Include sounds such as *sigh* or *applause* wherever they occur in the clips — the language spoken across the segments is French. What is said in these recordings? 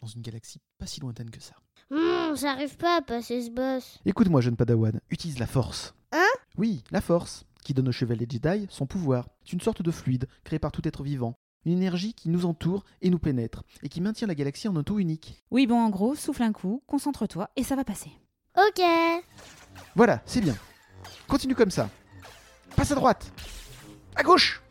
dans une galaxie pas si lointaine que ça. Hmm, j'arrive pas à passer ce boss. Écoute-moi, jeune padawan, utilise la force. Hein? Oui, la force, qui donne au chevalier Jedi son pouvoir. C'est une sorte de fluide créé par tout être vivant. Une énergie qui nous entoure et nous pénètre, et qui maintient la galaxie en un tout unique. Oui, bon, en gros, souffle un coup, concentre-toi et ça va passer. Ok. Voilà, c'est bien. Continue comme ça. Passe à droite. À gauche.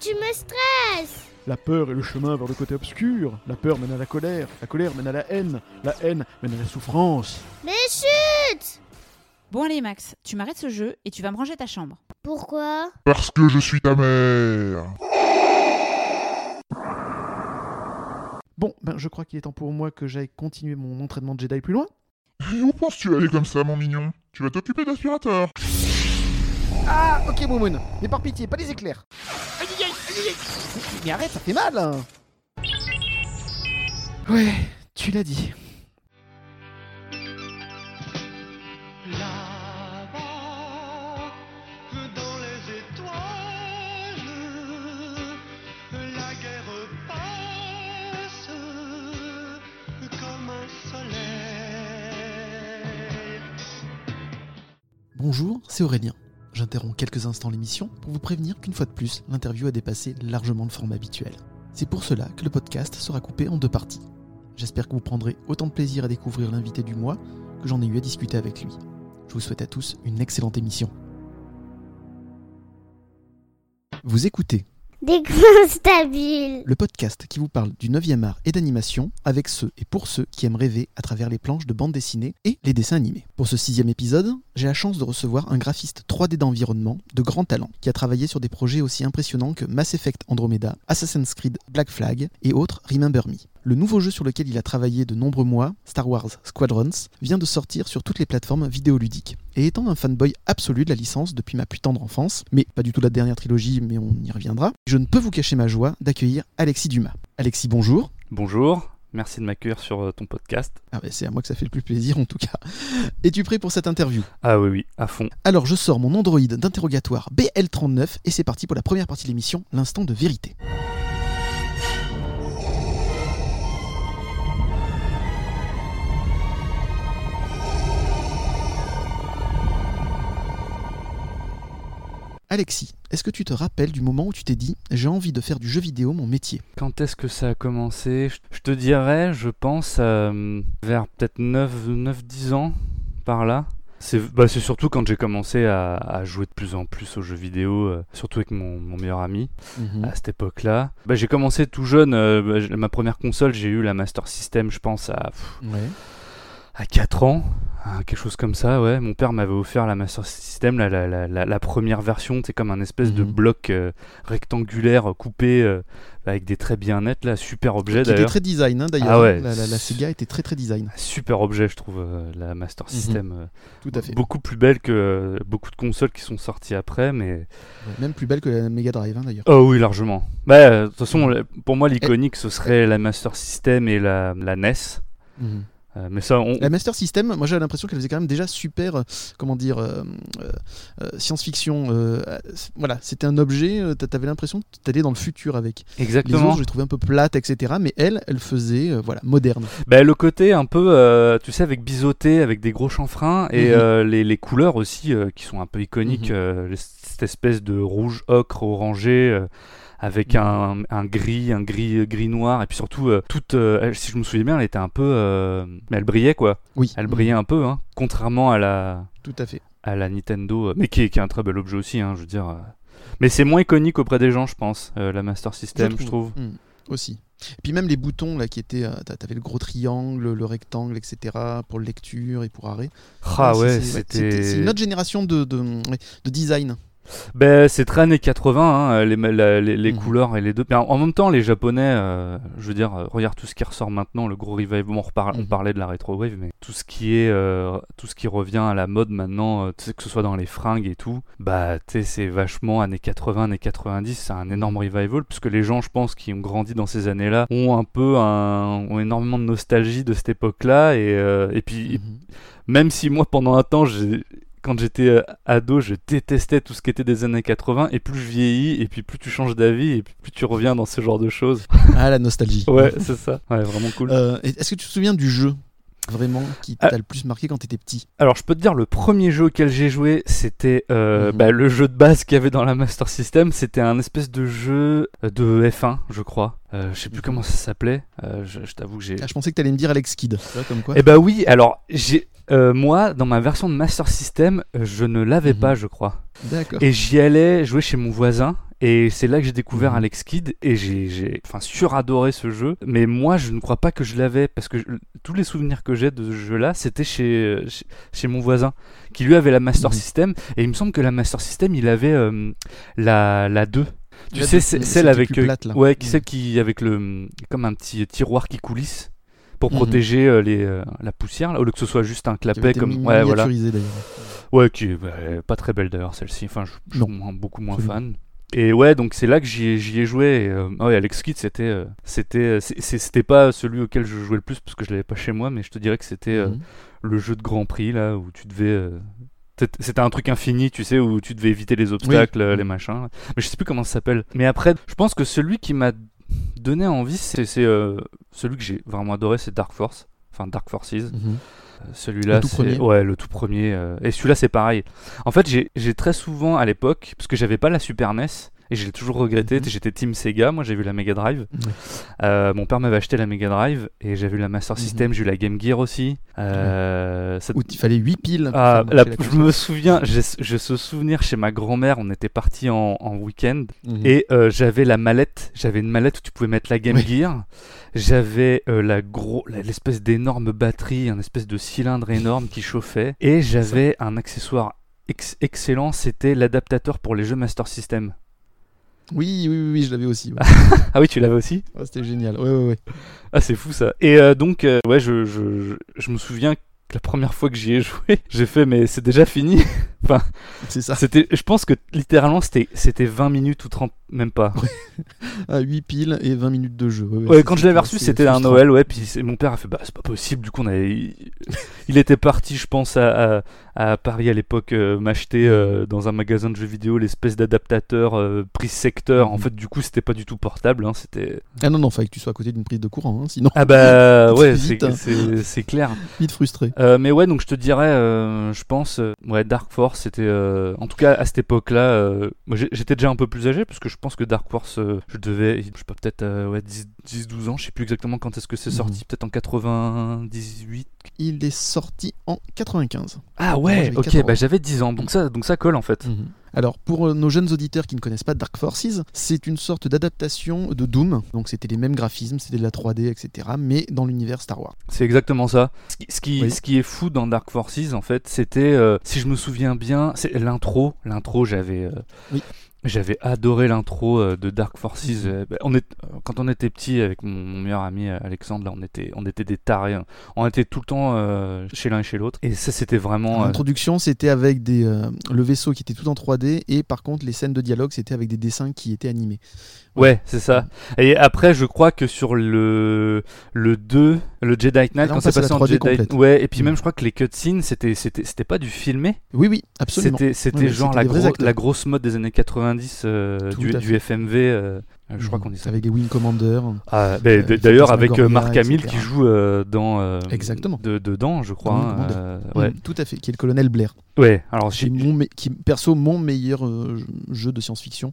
Tu me stresses. La peur est le chemin vers le côté obscur. La peur mène à la colère. La colère mène à la haine. La haine mène à la souffrance. Mais chut Bon, allez, Max, tu m'arrêtes ce jeu et tu vas me ranger ta chambre. Pourquoi? Parce que je suis ta mère. Bon, ben je crois qu'il est temps pour moi que j'aille continuer mon entraînement de Jedi plus loin. Et où penses-tu aller comme ça, mon mignon? Tu vas t'occuper d'aspirateur. Ah, ok, Momoun. Mais par pitié, pas les éclairs. Aïe, aïe. Mais arrête, ça fait mal. hein. Ouais, tu l'as dit. Là-bas, dans les étoiles, la guerre passe comme un soleil. Bonjour, c'est Aurélien. J'interromps quelques instants l'émission pour vous prévenir qu'une fois de plus, l'interview a dépassé largement le format habituel. C'est pour cela que le podcast sera coupé en deux parties. J'espère que vous prendrez autant de plaisir à découvrir l'invité du mois que j'en ai eu à discuter avec lui. Je vous souhaite à tous une excellente émission. Vous écoutez Des coins *laughs* stabiles. le podcast qui vous parle du 9e art et d'animation avec ceux et pour ceux qui aiment rêver à travers les planches de bande dessinée et les dessins animés. Pour ce sixième épisode, j'ai la chance de recevoir un graphiste 3D d'environnement de grand talent qui a travaillé sur des projets aussi impressionnants que Mass Effect Andromeda, Assassin's Creed Black Flag et autres Remember Me. Le nouveau jeu sur lequel il a travaillé de nombreux mois, Star Wars Squadrons, vient de sortir sur toutes les plateformes vidéoludiques. Et étant un fanboy absolu de la licence depuis ma plus tendre enfance, mais pas du tout la dernière trilogie, mais on y reviendra, je ne peux vous cacher ma joie d'accueillir Alexis Dumas. Alexis, bonjour. Bonjour, merci de m'accueillir sur euh, ton podcast. Ah bah c'est à moi que ça fait le plus plaisir en tout cas. *laughs* Es-tu prêt pour cette interview? Ah oui, oui, à fond. Alors je sors mon Android d'interrogatoire BL39 et c'est parti pour la première partie de l'émission, l'instant de vérité. Alexis, est-ce que tu te rappelles du moment où tu t'es dit j'ai envie de faire du jeu vidéo mon métier? Quand est-ce que ça a commencé? Je- te dirais, je pense, euh, vers peut-être 9-10 ans, par là. C'est bah, c'est surtout quand j'ai commencé à, à jouer de plus en plus aux jeux vidéo, euh, surtout avec mon, mon meilleur ami à cette époque-là. Bah, j'ai commencé tout jeune, euh, bah, ma première console, j'ai eu la Master System, je pense, à, pff, Ouais. À 4 ans, hein, quelque chose comme ça, ouais. Mon père m'avait offert la Master System, la, la, la, la- la première version, c'est comme un espèce de Mhm. bloc euh, rectangulaire euh, coupé euh, avec des traits bien nets, là, super objet d'ailleurs. très design hein, d'ailleurs. Ah ouais. La, Sega était très très design. Super objet, je trouve, euh, la Master System. euh, Tout à fait. Beaucoup plus belle que beaucoup de consoles qui sont sorties après, mais. Ouais, Même plus belle que la Mega Drive hein, d'ailleurs. Oh oui, largement. Bah, de toute façon, le- pour moi, l'iconique, ce serait la Master System et la, NES. Mhm. Euh, mais ça, on. La Master System, moi j'avais l'impression qu'elle faisait quand même déjà super, euh, comment dire, euh, science-fiction. voilà, c'était un objet, t'a- t'avais l'impression que t'allais dans le futur avec. Les Exactement. autres, je les trouvais un peu plates, etc. Mais elle, elle faisait, voilà, moderne. Bah, le côté un peu, tu sais, avec biseauté, avec des gros chanfreins, et Mhm. les, les couleurs aussi, qui sont un peu iconiques, Mhm. les- cette espèce de rouge ocre orangé, avec Mhm. un, un gris, un gris, gris noir, et puis surtout, euh, toute, euh, si je me souviens bien, elle était un peu, euh, mais elle brillait quoi, Oui, elle brillait un peu, hein, contrairement à la, tout à fait. à la Nintendo, euh, mais qui est, qui est un très bel objet aussi, hein, je veux dire. Mais c'est moins iconique auprès des gens, je pense, la Master System, je trouve. Mhm. Aussi. Et puis même les boutons là qui étaient, t'a- t'avais le gros triangle, le rectangle, etc. pour lecture et pour arrêt. Ah ouais, c'était. C'est une autre génération de, de, ouais, de design. Ben, c'est très années 80, hein, les, la- les, les Mhm. couleurs et les deux. Mais en, en même temps, les Japonais, euh, je veux dire, euh, regarde tout ce qui ressort maintenant, le gros revival. On, reparle, on Mhm. parlait de la retro wave, mais tout ce qui est, euh, tout ce qui revient à la mode maintenant, euh, que ce soit dans les fringues et tout, bah, tu c'est vachement années 80, années 90. C'est un énorme revival, puisque les gens, je pense, qui ont grandi dans ces années-là, ont un peu, un, ont énormément de nostalgie de cette époque-là, et, et puis Mhm. même si moi pendant un temps j'ai- quand j'étais euh, ado je détestais tout ce qui était des années 80 et plus je vieillis et puis plus tu changes d'avis et plus tu reviens dans ce genre de choses Ah, la nostalgie. *laughs* ouais c'est ça ouais vraiment cool Euh, Est-ce que tu te souviens du jeu vraiment qui Ah. t'a le plus marqué quand t'étais petit? Alors je peux te dire le premier jeu auquel j'ai joué c'était euh, Mhm. bah, le jeu de base qu'il y avait dans la Master System c'était un espèce de jeu de F1 je crois Euh, je sais plus Mhm. comment ça s'appelait Euh, je, je t'avoue que j'ai ah, Je pensais que t'allais me dire Alex Kidd. Comme quoi Eh bah oui, alors j'ai euh, moi dans ma version de Master System, je ne l'avais Mhm. pas, je crois. D'accord. Et j'y allais jouer chez mon voisin. Et c'est là que j'ai découvert Mhm. Alex Kidd et j'ai, j'ai enfin, suradoré ce jeu. Mais moi, je ne crois pas que je l'avais parce que je- tous les souvenirs que j'ai de ce jeu-là, c'était chez, chez, chez mon voisin qui lui avait la Master Mhm. System. Et il me semble que la Master System, il avait euh, la, la 2. Tu La sais, celle avec euh, plate, là. ouais, Mhm. celle qui avec le comme un petit tiroir qui coulisse pour Mhm. protéger euh, les, euh, la poussière, là, au lieu que ce soit juste un clapet comme ouais voilà. Ouais, qui est bah, pas très belle d'ailleurs celle-ci. Enfin, je, je suis moins- beaucoup moins Absolument. fan. Et ouais, donc c'est là que j'y ai, j'y ai joué. Et, euh, ouais, Alex Kidd, c'était, euh, c'était, c'est- c'est- c'était pas celui auquel je jouais le plus parce que je l'avais pas chez moi, mais je te dirais que c'était euh, Mhm. le jeu de Grand Prix là où tu devais. euh, C'était un truc infini, tu sais, où tu devais éviter les obstacles, euh, les machins. Mais je sais plus comment ça s'appelle. Mais après, je pense que celui qui m'a donné envie, c'est euh, celui que j'ai vraiment adoré, c'est Dark Force. Enfin, Dark Forces. Mhm. Euh, Celui-là, c'est- ouais, le tout premier. euh, Et celui-là, c'est pareil. En fait, j'ai j'ai très souvent à l'époque, parce que j'avais pas la Super NES, et je l'ai toujours regretté. Mhm. J'étais Team Sega, moi j'ai vu la Mega Drive. Euh, mon père m'avait acheté la Mega Drive, et j'ai vu la Master Mhm. System, j'ai eu la Game Gear aussi. Euh, ça- Où il fallait 8 piles. ah, la- la je me souviens, j'ai j'ai ce souvenir chez ma grand-mère, on était parti en, en week-end Mhm. et euh, j'avais la mallette, j'avais une mallette où tu pouvais mettre la Game Oui. Gear. J'avais la gros, l'espèce d'énorme batterie, un espèce de cylindre énorme qui chauffait. Et j'avais un accessoire ex- excellent, c'était l'adaptateur pour les jeux Master System. Oui, oui, oui, oui, je l'avais aussi. ouais. *laughs* Ah oui, tu l'avais aussi Ouais, C'était génial. Ouais, ouais, ouais. Ah c'est fou ça. Et euh, donc, euh, ouais, je, je, je, je me souviens que la première fois que j'y ai joué, *laughs* j'ai fait mais c'est déjà fini. *laughs* C'est ça. C'était, je pense que littéralement c'était, c'était 20 minutes ou 30, même pas. *laughs* Ah, 8 piles et 20 minutes de jeu. Ouais, ouais, quand je l'avais reçu, c'était un. Noël, ouais. Puis mon père a fait, bah c'est pas possible. Du coup, on avait, il, était parti, je pense, à, à, à Paris à l'époque, euh, m'acheter euh, dans un magasin de jeux vidéo l'espèce d'adaptateur euh, prise secteur. En Mhm. fait, du coup, c'était pas du tout portable. hein, c'était. Ah non, non, fallait que tu sois à côté d'une prise de courant, hein, sinon Ah bah *laughs* ouais, c'est, hein. c'est, clair. vite frustré. Mais ouais, donc je te dirais, je pense, ouais, Dark Force, c'était, en tout cas à cette époque-là, j'étais déjà un peu plus âgé, parce que je pense que Dark Force, euh, je devais, je sais pas, peut-être euh, ouais, 10-12 ans, je sais plus exactement quand est-ce que c'est Mhm. sorti, peut-être en 98. Il est sorti en 95. Ah ouais, ok, 14 bah j'avais 10 ans, donc ça, donc ça colle en fait. Alors, pour euh, nos jeunes auditeurs qui ne connaissent pas Dark Forces, c'est une sorte d'adaptation de Doom. Donc, c'était les mêmes graphismes, c'était de la 3D, etc. Mais dans l'univers Star Wars. C'est exactement ça. Ce qui, ce qui, Oui. ce qui est fou dans Dark Forces, en fait, c'était, euh, si je me souviens bien, c'est l'intro. L'intro, j'avais. euh, Oui. J'avais adoré l'intro euh, de Dark Forces. Euh, bah, quand on était petit avec mon, meilleur ami euh, Alexandre, on était, des tarés. hein. On était tout le temps chez l'un et chez l'autre. Et ça, c'était vraiment. L'introduction, c'était avec le vaisseau qui était tout en 3D. Et par contre, les scènes de dialogue, c'était avec des dessins qui étaient animés. Ouais, c'est ça. Et après, je crois que sur le, le 2, le Jedi Knight, on quand c'est passé en 3D Jedi complète. Ouais, et puis Mm. même, je crois que les cutscenes, c'était, c'était, c'était pas du filmé. Oui, oui, absolument. C'était, c'était genre la, gros- la grosse mode des années 90 euh, du. FMV. euh, je crois Mhm. qu'on ça. Avec des Wing Commander. Ah, bah, euh, D'ailleurs, avec euh, Mark Hamill etc. qui joue euh, dans. euh, Exactement. de- dedans, je crois. Hein, euh, ouais. Mm, tout à fait, qui est le colonel Blair. ouais, alors Qui, est mon me- qui, perso, mon meilleur euh, jeu de science-fiction.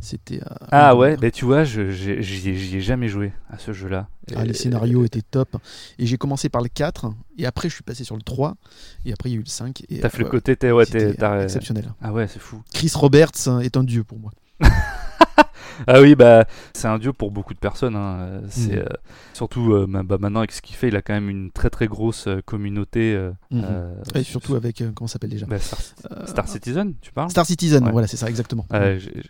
C'était. euh, Ah ouais, bah tu vois, j'y ai, jamais joué à ce jeu-là. Ah, les scénarios étaient top. Et j'ai commencé par le 4, et après je suis passé sur le 3, et après il y a eu le 5. et, T'as fait le côté, t'es- ouais, exceptionnel. Ah ouais, c'est fou. Chris Roberts est un dieu pour moi. *laughs* Ah oui, bah c'est un dieu pour beaucoup de personnes. hein. Euh, C'est Mhm. euh, surtout euh, bah, maintenant avec ce qu'il fait, il a quand même une très très grosse communauté. euh, Mhm. Et surtout avec, comment s'appelle déjà bah, Star, Star Citizen, tu parles Star Citizen, Ouais. voilà, c'est ça, exactement.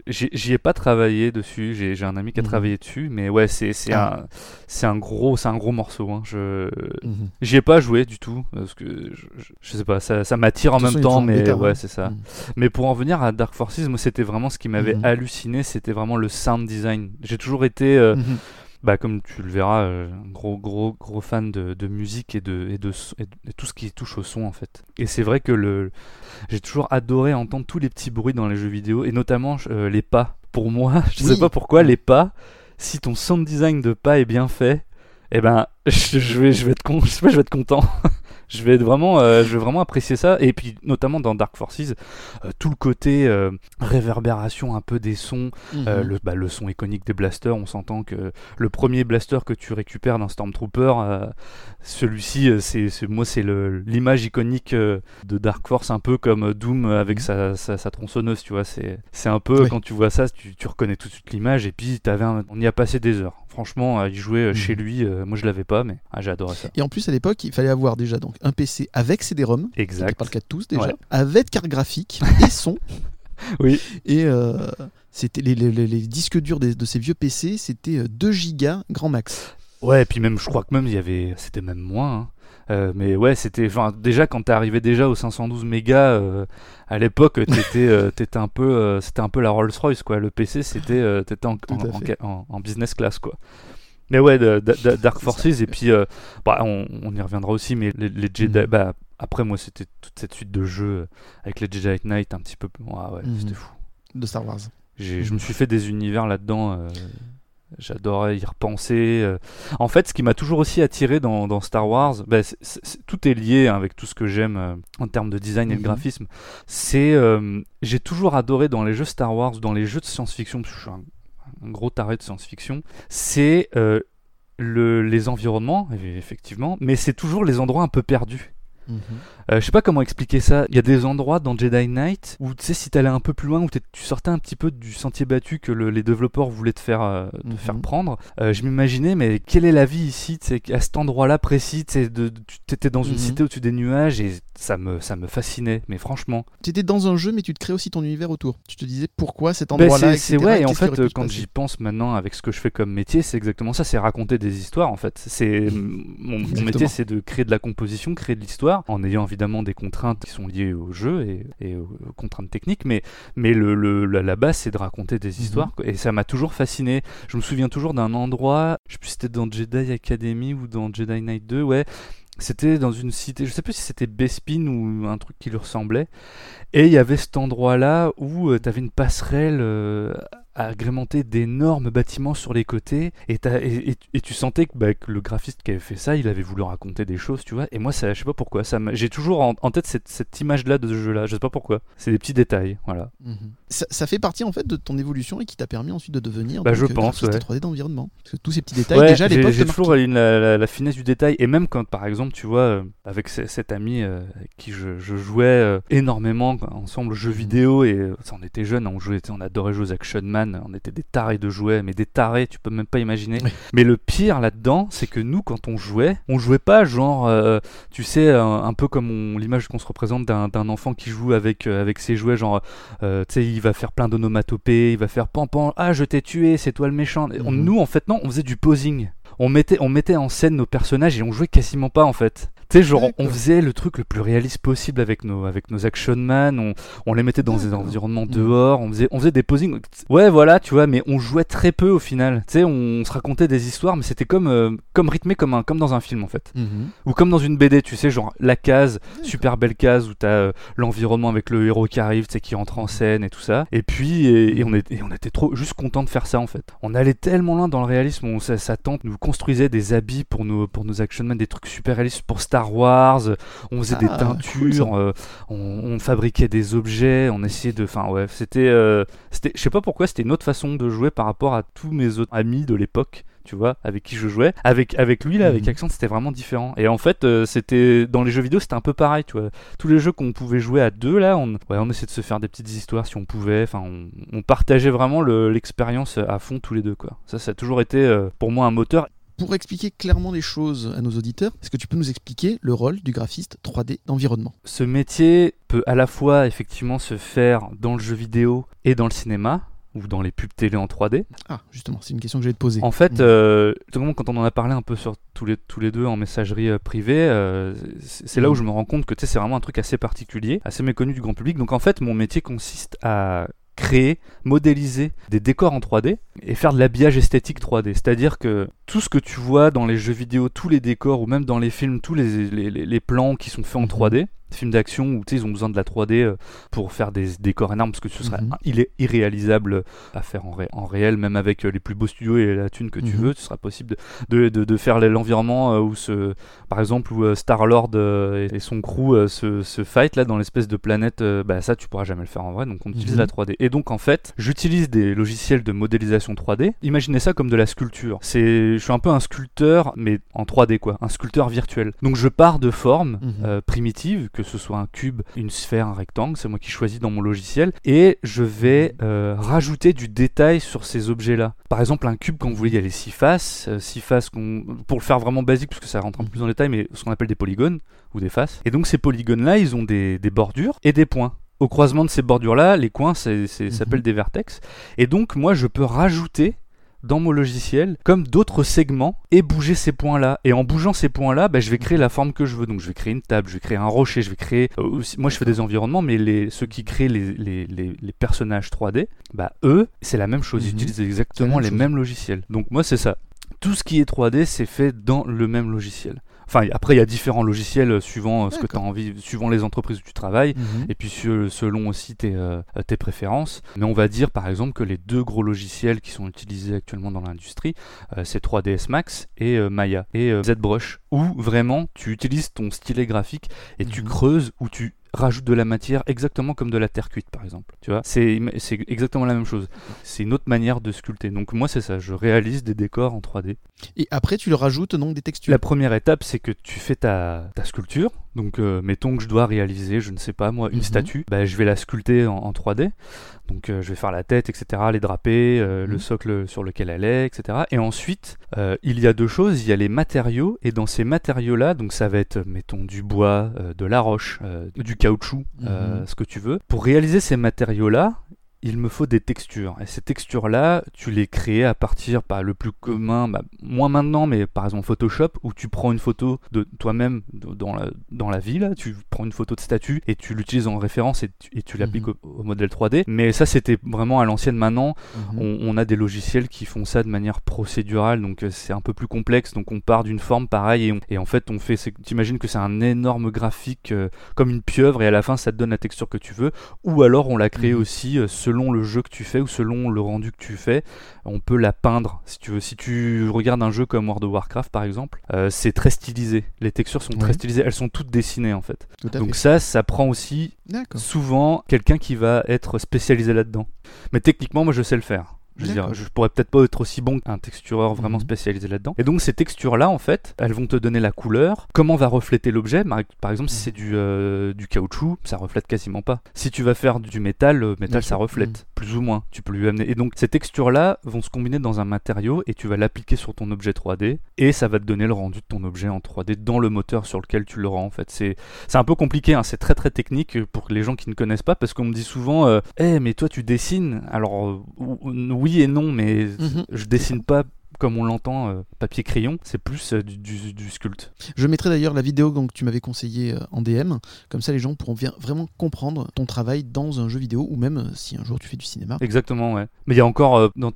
J'ai- J'y ai pas travaillé dessus. J'ai j'ai un ami qui a Mhm. travaillé dessus, mais ouais, c'est c'est Ah. un c'est un gros c'est un gros morceau. hein. Je Mhm. j'y ai pas joué du tout parce que je, je- je sais pas, ça, ça m'attire en même temps, mais bêta, ouais, hein. c'est ça. Mhm. Mais pour en venir à Dark Forces, moi c'était vraiment ce qui m'avait Mhm. halluciné, c'était vraiment le sound design. J'ai toujours été euh, Mhm. bah, comme tu le verras, euh, un gros, gros, gros fan de, de musique et de, et, de, et tout ce qui touche au son en fait. Et c'est vrai que le, j'ai toujours adoré entendre tous les petits bruits dans les jeux vidéo et notamment euh, les pas. Pour moi, *laughs* je Oui. sais pas pourquoi, les pas, si ton sound design de pas est bien fait, eh ben, je, *laughs* je vais, je vais être con, je sais pas, je vais être content. Je vais être vraiment, euh, je vais vraiment apprécier ça. Et puis, notamment dans Dark Forces, euh, tout le côté euh, réverbération un peu des sons, euh, Mhm. le, bah, le son iconique des blasters, on s'entend que le premier blaster que tu récupères d'un Stormtrooper, euh, celui-ci, euh, c'est, c'est- moi, c'est le- l'image iconique de Dark Force, un peu comme Doom avec sa, sa, sa tronçonneuse, tu vois. C'est, c'est un peu, Oui. quand tu vois ça, tu, tu reconnais tout de suite l'image, et puis t'avais un- on y a passé des heures. Franchement, à y jouer Mhm. chez lui, euh, moi je l'avais pas, mais ah, j'ai adoré ça. Et en plus, à l'époque, il fallait avoir déjà donc un PC avec CD-ROM, Exact. pas le cas de tous déjà, Ouais. avec carte graphique *laughs* et son. Oui. Et euh, c'était les, les- les- les disques durs de ces vieux PC, c'était euh, 2 gigas grand max. Ouais, et puis même, je crois que même il y avait, c'était même moins. hein. Euh, mais ouais, c'était, déjà quand t'es arrivé déjà aux 512 mégas euh, à l'époque, t'étais, *laughs* euh, t'étais un peu, euh, c'était un peu la Rolls Royce quoi. Le PC, c'était, euh, t'étais en, business class quoi. Mais ouais, de- de- de- Dark Forces et puis, bah, on, on y reviendra aussi. Mais les, les Jedi, Mhm. bah, après moi, c'était toute cette suite de jeux avec les Jedi Knight un petit peu. Ah ouais, c'était fou. de Star Wars. J'ai- Je me suis fait des univers là-dedans. J'adorais y repenser. euh. En fait, ce qui m'a toujours aussi attiré dans, dans Star Wars, bah, c'est- tout est lié hein, avec tout ce que j'aime euh, en termes de design et de Mhm. graphisme. C'est, euh, j'ai toujours adoré dans les jeux Star Wars, dans les jeux de science-fiction, parce que je suis un, un gros taré de science-fiction, c'est euh, le, les environnements, effectivement, mais c'est toujours les endroits un peu perdus. Mhm. Euh, je sais pas comment expliquer ça. Il y a des endroits dans Jedi Knight où tu sais si t'allais un peu plus loin, où tu sortais un petit peu du sentier battu que le- les développeurs voulaient te faire, euh, te Mhm. faire prendre. Euh, je m'imaginais, mais quelle est la vie ici À cet endroit-là précis, tu étais dans une Mhm. cité au-dessus des nuages et ça me, ça me fascinait. Mais franchement, Tu étais dans un jeu, mais tu te crées aussi ton univers autour. Tu te disais pourquoi cet Ben, endroit-là, c'est ouais, et en fait, quand j'y pense maintenant avec ce que je fais comme métier, c'est exactement ça, c'est raconter des histoires en fait. C'est mon, mon métier, c'est de créer de la composition, créer de l'histoire, en ayant évidemment des contraintes qui sont liées au jeu et, et aux contraintes techniques, mais mais le, le- la, base c'est de raconter des Mhm. histoires et ça m'a toujours fasciné. Je me souviens toujours d'un endroit, je sais plus si c'était dans Jedi Academy ou dans Jedi Knight 2, ouais. C'était dans une cité, je sais plus si c'était Bespin ou un truc qui lui ressemblait. Et il y avait cet endroit-là où tu avais une passerelle euh, agrémentée d'énormes bâtiments sur les côtés. Et, t'as- et, et- et tu sentais que, bah, que le graphiste qui avait fait ça, il avait voulu raconter des choses, tu vois. Et moi, ça, je sais pas pourquoi. ça J'ai toujours en, en tête cette, cette image-là de ce jeu-là. Je sais pas pourquoi. C'est des petits détails, voilà. Mhm. ça, ça fait partie en fait de ton évolution et qui t'a permis ensuite de devenir Bah, je euh, pense, ouais. 3D d'environnement. Parce que tous ces petits détails, Ouais, déjà à j'ai toujours une- la, la- la finesse du détail. Et même quand, par exemple, tu vois, euh, avec ce- cet ami euh, avec qui je, je jouais euh, énormément ensemble jeux Mhm. vidéo, et ça, on était jeunes, on jouait, on adorait jouer aux Action Man, on était des tarés de jouets, mais des tarés, tu peux même pas imaginer. Oui. Mais le pire là-dedans, c'est que nous, quand on jouait, on jouait pas genre, euh, tu sais, un, un peu comme l'image qu'on se représente d'un enfant qui joue avec, euh, avec ses jouets, genre, euh, tu sais, il va faire plein d'onomatopées, il va faire pan pan, ah je t'ai tué, c'est toi le méchant. On- Mhm. nous, en fait, non, on faisait du posing. On mettait, on mettait en scène nos personnages et on jouait quasiment pas en fait. Tu sais, genre, on faisait le truc le plus réaliste possible avec nos, avec nos action man, on, on les mettait dans des environnements Mhm. dehors, on faisait, on faisait des posings. Ouais, voilà, tu vois, mais on jouait très peu au final. Tu sais, on se racontait des histoires, mais c'était comme, euh, comme rythmé comme, un, comme dans un film en fait. Mhm. Ou comme dans une BD, tu sais, genre la case, super belle case où t'as euh, l'environnement avec le héros qui arrive, tu sais, qui entre en scène et tout ça. Et puis, et, et on, est, et on était trop juste content de faire ça en fait. On allait tellement loin dans le réalisme, on, sa, sa tante nous construisait des habits pour nos, pour nos action men, des trucs super réalistes pour Star Wars. On faisait des Ah, teintures, cool, euh, on, on fabriquait des objets, on essayait de. Enfin, ouais, c'était. euh, c'était je sais pas pourquoi, c'était une autre façon de jouer par rapport à tous mes autres amis de l'époque. tu vois, avec qui je jouais. Avec, avec lui, là, avec Mhm. Accent, c'était vraiment différent. Et en fait, euh, c'était dans les jeux vidéo, c'était un peu pareil, tu vois. Tous les jeux qu'on pouvait jouer à deux, là, on, ouais, on essayait de se faire des petites histoires si on pouvait. Enfin, on, on partageait vraiment le- l'expérience à fond tous les deux, quoi. Ça, ça a toujours été euh, pour moi un moteur. Pour expliquer clairement les choses à nos auditeurs, est-ce que tu peux nous expliquer le rôle du graphiste 3D d'environnement? Ce métier peut à la fois effectivement se faire dans le jeu vidéo et dans le cinéma ou dans les pubs télé en 3D. Ah, justement, c'est une question que j'allais te poser. En fait, Mhm. euh, quand on en a parlé un peu sur tous les, tous les deux en messagerie euh, privée, euh, c'est là où Mhm. je me rends compte que c'est vraiment un truc assez particulier, assez méconnu du grand public. Donc en fait, mon métier consiste à créer, modéliser des décors en 3D et faire de l'habillage esthétique 3D. C'est-à-dire que tout ce que tu vois dans les jeux vidéo, tous les décors ou même dans les films, tous les, plans qui sont faits en Mhm. 3D, films d'action où ils ont besoin de la 3D euh, pour faire des décors énormes parce que ce serait Mhm. il est irréalisable à faire en, ré- en réel même avec euh, les plus beaux studios et la thune que tu Mhm. veux ce sera possible de, de, de- de faire l'environnement euh, où ce par exemple où Star Lord et, son crew se, se fight là dans l'espèce de planète bah ça tu pourras jamais le faire en vrai donc on utilise Mhm. la 3D et donc en fait j'utilise des logiciels de modélisation 3D imaginez ça comme de la sculpture c'est je suis un peu un sculpteur mais en 3D quoi un sculpteur virtuel donc je pars de formes euh, primitives que ce soit un cube une sphère un rectangle c'est moi qui choisis dans mon logiciel et je vais euh, rajouter du détail sur ces objets là par exemple un cube quand vous voulez il y a les six faces euh, six faces pour le faire vraiment basique parce que ça rentre un peu plus dans le détail mais ce qu'on appelle des polygones ou des faces. Et donc ces polygones là ils ont des, des bordures et des points. Au croisement de ces bordures là les coins c'est- Mhm. s'appellent des vertex et donc moi je peux rajouter dans mon logiciel comme d'autres segments et bouger ces points là et en bougeant ces points là je vais créer la forme que je veux. Donc je vais créer une table je vais créer un rocher je vais créer euh, moi je fais des environnements mais les, ceux qui créent les, les, les- les personnages 3D bah eux c'est la même chose. Ils Mhm. utilisent exactement même les chose. mêmes logiciels. Donc moi c'est ça. Tout ce qui est 3D c'est fait dans le même logiciel enfin après il y a différents logiciels suivant euh, ce que tu as envie suivant les entreprises où tu travailles Mhm. et puis se- selon aussi tes, euh, tes préférences. Mais on va dire par exemple que les deux gros logiciels qui sont utilisés actuellement dans l'industrie, euh, c'est 3ds Max et euh, Maya et ZBrush, où vraiment tu utilises ton stylet graphique et tu Mhm. creuses ou tu rajoutes de la matière exactement comme de la terre cuite par exemple. Tu vois, c'est c'est exactement la même chose. C'est une autre manière de sculpter. Donc moi c'est ça, je réalise des décors en 3D. Et après, tu le rajoutes donc des textures. La première étape, c'est que tu fais ta, ta sculpture. Donc, euh, mettons que je dois réaliser, je ne sais pas moi, une Mhm. statue. Bah, je vais la sculpter en, en 3D. Donc, euh, je vais faire la tête, etc., les drapés, euh, Mhm. le socle sur lequel elle est, etc. Et ensuite, il y a deux choses. Il y a les matériaux. Et dans ces matériaux-là, donc ça va être, mettons, du bois, de la roche, du caoutchouc, Mhm. ce que tu veux. Pour réaliser ces matériaux-là, il me faut des textures. Et ces textures-là, tu les crées à partir, bah, le plus commun, bah, moins maintenant, mais par exemple Photoshop, où tu prends une photo de toi-même dans la, dans la vie, là, tu prends une photo de statue et tu l'utilises en référence et tu, l'appliques Mhm. au, au modèle 3D. Mais ça, c'était vraiment à l'ancienne maintenant. Mhm. On, on a des logiciels qui font ça de manière procédurale, donc euh, c'est un peu plus complexe. Donc on part d'une forme pareille et, on- et en fait on fait. T'imagines que c'est un énorme graphique euh, comme une pieuvre et à la fin ça te donne la texture que tu veux. Ou alors on l'a créé Mhm. aussi euh, selon le jeu que tu fais ou selon le rendu que tu fais. On peut la peindre si tu veux. Si tu regardes un jeu comme World of Warcraft par exemple, euh, c'est très stylisé. Les textures sont très stylisées. Elles sont toutes dessinées en fait. Tout Donc fait. ça, ça prend aussi souvent quelqu'un qui va être spécialisé là-dedans. Mais techniquement, moi, je sais le faire. Je veux dire, D'accord. je pourrais peut-être pas être aussi bon qu'un textureur vraiment Mhm. spécialisé là-dedans. Et donc ces textures-là, en fait, elles vont te donner la couleur, comment va refléter l'objet? Par exemple, si Mhm. c'est du, euh, du caoutchouc, ça reflète quasiment pas. Si tu vas faire du métal, le métal ça reflète, plus ou moins. Tu peux lui amener. Et donc ces textures-là vont se combiner dans un matériau et tu vas l'appliquer sur ton objet 3D et ça va te donner le rendu de ton objet en 3D dans le moteur sur lequel tu l'auras en fait. C'est un peu compliqué, hein, c'est très très technique pour les gens qui ne connaissent pas parce qu'on me dit souvent euh, Eh, mais toi tu dessines Alors euh, ou- oui et non, mais Mhm. je dessine pas comme on l'entend, euh, papier-crayon, c'est plus euh, du, du, du sculpte. Je mettrai d'ailleurs la vidéo donc, que tu m'avais conseillée euh, en DM. Comme ça, les gens pourront vraiment comprendre ton travail dans un jeu vidéo ou même si un jour tu fais du cinéma. Exactement, ouais. Mais il y a encore dans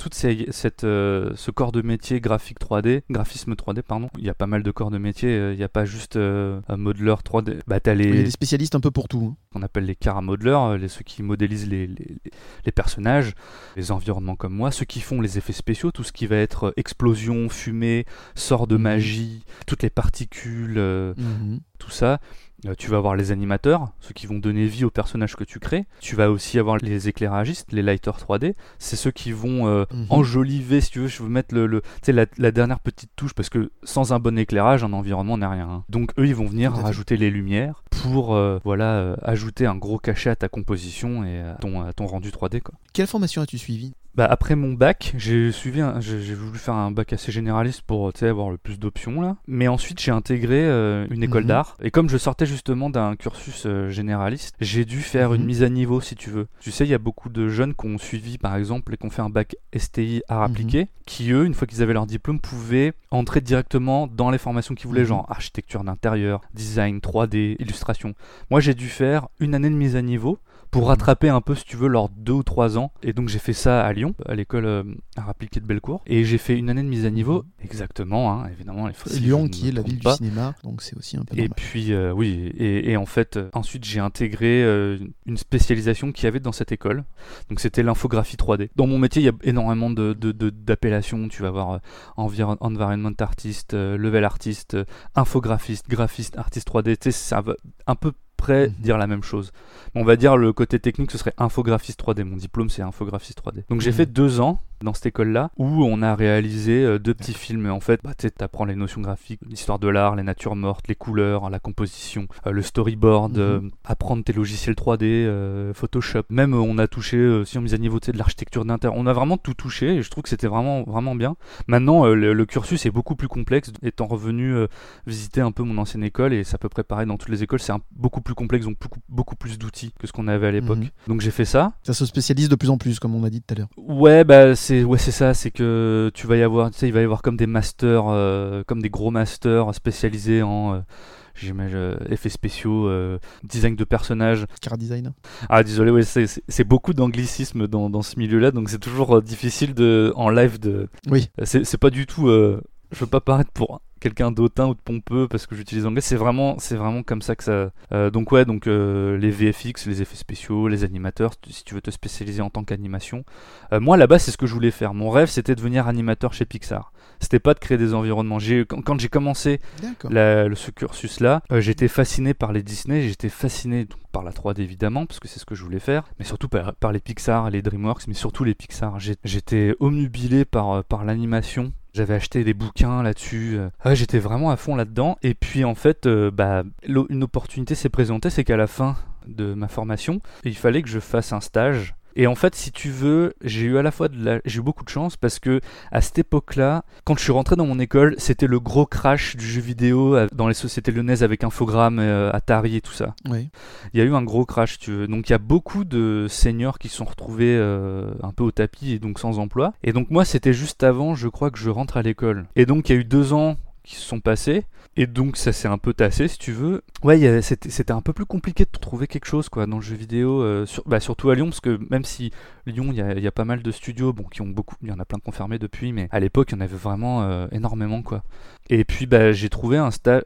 euh, ce corps de métier graphique 3D, graphisme 3D, pardon, il y a pas mal de corps de métier. Il n'y a pas juste un modeler 3D. Bah, t'as Il y a les, des spécialistes un peu pour tout. hein. qu'on appelle les charamodelers, euh, les, ceux qui modélisent les, les, les personnages, les environnements comme moi, ceux qui font les effets spéciaux, tout ce qui va être explosions, fumée, sorts de Mhm. magie, toutes les particules, euh, Mhm. tout ça. Euh, tu vas avoir les animateurs, ceux qui vont donner vie au personnage que tu crées. Tu vas aussi avoir les éclairagistes, les lighters 3D. C'est ceux qui vont euh, Mhm. enjoliver, si tu veux, je veux mettre le, la, la dernière petite touche, parce que sans un bon éclairage, un environnement n'est rien. hein. Donc eux, ils vont venir rajouter les lumières pour euh, voilà, ajouter un gros cachet à ta composition et à ton, à ton rendu 3D. Quoi. Quelle formation as-tu suivi Bah, après mon bac, j'ai suivi, j'ai voulu faire un bac assez généraliste pour avoir le plus d'options là. Mais ensuite j'ai intégré euh, une école Mhm. d'art et comme je sortais justement d'un cursus euh, généraliste, j'ai dû faire une Mhm. mise à niveau si tu veux. Tu sais, il y a beaucoup de jeunes qui ont suivi par exemple et qui ont fait un bac STI art Mhm. appliqué, qui eux, une fois qu'ils avaient leur diplôme, pouvaient entrer directement dans les formations qu'ils voulaient, genre architecture d'intérieur, design, 3D, illustration. Moi j'ai dû faire une année de mise à niveau pour Mhm. rattraper un peu, si tu veux, leurs deux ou trois ans. Et donc j'ai fait ça à Lyon, à l'école euh, art appliqué de Bellecour. Et j'ai fait une année de mise à niveau, exactement, hein, évidemment. Et Lyon, qui est la ville du cinéma, donc c'est aussi un peu Et normal. puis, euh, oui, et, et en fait, euh, ensuite j'ai intégré euh, une spécialisation qu'il y avait dans cette école. Donc c'était l'infographie 3D. Dans mon métier, il y a énormément de, de- de- d'appellations. Tu vas avoir environ- environment artist, level artist, infographiste, graphiste, artiste 3D. Tu sais, ça va un peu près Mhm. dire la même chose. On va dire le côté technique, ce serait infographiste 3D. Mon diplôme, c'est infographiste 3D. Donc j'ai Mhm. fait deux ans dans cette école-là où on a réalisé euh, deux petits films. En fait, bah, tu apprends les notions graphiques, l'histoire de l'art, les natures mortes, les couleurs, la composition, euh, le storyboard, Mhm. euh, apprendre tes logiciels 3D, euh, Photoshop. Même on a touché, si on mise à niveau de l'architecture d'intérieur, on a vraiment tout touché et je trouve que c'était vraiment, vraiment bien. Maintenant, le, le cursus est beaucoup plus complexe. Étant revenu visiter un peu mon ancienne école et c'est à peu près pareil dans toutes les écoles, c'est beaucoup plus complexe, donc beaucoup, beaucoup plus d'outils que ce qu'on avait à l'époque. Mhm. Donc j'ai fait ça. Ça se spécialise de plus en plus, comme on a dit tout à l'heure. Ouais, bah c'est ouais, c'est ça, c'est que tu vas y avoir, tu sais, il va y avoir comme des masters, euh, comme des gros masters spécialisés en euh, j'imagine, euh, effets spéciaux, euh, design de personnages. Car design. Ah désolé, ouais, c'est- beaucoup d'anglicisme dans, dans ce milieu-là, donc c'est toujours difficile de en live de. Oui. C'est c'est pas du tout. je veux pas paraître pour quelqu'un d'autant ou de pompeux parce que j'utilise l'anglais. C'est vraiment, c'est vraiment comme ça que ça. euh, donc ouais, donc euh, les VFX, les effets spéciaux, les animateurs. si tu- veux te spécialiser en tant qu'animation, Euh, moi là-bas c'est ce que je voulais faire. Mon rêve c'était de devenir animateur chez Pixar. C'était pas de créer des environnements. J'ai quand, quand j'ai commencé la- le- ce cursus-là, j'étais fasciné par les Disney, j'étais fasciné donc, par la 3D évidemment, parce que c'est ce que je voulais faire, mais surtout par, par les Pixar, les DreamWorks, mais surtout les Pixar. J'ai- J'étais omnubilé par, par l'animation. J'avais acheté des bouquins là-dessus. euh. J'étais vraiment à fond là-dedans. Et puis en fait, euh, bah, une opportunité s'est présentée, c'est qu'à la fin de ma formation, il fallait que je fasse un stage. Et en fait, si tu veux, j'ai eu à la fois de la... j'ai eu beaucoup de chance parce que à cette époque-là, quand je suis rentré dans mon école, c'était le gros crash du jeu vidéo euh, dans les sociétés lyonnaises avec Infogrames, euh, Atari et tout ça. Oui. Il y a eu un gros crash, tu veux. Donc il y a beaucoup de seniors qui se sont retrouvés euh, un peu au tapis et donc sans emploi. Et donc moi, c'était juste avant, je crois, que je rentre à l'école. Et donc il y a eu deux ans qui se sont passés. Et donc ça s'est un peu tassé, si tu veux. Ouais, c'était un peu plus compliqué de trouver quelque chose quoi dans le jeu vidéo, euh, sur- bah, surtout à Lyon, parce que même si Lyon, il y a, il y a pas mal de studios, bon, qui ont beaucoup, il y en a plein de confirmés depuis, mais à l'époque, il y en avait vraiment euh, énormément quoi. Et puis bah, j'ai trouvé un stage.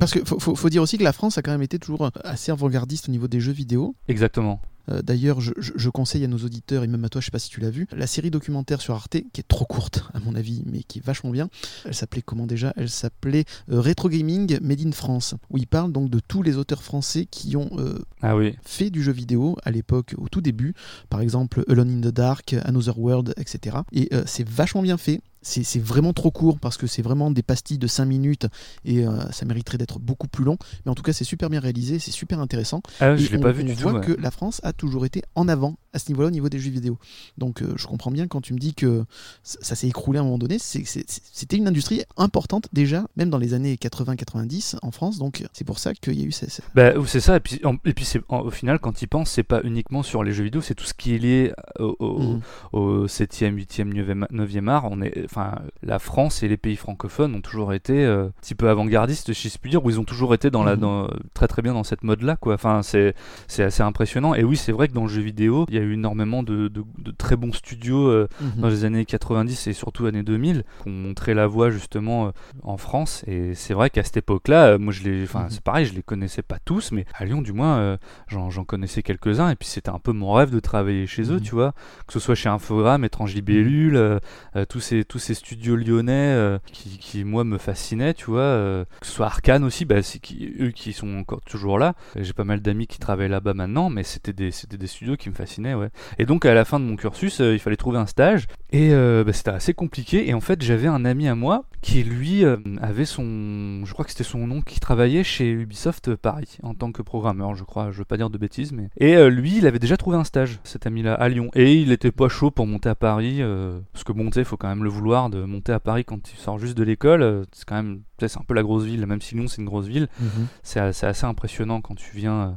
Parce qu'il faut, faut- faut dire aussi que la France a quand même été toujours assez avant-gardiste au niveau des jeux vidéo. Exactement. Euh, D'ailleurs, je, conseille à nos auditeurs et même à toi, je sais pas si tu l'as vu, la série documentaire sur Arte, qui est trop courte à mon avis, mais qui est vachement bien. Elle s'appelait comment déjà? Elle s'appelait euh, Retro Gaming Made in France, où il parle donc de tous les auteurs français qui ont euh, Ah oui. fait du jeu vidéo à l'époque, au tout début. Par exemple, Alone in the Dark, Another World, etc. Et euh, c'est vachement bien fait. C'est vraiment trop court parce que c'est vraiment des pastilles de 5 minutes et euh, ça mériterait d'être beaucoup plus long. Mais en tout cas, c'est super bien réalisé, c'est super intéressant. Ah, je l'ai pas vu on du tout. voit ouais. que la France a toujours été en avant à ce niveau-là, au niveau des jeux vidéo. Donc euh, je comprends bien quand tu me dis que ça, ça s'est écroulé à un moment donné. C'était une industrie importante déjà, même dans les années 80-90 en France. Donc c'est pour ça qu'il y a eu ces- Bah, c'est ça, et puis, en- et puis c'est, en- au final, quand il pense, c'est pas uniquement sur les jeux vidéo, c'est tout ce qui est lié au, au, Mhm. au 7e, 8e, 9e, 9e art. On est, enfin, la France et les pays francophones ont toujours été euh, un petit peu avant-gardistes, si je puis dire, où ils ont toujours été dans la, Mhm. dans, très très bien dans cette mode-là, quoi. Enfin, c'est, assez impressionnant. Et oui, c'est vrai que dans le jeu vidéo, il y a eu énormément de, de- de très bons studios euh, Mhm. dans les années 90 et surtout années 2000 qui ont montré la voie justement euh, en France et c'est vrai qu'à cette époque-là euh, moi je les enfin Mhm. c'est pareil je les connaissais pas tous mais à Lyon du moins j'en, connaissais quelques-uns et puis c'était un peu mon rêve de travailler chez eux tu vois que ce soit chez Infogrames Étrange Libellule tous ces tous ces studios lyonnais euh, qui, moi, me fascinaient, tu vois. euh, que ce soit Arkane aussi, bah, c'est qui, eux qui sont encore toujours là. J'ai pas mal d'amis qui travaillent là-bas maintenant, mais c'était des, c'était des studios qui me fascinaient, ouais. Et donc, à la fin de mon cursus, euh, il fallait trouver un stage. Et bah, c'était assez compliqué. Et en fait, j'avais un ami à moi qui, lui, avait son. Je crois que c'était son nom, qui travaillait chez Ubisoft Paris en tant que programmeur, je crois. Je veux pas dire de bêtises, mais. Et lui, il avait déjà trouvé un stage, cet ami-là, à Lyon. Et il était pas chaud pour monter à Paris. euh, parce que sais, faut quand même le vouloir de monter à Paris quand tu sors juste de l'école. euh, c'est quand même. C'est un peu la grosse ville, même si Lyon, c'est une grosse ville. Mhm. C'est c'est assez impressionnant quand tu viens, euh,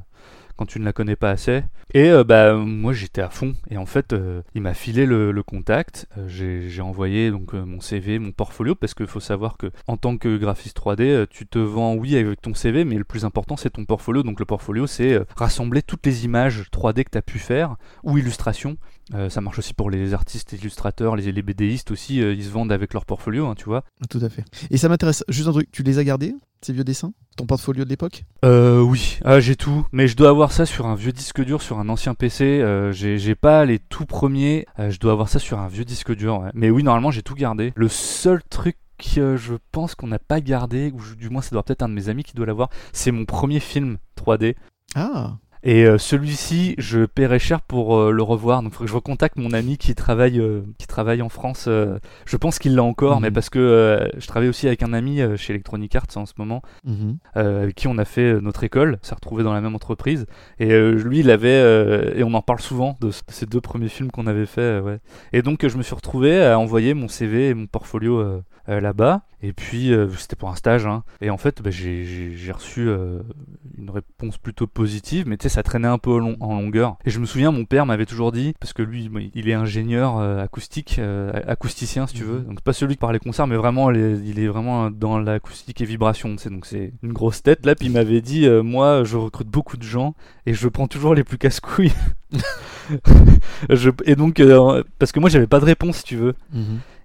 quand tu ne la connais pas assez. Et euh, bah moi j'étais à fond. Et en fait, euh, il m'a filé le, le contact. Euh, J'ai envoyé donc mon CV, mon portfolio, parce qu'il faut savoir que en tant que graphiste 3D, euh, tu te vends oui avec ton CV, mais le plus important c'est ton portfolio. Donc le portfolio c'est rassembler toutes les images 3D que tu as pu faire ou illustrations. Euh, ça marche aussi pour les artistes illustrateurs, les, les BDistes aussi, euh, ils se vendent avec leur portfolio, hein, tu vois. Tout à fait. Et ça m'intéresse. Juste un truc, tu les as gardés, ces vieux dessins Ton portfolio de l'époque? Euh, oui, ah, j'ai tout, mais je dois avoir ça sur un vieux disque dur, sur un ancien PC. euh, j'ai pas les tout premiers, je dois avoir ça sur un vieux disque dur. ouais. Mais oui, normalement, j'ai tout gardé. Le seul truc que je pense qu'on n'a pas gardé, ou du moins, ça doit peut-être un de mes amis qui doit l'avoir, c'est mon premier film 3D. Ah Et euh, celui-ci, je paierais cher pour euh, le revoir. Donc, il faut que je recontacte mon ami qui travaille, euh, qui travaille en France. je pense qu'il l'a encore, Mhm. mais parce que je travaille aussi avec un ami chez Electronic Arts en ce moment Mhm. avec qui on a fait notre école, s'est retrouvé dans la même entreprise. Et lui, il avait, et on en parle souvent de, ces deux premiers films qu'on avait fait. ouais. Et donc, je me suis retrouvé à envoyer mon CV et mon portfolio euh, là-bas. Et puis, euh, c'était pour un stage. hein. Et en fait, bah, j'ai- reçu euh, une réponse plutôt positive, mais tu sais, ça traînait un peu long- en longueur. Et je me souviens, mon père m'avait toujours dit, parce que lui, il est ingénieur acoustique, acousticien, si tu veux. Mhm. Donc, pas celui qui parle les concerts, mais vraiment, il est vraiment dans l'acoustique et vibration, tu sais. Donc, c'est une grosse tête. Là, puis il m'avait dit, moi, je recrute beaucoup de gens et je prends toujours les plus casse-couilles. *laughs* Je- et donc, parce que moi, j'avais pas de réponse, si tu veux.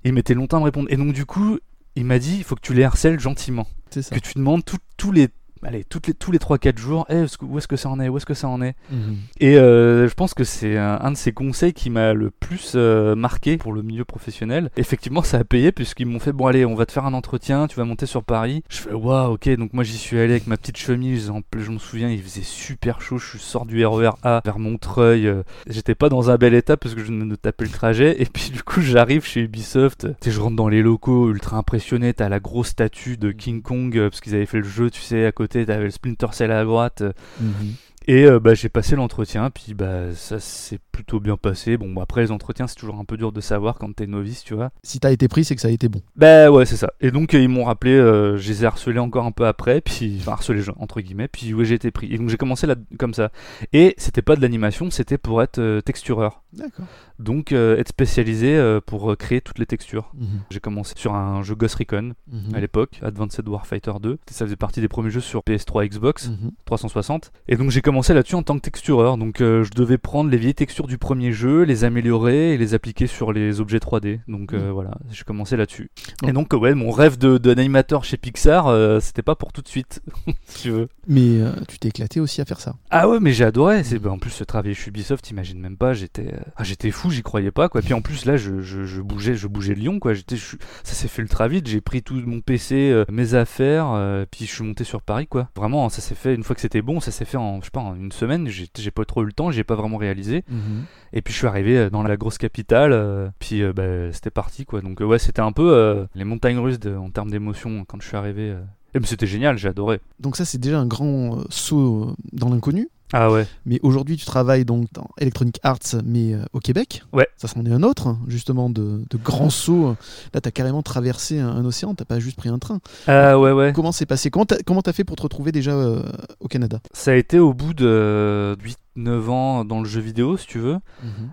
Il mettait longtemps à me répondre. Et donc, du coup, il m'a dit, il faut que tu les harcèles gentiment C'est ça. que tu demandes tout- tous les allez toutes les, tous les 3-4 jours Eh, est-ce que- où est-ce que ça en est où est-ce que ça en est Mhm. et euh, je pense que c'est un, un de ces conseils qui m'a le plus euh, marqué pour le milieu professionnel. Effectivement ça a payé puisqu'ils m'ont fait bon allez on va te faire un entretien tu vas monter sur Paris. Je fais waouh ok donc moi j'y suis allé avec ma petite chemise. En je me souviens il faisait super chaud. Je sors du RER A vers Montreuil. Euh, j'étais pas dans un bel état parce que je de taper le trajet. Et puis du coup j'arrive chez Ubisoft. Tu sais je rentre dans les locaux ultra impressionné t'as la grosse statue de King Kong parce qu'ils avaient fait le jeu tu sais à côté t'avais le Splinter Cell à droite euh, Mhm. Et euh, bah, j'ai passé l'entretien, puis bah, ça s'est plutôt bien passé. Bon, bah, après les entretiens, c'est toujours un peu dur de savoir quand t'es novice, tu vois. Si t'as été pris, c'est que ça a été bon. Bah ouais, c'est ça. Et donc euh, ils m'ont rappelé, euh, je les ai harcelés encore un peu après, puis enfin harcelés entre guillemets, puis ouais, j'ai été pris. Et donc j'ai commencé là comme ça. Et c'était pas de l'animation, c'était pour être euh, textureur. D'accord. Donc être spécialisé pour créer toutes les textures. Mhm. J'ai commencé sur un jeu Ghost Recon Mhm. à l'époque, Advanced Warfighter 2. Ça faisait partie des premiers jeux sur PS3 Xbox. Mhm. 360. Et donc j'ai commencé là-dessus en tant que textureur. Donc euh, je devais prendre les vieilles textures du premier jeu, les améliorer et les appliquer sur les objets 3D. Donc euh, Mm. voilà, j'ai commencé là-dessus. Et donc euh, ouais, mon rêve de- d'animateur chez Pixar, euh, c'était pas pour tout de suite, *laughs* si tu veux. Mais tu t'es éclaté aussi à faire ça. Ah ouais, mais j'ai adoré. C'est bah, en plus ce travail chez Ubisoft, t'imagines même pas. J'étais, ah, j'étais fou, j'y croyais pas quoi. Puis en plus là, je, je, je bougeais, je bougeais Lyon quoi. J'étais, je ça s'est fait ultra vite. J'ai pris tout mon PC, mes affaires, puis je suis monté sur Paris quoi. Vraiment, ça s'est fait une fois que c'était bon, ça s'est fait en, je sais pas, en une semaine. J'ai, pas trop eu le temps, j'ai pas vraiment réalisé. Mhm. Et puis je suis arrivé euh, dans la grosse capitale, euh, puis euh, bah, c'était parti quoi. Donc ouais, c'était un peu les montagnes russes de- en termes d'émotion quand je suis arrivé. Et c'était génial, j'ai adoré. Donc ça, c'est déjà un grand saut dans l'inconnu. Ah ouais. Mais aujourd'hui, tu travailles donc dans Electronic Arts, mais euh, au Québec. Ouais. Ça s'en est un autre, hein, justement, de, de grands sauts. Là, tu as carrément traversé un, un océan, t'as pas juste pris un train. Ah ouais ouais. Comment c'est passé? Comment t'as t'as fait pour te retrouver déjà euh, au Canada? Ça a été au bout de 8-9 ans dans le jeu vidéo, si tu veux.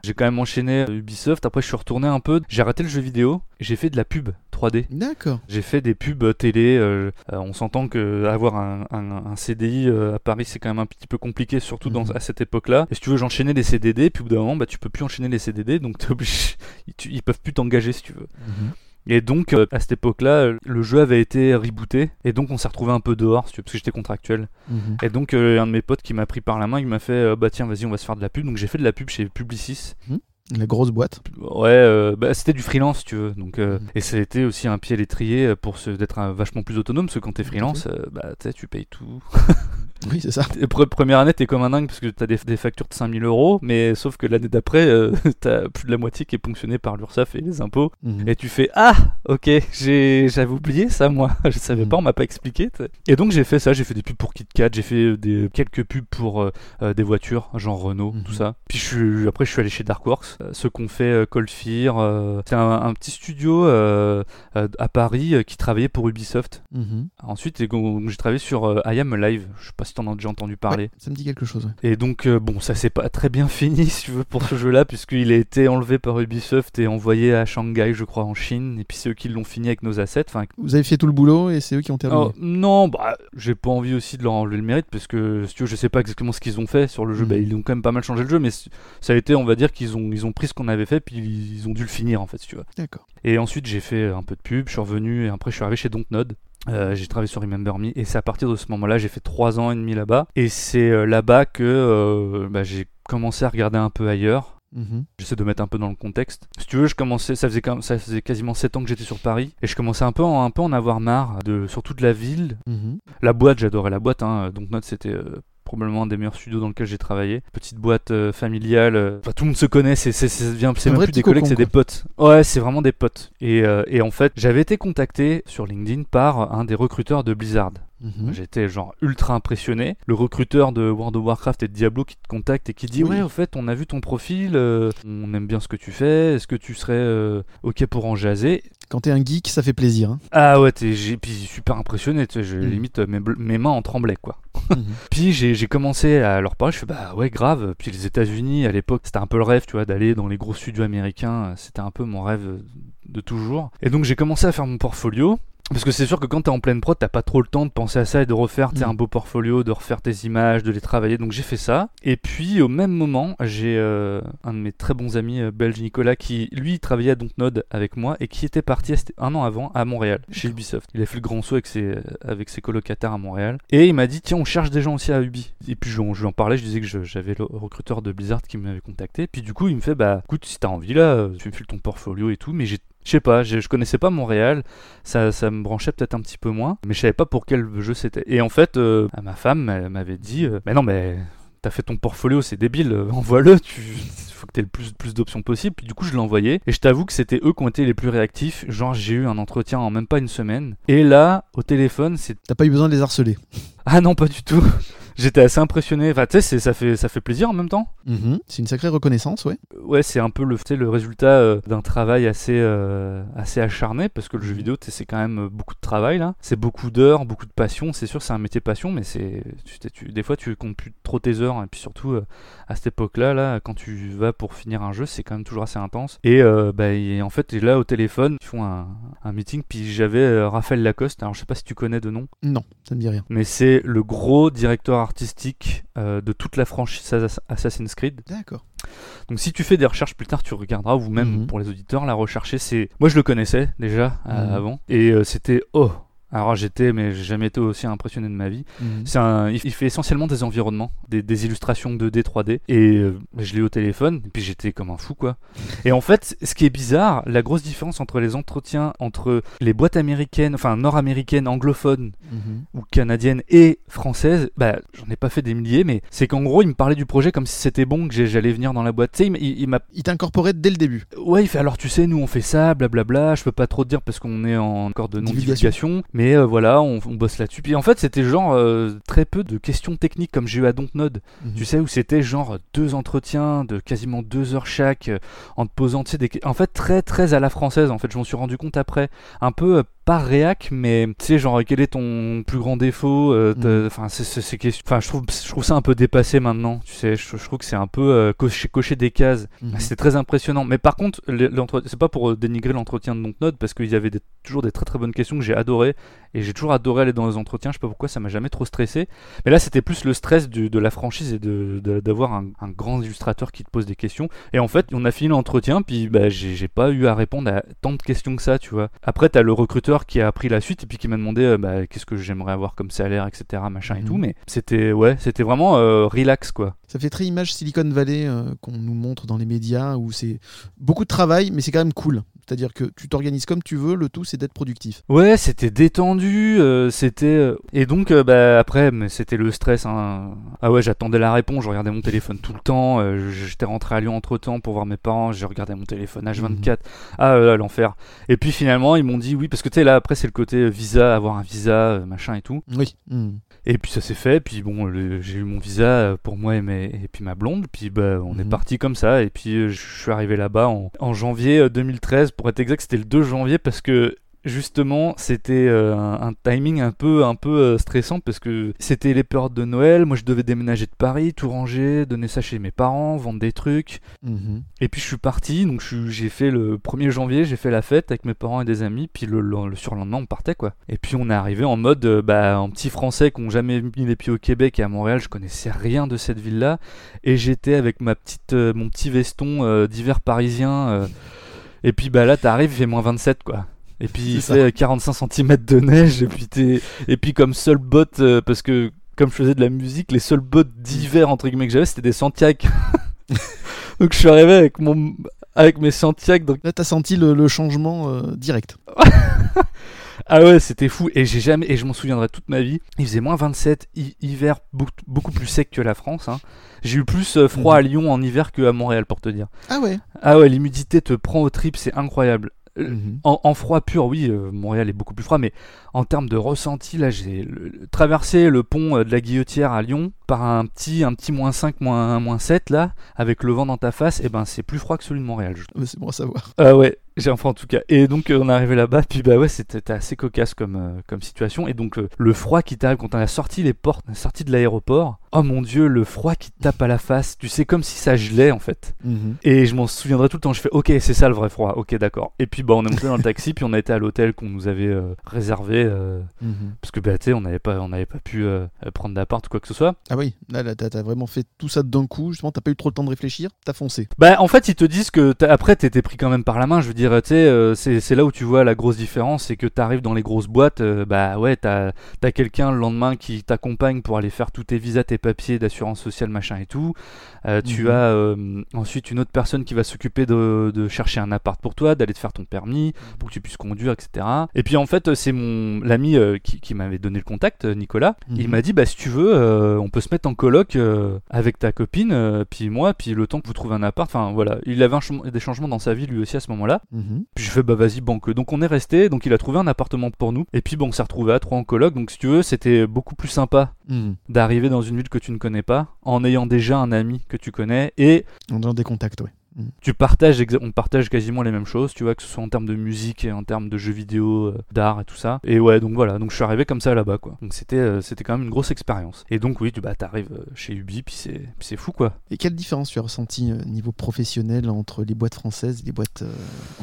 J'ai quand même enchaîné euh, Ubisoft. Après, je suis retourné un peu. J'ai arrêté le jeu vidéo. J'ai fait de la pub 3D. D'accord. J'ai fait des pubs euh, télé. euh, euh, on s'entend que avoir un, un- un CDI à Paris, c'est quand même un petit peu compliqué, surtout dans, Mhm. à cette époque-là. Et si tu veux, j'enchaînais les CDD. Puis au bout d'un moment, bah, tu peux plus enchaîner les CDD. Donc t'es obligé. *laughs* Ils, tu- ils peuvent plus t'engager si tu veux. Mhm. Et donc, euh, à cette époque-là, le jeu avait été rebooté. Et donc, on s'est retrouvé un peu dehors, parce que j'étais contractuel. Mhm. Et donc, euh, un de mes potes qui m'a pris par la main, il m'a fait euh, Bah tiens, vas-y, on va se faire de la pub. Donc, j'ai fait de la pub chez Publicis. La grosse boîte. Ouais, euh, bah, c'était du freelance, si tu veux. Donc, euh, Mhm. Et ça a été aussi un pied à l'étrier pour se- d'être un- vachement plus autonome, parce que quand t'es freelance, euh, bah, tu payes tout. *laughs* Oui, c'est ça. Pre- première année, t'es comme un dingue parce que t'as des, des factures de 5000 euros, mais sauf que l'année d'après, euh, *laughs* t'as plus de la moitié qui est ponctionnée par l'URSSAF et les impôts. Mhm. Et tu fais Ah, ok, j'avais oublié ça, moi. *laughs* Je savais Mhm. pas, on m'a pas expliqué. Et donc j'ai fait ça, j'ai fait des pubs pour KitKat, j'ai fait des, quelques pubs pour euh, euh, des voitures, genre Renault, Mhm. tout ça. Puis je suis, après, je suis allé chez Darkworks, ceux qu'on fait Cold Fear. euh, c'est un, un petit studio à Paris qui travaillait pour Ubisoft. Mhm. Ensuite, j'ai travaillé sur I Am Alive. Je sais pas si t'en as déjà entendu parler. Ouais, ça me dit quelque chose. ouais. Et donc, euh, bon, ça s'est pas très bien *laughs* fini, si tu veux, pour ce jeu-là, puisqu'il a été enlevé par Ubisoft et envoyé à Shanghai, je crois, en Chine. Et puis c'est eux qui l'ont fini avec nos assets. Enfin, Vous avez fait tout le boulot et c'est eux qui ont terminé. oh, non, bah, j'ai pas envie aussi de leur enlever le mérite, parce que, si tu veux, je sais pas exactement ce qu'ils ont fait sur le jeu. Mhm. Bah, ils ont quand même pas mal changé le jeu, mais ça a été, on va dire, qu'ils ont, ils ont pris ce qu'on avait fait, puis ils ont dû le finir, en fait, si tu veux. D'accord. Et ensuite, j'ai fait un peu de pub, je suis revenu, et après, je suis arrivé chez Dontnod. Euh, j'ai travaillé sur Remember Me, et c'est à partir de ce moment-là, j'ai fait 3 ans et demi là-bas. Et c'est euh, là-bas que euh, bah, j'ai commencé à regarder un peu ailleurs. Mhm. J'essaie de mettre un peu dans le contexte. Si tu veux, je commençais, ça faisait, quand- ça faisait quasiment 7 ans que j'étais sur Paris, et je commençais un peu, en- un peu en avoir marre, de, surtout de la ville. Mhm. La boîte, j'adorais la boîte, hein. Dontnod, c'était... probablement un des meilleurs studios dans lequel j'ai travaillé. Petite boîte euh, familiale. euh, Enfin, tout le monde se connaît. C'est, même plus des collègues, c'est des potes. Ouais, c'est vraiment des potes. Et, euh, et en fait, j'avais été contacté sur LinkedIn par un des recruteurs de Blizzard. Mhm. J'étais genre ultra impressionné. Le recruteur de World of Warcraft et de Diablo qui te contacte et qui dit Oui. Ouais, au fait, on a vu ton profil, euh, on aime bien ce que tu fais, est-ce que tu serais euh, ok pour en jaser? Quand t'es un geek, ça fait plaisir. hein. Ah ouais, t'es, j'ai, puis super impressionné, tu sais, je, Mhm. limite mes, mains en tremblaient quoi. *laughs* Mhm. *laughs* Puis j'ai, j'ai commencé à leur parler, je fais bah ouais, grave. Puis les États-Unis à l'époque, c'était un peu le rêve, tu vois, d'aller dans les gros studios américains, c'était un peu mon rêve de toujours. Et donc j'ai commencé à faire mon portfolio. Parce que c'est sûr que quand t'es en pleine prod, t'as pas trop le temps de penser à ça et de refaire Mhm. un beau portfolio, de refaire tes images, de les travailler. Donc j'ai fait ça. Et puis au même moment, j'ai euh, un de mes très bons amis euh, belges, Nicolas, qui lui travaillait à Dontnod avec moi et qui était parti un an avant à Montréal, chez Ubisoft. Il a fait le grand saut avec ses, avec ses colocataires à Montréal. Et il m'a dit tiens, on cherche des gens aussi à Ubi. Et puis je, je lui en parlais, je disais que j'avais le recruteur de Blizzard qui m'avait contacté. Puis du coup, il me fait bah écoute, si t'as envie là, euh, tu me files ton portfolio et tout. Mais j'ai je sais pas, je, connaissais pas Montréal, ça, ça me branchait peut-être un petit peu moins, mais je savais pas pour quel jeu c'était. Et en fait, euh, ma femme elle m'avait dit, euh, mais non, mais t'as fait ton portfolio, c'est débile, euh, *laughs* envoie-le, tu faut que t'aies le plus, plus d'options possible. Puis du coup, je l'ai envoyé, et je t'avoue que c'était eux qui ont été les plus réactifs. Genre, j'ai eu un entretien en même pas une semaine, et là, au téléphone, c'est T'as pas eu besoin de les harceler. ah non, pas du tout. J'étais assez impressionné. Enfin, tu sais, ça fait, ça fait plaisir en même temps. Mhm. C'est une sacrée reconnaissance, ouais. Ouais, c'est un peu le, le résultat euh, d'un travail assez, euh, assez acharné parce que le jeu vidéo, tu sais, c'est quand même euh, beaucoup de travail là. C'est beaucoup d'heures, beaucoup de passion. C'est sûr, c'est un métier passion, mais c'est, tu, sais, tu- des fois, tu comptes plus trop tes heures. Et puis surtout, euh, à cette époque-là, là, quand tu vas pour finir un jeu, c'est quand même toujours assez intense. Et euh, bah, et en fait, là au téléphone, ils font un, un meeting. Puis j'avais euh, Raphaël Lacoste. Alors, je sais pas si tu connais de nom, Non, ça me dit rien. mais c'est le gros directeur artistique euh, de toute la franchise Assas- Assassin's Creed. D'accord. Donc si tu fais des recherches plus tard, tu regarderas, ou même Mhm. pour les auditeurs, la rechercher, c'est... Moi je le connaissais déjà euh, Mhm. avant, et euh, c'était... Oh alors j'étais, mais j'ai jamais été aussi impressionné de ma vie. Mhm. C'est un, il fait essentiellement des environnements, des, des illustrations 2D, 3D. Et euh, je l'ai au téléphone, et puis j'étais comme un fou, quoi. Et en fait, ce qui est bizarre, la grosse différence entre les entretiens entre les boîtes américaines, enfin nord-américaines, anglophones Mhm. ou canadiennes et françaises, bah j'en ai pas fait des milliers, mais c'est qu'en gros, il me parlait du projet comme si c'était bon, que j'allais venir dans la boîte. Tu sais, il m'a- il, m'a incorporé dès le début. Ouais, il fait alors tu sais, nous on fait ça, blablabla. Je peux pas trop te dire parce qu'on est en accord de non-divulgation. Mais euh, voilà, on, on bosse là-dessus. Puis en fait, c'était genre euh, très peu de questions techniques comme j'ai eu à Dontnod. Mhm. Tu sais, où c'était genre deux entretiens de quasiment deux heures chaque euh, en te posant, tu sais, des... En fait, très très à la française. En fait, je m'en suis rendu compte après. Un peu. Pas réac, mais tu sais, genre, quel est ton plus grand défaut euh, Mhm. Enfin, c'est c'est- je trouve, je trouve ça un peu dépassé maintenant. Tu sais, je, je trouve que c'est un peu euh, cocher, cocher des cases. Mhm. C'était très impressionnant. Mais par contre, c'est pas pour euh, dénigrer l'entretien de Dontnod parce qu'il y avait des- toujours des très très bonnes questions que j'ai adoré Et j'ai toujours adoré aller dans les entretiens, je sais pas pourquoi, ça m'a jamais trop stressé. Mais là, c'était plus le stress du- de la franchise et de- de- d'avoir un, un grand illustrateur qui te pose des questions. Et en fait, on a fini l'entretien, puis bah, j'ai j'ai pas eu à répondre à tant de questions que ça, tu vois. Après, t'as le recruteur qui a pris la suite et puis qui m'a demandé euh, bah, qu'est-ce que j'aimerais avoir comme salaire, etc., machin et Mhm. tout. Mais c'était, ouais, c'était vraiment euh, relax, quoi. Ça fait très image Silicon Valley euh, qu'on nous montre dans les médias où c'est beaucoup de travail, mais c'est quand même cool. C'est-à-dire que tu t'organises comme tu veux, le tout c'est d'être productif. Ouais, c'était détendu, euh, c'était euh, et donc euh, bah après mais c'était le stress. hein. Ah ouais, j'attendais la réponse, je regardais mon téléphone tout le temps. J'étais rentré à Lyon entre temps pour voir mes parents, j'ai regardé mon téléphone H24. Ah euh, là, l'enfer. Et puis finalement ils m'ont dit oui parce que tu sais là après c'est le côté visa, avoir un visa, machin et tout. Oui. Hmm. Et puis ça s'est fait. Puis bon, le- j'ai eu mon visa pour moi et, mes, et puis ma blonde. Puis bah, on est Mhm. parti comme ça. Et puis je suis arrivé là-bas en, en janvier euh, 2013. Pour être exact, c'était le 2 janvier parce que justement c'était euh, un, timing un peu un peu euh, stressant parce que c'était les périodes de Noël. Moi, je devais déménager de Paris, tout ranger, donner ça chez mes parents, vendre des trucs. Mhm. Et puis je suis parti, donc j'ai fait le 1er janvier, j'ai fait la fête avec mes parents et des amis, puis le, le- le surlendemain on partait quoi. Et puis on est arrivé en mode, euh, bah, en petit français qui n'ont jamais mis les pieds au Québec et à Montréal, je connaissais rien de cette ville-là, et j'étais avec ma petite, mon petit veston d'hiver parisien, et puis bah là t'arrives, il fait moins 27 quoi. Et puis il C'est fait euh, 45 cm de neige, et puis, t'es- et puis comme seul bot, euh, parce que comme je faisais de la musique, les seuls bottes d'hiver entre guillemets que j'avais c'était des Santiago. *laughs* Donc je suis arrivé avec mon avec mes Santiago donc Là, t'as senti le, le changement euh, direct. *laughs* ah ouais, c'était fou et j'ai jamais et je m'en souviendrai toute ma vie. Il faisait moins 27 hi- hiver beaucoup, plus sec que la France hein. J'ai eu plus euh, froid à Lyon en hiver que à Montréal pour te dire. Ah ouais. Ah ouais, l'humidité te prend au trip, c'est incroyable. Mhm. En, en froid pur, oui, euh, Montréal est beaucoup plus froid, mais en termes de ressenti, là, j'ai traversé le pont euh, de la Guillotière à Lyon par un petit, un petit moins 5, moins, moins 7, là, avec le vent dans ta face, et ben c'est plus froid que celui de Montréal. je Euh, C'est bon à savoir. ah ouais, j'ai enfin en tout cas. Et donc euh, on est arrivé là-bas, puis bah ouais, c'était assez cocasse comme, euh, comme situation. Et donc euh, le froid qui t'arrive quand on a sorti les portes, on sorti de l'aéroport. Oh mon dieu, le froid qui te tape à la face. Tu sais comme si ça gelait en fait. Mhm. Et je m'en souviendrai tout le temps. Je fais ok, c'est ça le vrai froid. Ok, d'accord. Et puis bah on est monté dans le taxi, puis on a été à l'hôtel qu'on nous avait euh, réservé Mhm. parce que bah tu sais, on n'avait pas, on n'avait pas pu prendre d'appart ou quoi que ce soit. Ah oui, là, là t'as vraiment fait tout ça d'un coup. Justement, t'as pas eu trop le temps de réfléchir. T'as foncé. Bah en fait ils te disent que t'as- après t'étais pris quand même par la main, je veux dire, tu sais, euh, c'est c'est là où tu vois la grosse différence, c'est que t'arrives dans les grosses boîtes, euh, bah ouais, t'as as, quelqu'un le lendemain qui t'accompagne pour aller faire tous tes visas, tes papiers d'assurance sociale, machin et tout. Euh, tu Mhm. as euh, ensuite une autre personne qui va s'occuper de, de chercher un appart pour toi, d'aller te faire ton permis, pour que tu puisses conduire, etc. Et puis en fait c'est mon l'ami qui, qui m'avait donné le contact, Nicolas, il Mhm. m'a dit bah si tu veux, on peut se mettre en coloc euh, avec ta copine, euh, puis moi, puis le temps que vous trouvez un appart. Enfin voilà, il avait un des changements dans sa vie lui aussi à ce moment-là. Mhm. Puis je fais bah vas-y banque. Donc on est resté, donc il a trouvé un appartement pour nous. Et puis bon, on s'est retrouvé à trois en coloc. Donc si tu veux, c'était beaucoup plus sympa Mhm. d'arriver dans une ville que tu ne connais pas, en ayant déjà un ami que tu connais et En dehors des contacts, ouais. Tu partages, on partage quasiment les mêmes choses, tu vois, que ce soit en termes de musique et en termes de jeux vidéo, euh, d'art et tout ça. Et ouais, donc voilà, donc je suis arrivé comme ça là-bas, quoi. Donc c'était, euh, c'était quand même une grosse expérience. Et donc oui, tu bah t'arrives euh, chez Ubi, puis c'est, fou, quoi. Et quelle différence tu as ressenti niveau professionnel entre les boîtes françaises et les boîtes euh,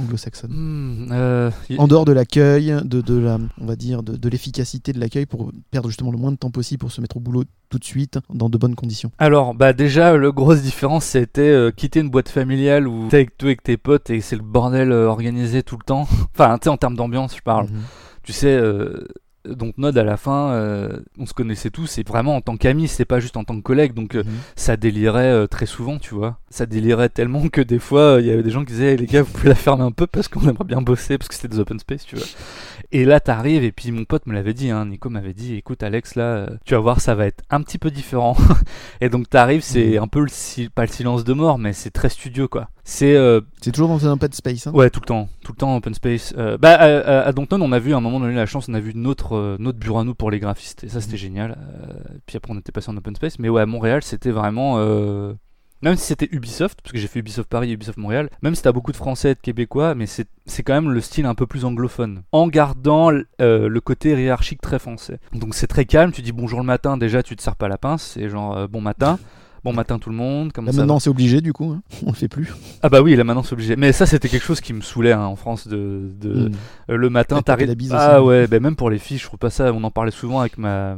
anglo-saxonnes? Hmm, euh, y- En dehors de l'accueil, de, de la, on va dire, de, de l'efficacité de l'accueil pour perdre justement le moins de temps possible pour se mettre au boulot tout de suite dans de bonnes conditions? Alors, bah déjà, la grosse différence, c'était euh, quitter une boîte familiale où t'es avec, toi avec tes potes et c'est le bordel euh, organisé tout le temps. *laughs* enfin, tu sais, en termes d'ambiance, je parle. Mhm. tu sais, euh, donc Nod à la fin, euh, on se connaissait tous, et vraiment en tant qu'amis, c'est pas juste en tant que collègue, donc euh, Mhm. ça délirait euh, très souvent, tu vois. Ça délirait tellement que des fois, il y avait des gens qui disaient, Hey, les gars, vous pouvez la fermer un peu parce qu'on aimerait bien bosser, parce que c'était des open space, tu vois. Et là, t'arrives, et puis mon pote me l'avait dit, hein, Nico m'avait dit, écoute Alex, là, tu vas voir, ça va être un petit peu différent. *laughs* et donc t'arrives, c'est Mhm. un peu le, pas le silence de mort, mais c'est très studio, quoi. C'est euh, C'est toujours dans un open space. Hein Ouais, tout le temps, tout le temps open space. Euh, bah, à, à- à Downton, on a vu à un moment donné la chance, on a vu notre, euh, notre bureau à nous pour les graphistes, et ça c'était génial. Euh, puis après, on était passé en open space, mais ouais, à Montréal, c'était vraiment. Même si c'était Ubisoft, parce que j'ai fait Ubisoft Paris et Ubisoft Montréal, même si t'as beaucoup de Français et de Québécois, mais c'est c'est quand même le style un peu plus anglophone, en gardant euh, le côté hiérarchique très français. Donc c'est très calme, tu dis bonjour le matin, déjà tu te sers pas la pince, c'est genre euh, bon matin. *laughs* bon matin tout le monde. Comment Là ça maintenant c'est obligé du coup, hein. *laughs* on le fait plus. Ah bah oui, là maintenant c'est obligé. Mais ça c'était quelque chose qui me saoulait hein, en France de, de- Mm. euh, le matin t'arrives. Ah aussi. ouais, bah même pour les filles, je trouve pas ça. On en parlait souvent avec ma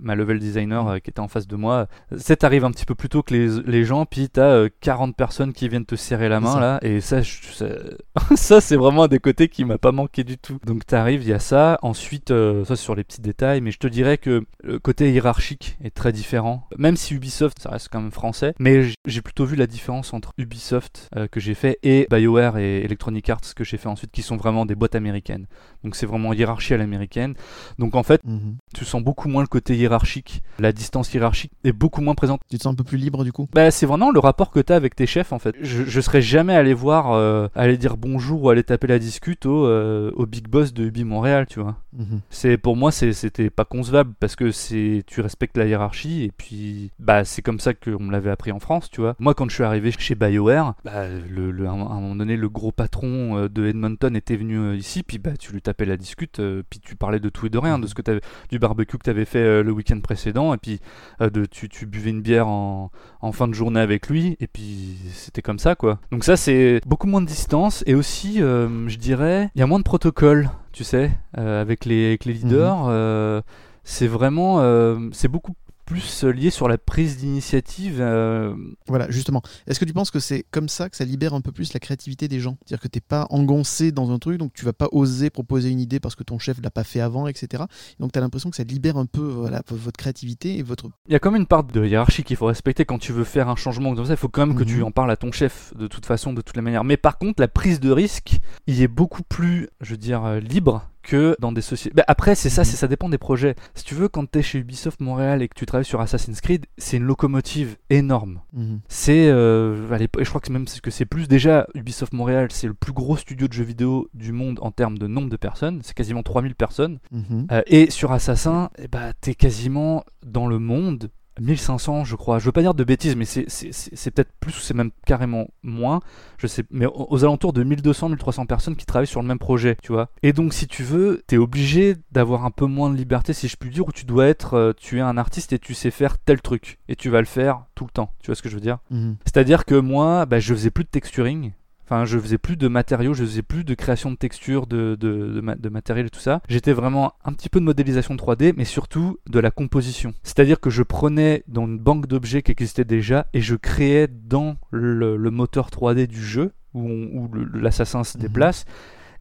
ma level designer euh, qui était en face de moi. C'est t'arrives un petit peu plus tôt que les, les gens, puis t'as euh, 40 personnes qui viennent te serrer la main ça. là, et ça, je- ça, *laughs* ça, c'est vraiment un des côtés qui m'a pas manqué du tout. Donc t'arrives, il y a ça. Ensuite, euh, ça c'est sur les petits détails, mais je te dirais que le côté hiérarchique est très différent. Même si Ubisoft, ça reste quand même français, mais j'ai plutôt vu la différence entre Ubisoft euh, que j'ai fait et BioWare et Electronic Arts que j'ai fait ensuite, qui sont vraiment des boîtes américaines. Donc c'est vraiment hiérarchie à l'américaine. Donc en fait, Mhm. tu sens beaucoup moins le côté hiérarchique. La distance hiérarchique est beaucoup moins présente. Tu te sens un peu plus libre du coup? Bah, c'est vraiment le rapport que tu as avec tes chefs en fait. Je, je serais jamais allé voir, euh, aller dire bonjour ou aller taper la discute au, euh, au big boss de Ubi Montréal, tu vois. Mhm. C'est pour moi c'était pas concevable parce que c'est tu respectes la hiérarchie et puis bah c'est comme ça qu'on me l'avait appris en France, tu vois. Moi quand je suis arrivé chez BioWare, bah, le, le- à un moment donné le gros patron euh, de Edmonton était venu euh, ici puis bah tu lui tapais la discute euh, puis tu parlais de tout et de rien, de ce que t'avais du barbecue que tu avais fait le week-end précédent et puis de tu, tu buvais une bière en, en fin de journée avec lui et puis c'était comme ça quoi. Donc ça c'est beaucoup moins de distance et aussi euh, je dirais il y a moins de protocole, tu sais, euh, avec les avec les leaders. euh, c'est vraiment euh, c'est beaucoup plus lié sur la prise d'initiative. euh, Voilà, justement. Est-ce que tu penses que c'est comme ça que ça libère un peu plus la créativité des gens? C'est-à-dire que t'es pas engoncé dans un truc, donc tu vas pas oser proposer une idée parce que ton chef l'a pas fait avant, etc. Donc tu as l'impression que ça libère un peu voilà, votre créativité et votre. Il y a quand même une part de hiérarchie qu'il faut respecter quand tu veux faire un changement comme ça. Il faut quand même que tu Mhm. en parles à ton chef de toute façon, de toutes les manières. Mais par contre, la prise de risque, il est beaucoup plus, je veux dire, euh, libre que dans des sociétés. Bah, après, c'est ça, Mhm. c'est ça dépend des projets. Si tu veux, quand tu es chez Ubisoft Montréal et que tu travailles sur Assassin's Creed, c'est une locomotive énorme. Mhm. C'est, euh, je crois que même que c'est plus déjà Ubisoft Montréal, c'est le plus gros studio de jeux vidéo du monde en termes de nombre de personnes. C'est quasiment 3000 personnes. Mhm. Euh, et sur Assassin, eh bah, t'es quasiment dans le monde 1500, je crois. Je veux pas dire de bêtises, mais c'est- peut-être plus ou c'est même carrément moins. Je sais, mais aux, alentours de 1200-1300 personnes qui travaillent sur le même projet, tu vois. Et donc, si tu veux, t'es obligé d'avoir un peu moins de liberté, si je puis dire, où tu dois être, euh, tu es un artiste et tu sais faire tel truc. Et tu vas le faire tout le temps. Tu vois ce que je veux dire? Mhm. c'est-à-dire que moi, bah, je faisais plus de texturing. Enfin, je faisais plus de matériaux, je faisais plus de création de textures, de, de, de, ma- de matériel et tout ça. J'étais vraiment un petit peu de modélisation 3D, mais surtout de la composition. C'est-à-dire que je prenais dans une banque d'objets qui existait déjà et je créais dans le, le moteur 3D du jeu, où, l'assassin se Mhm. déplace,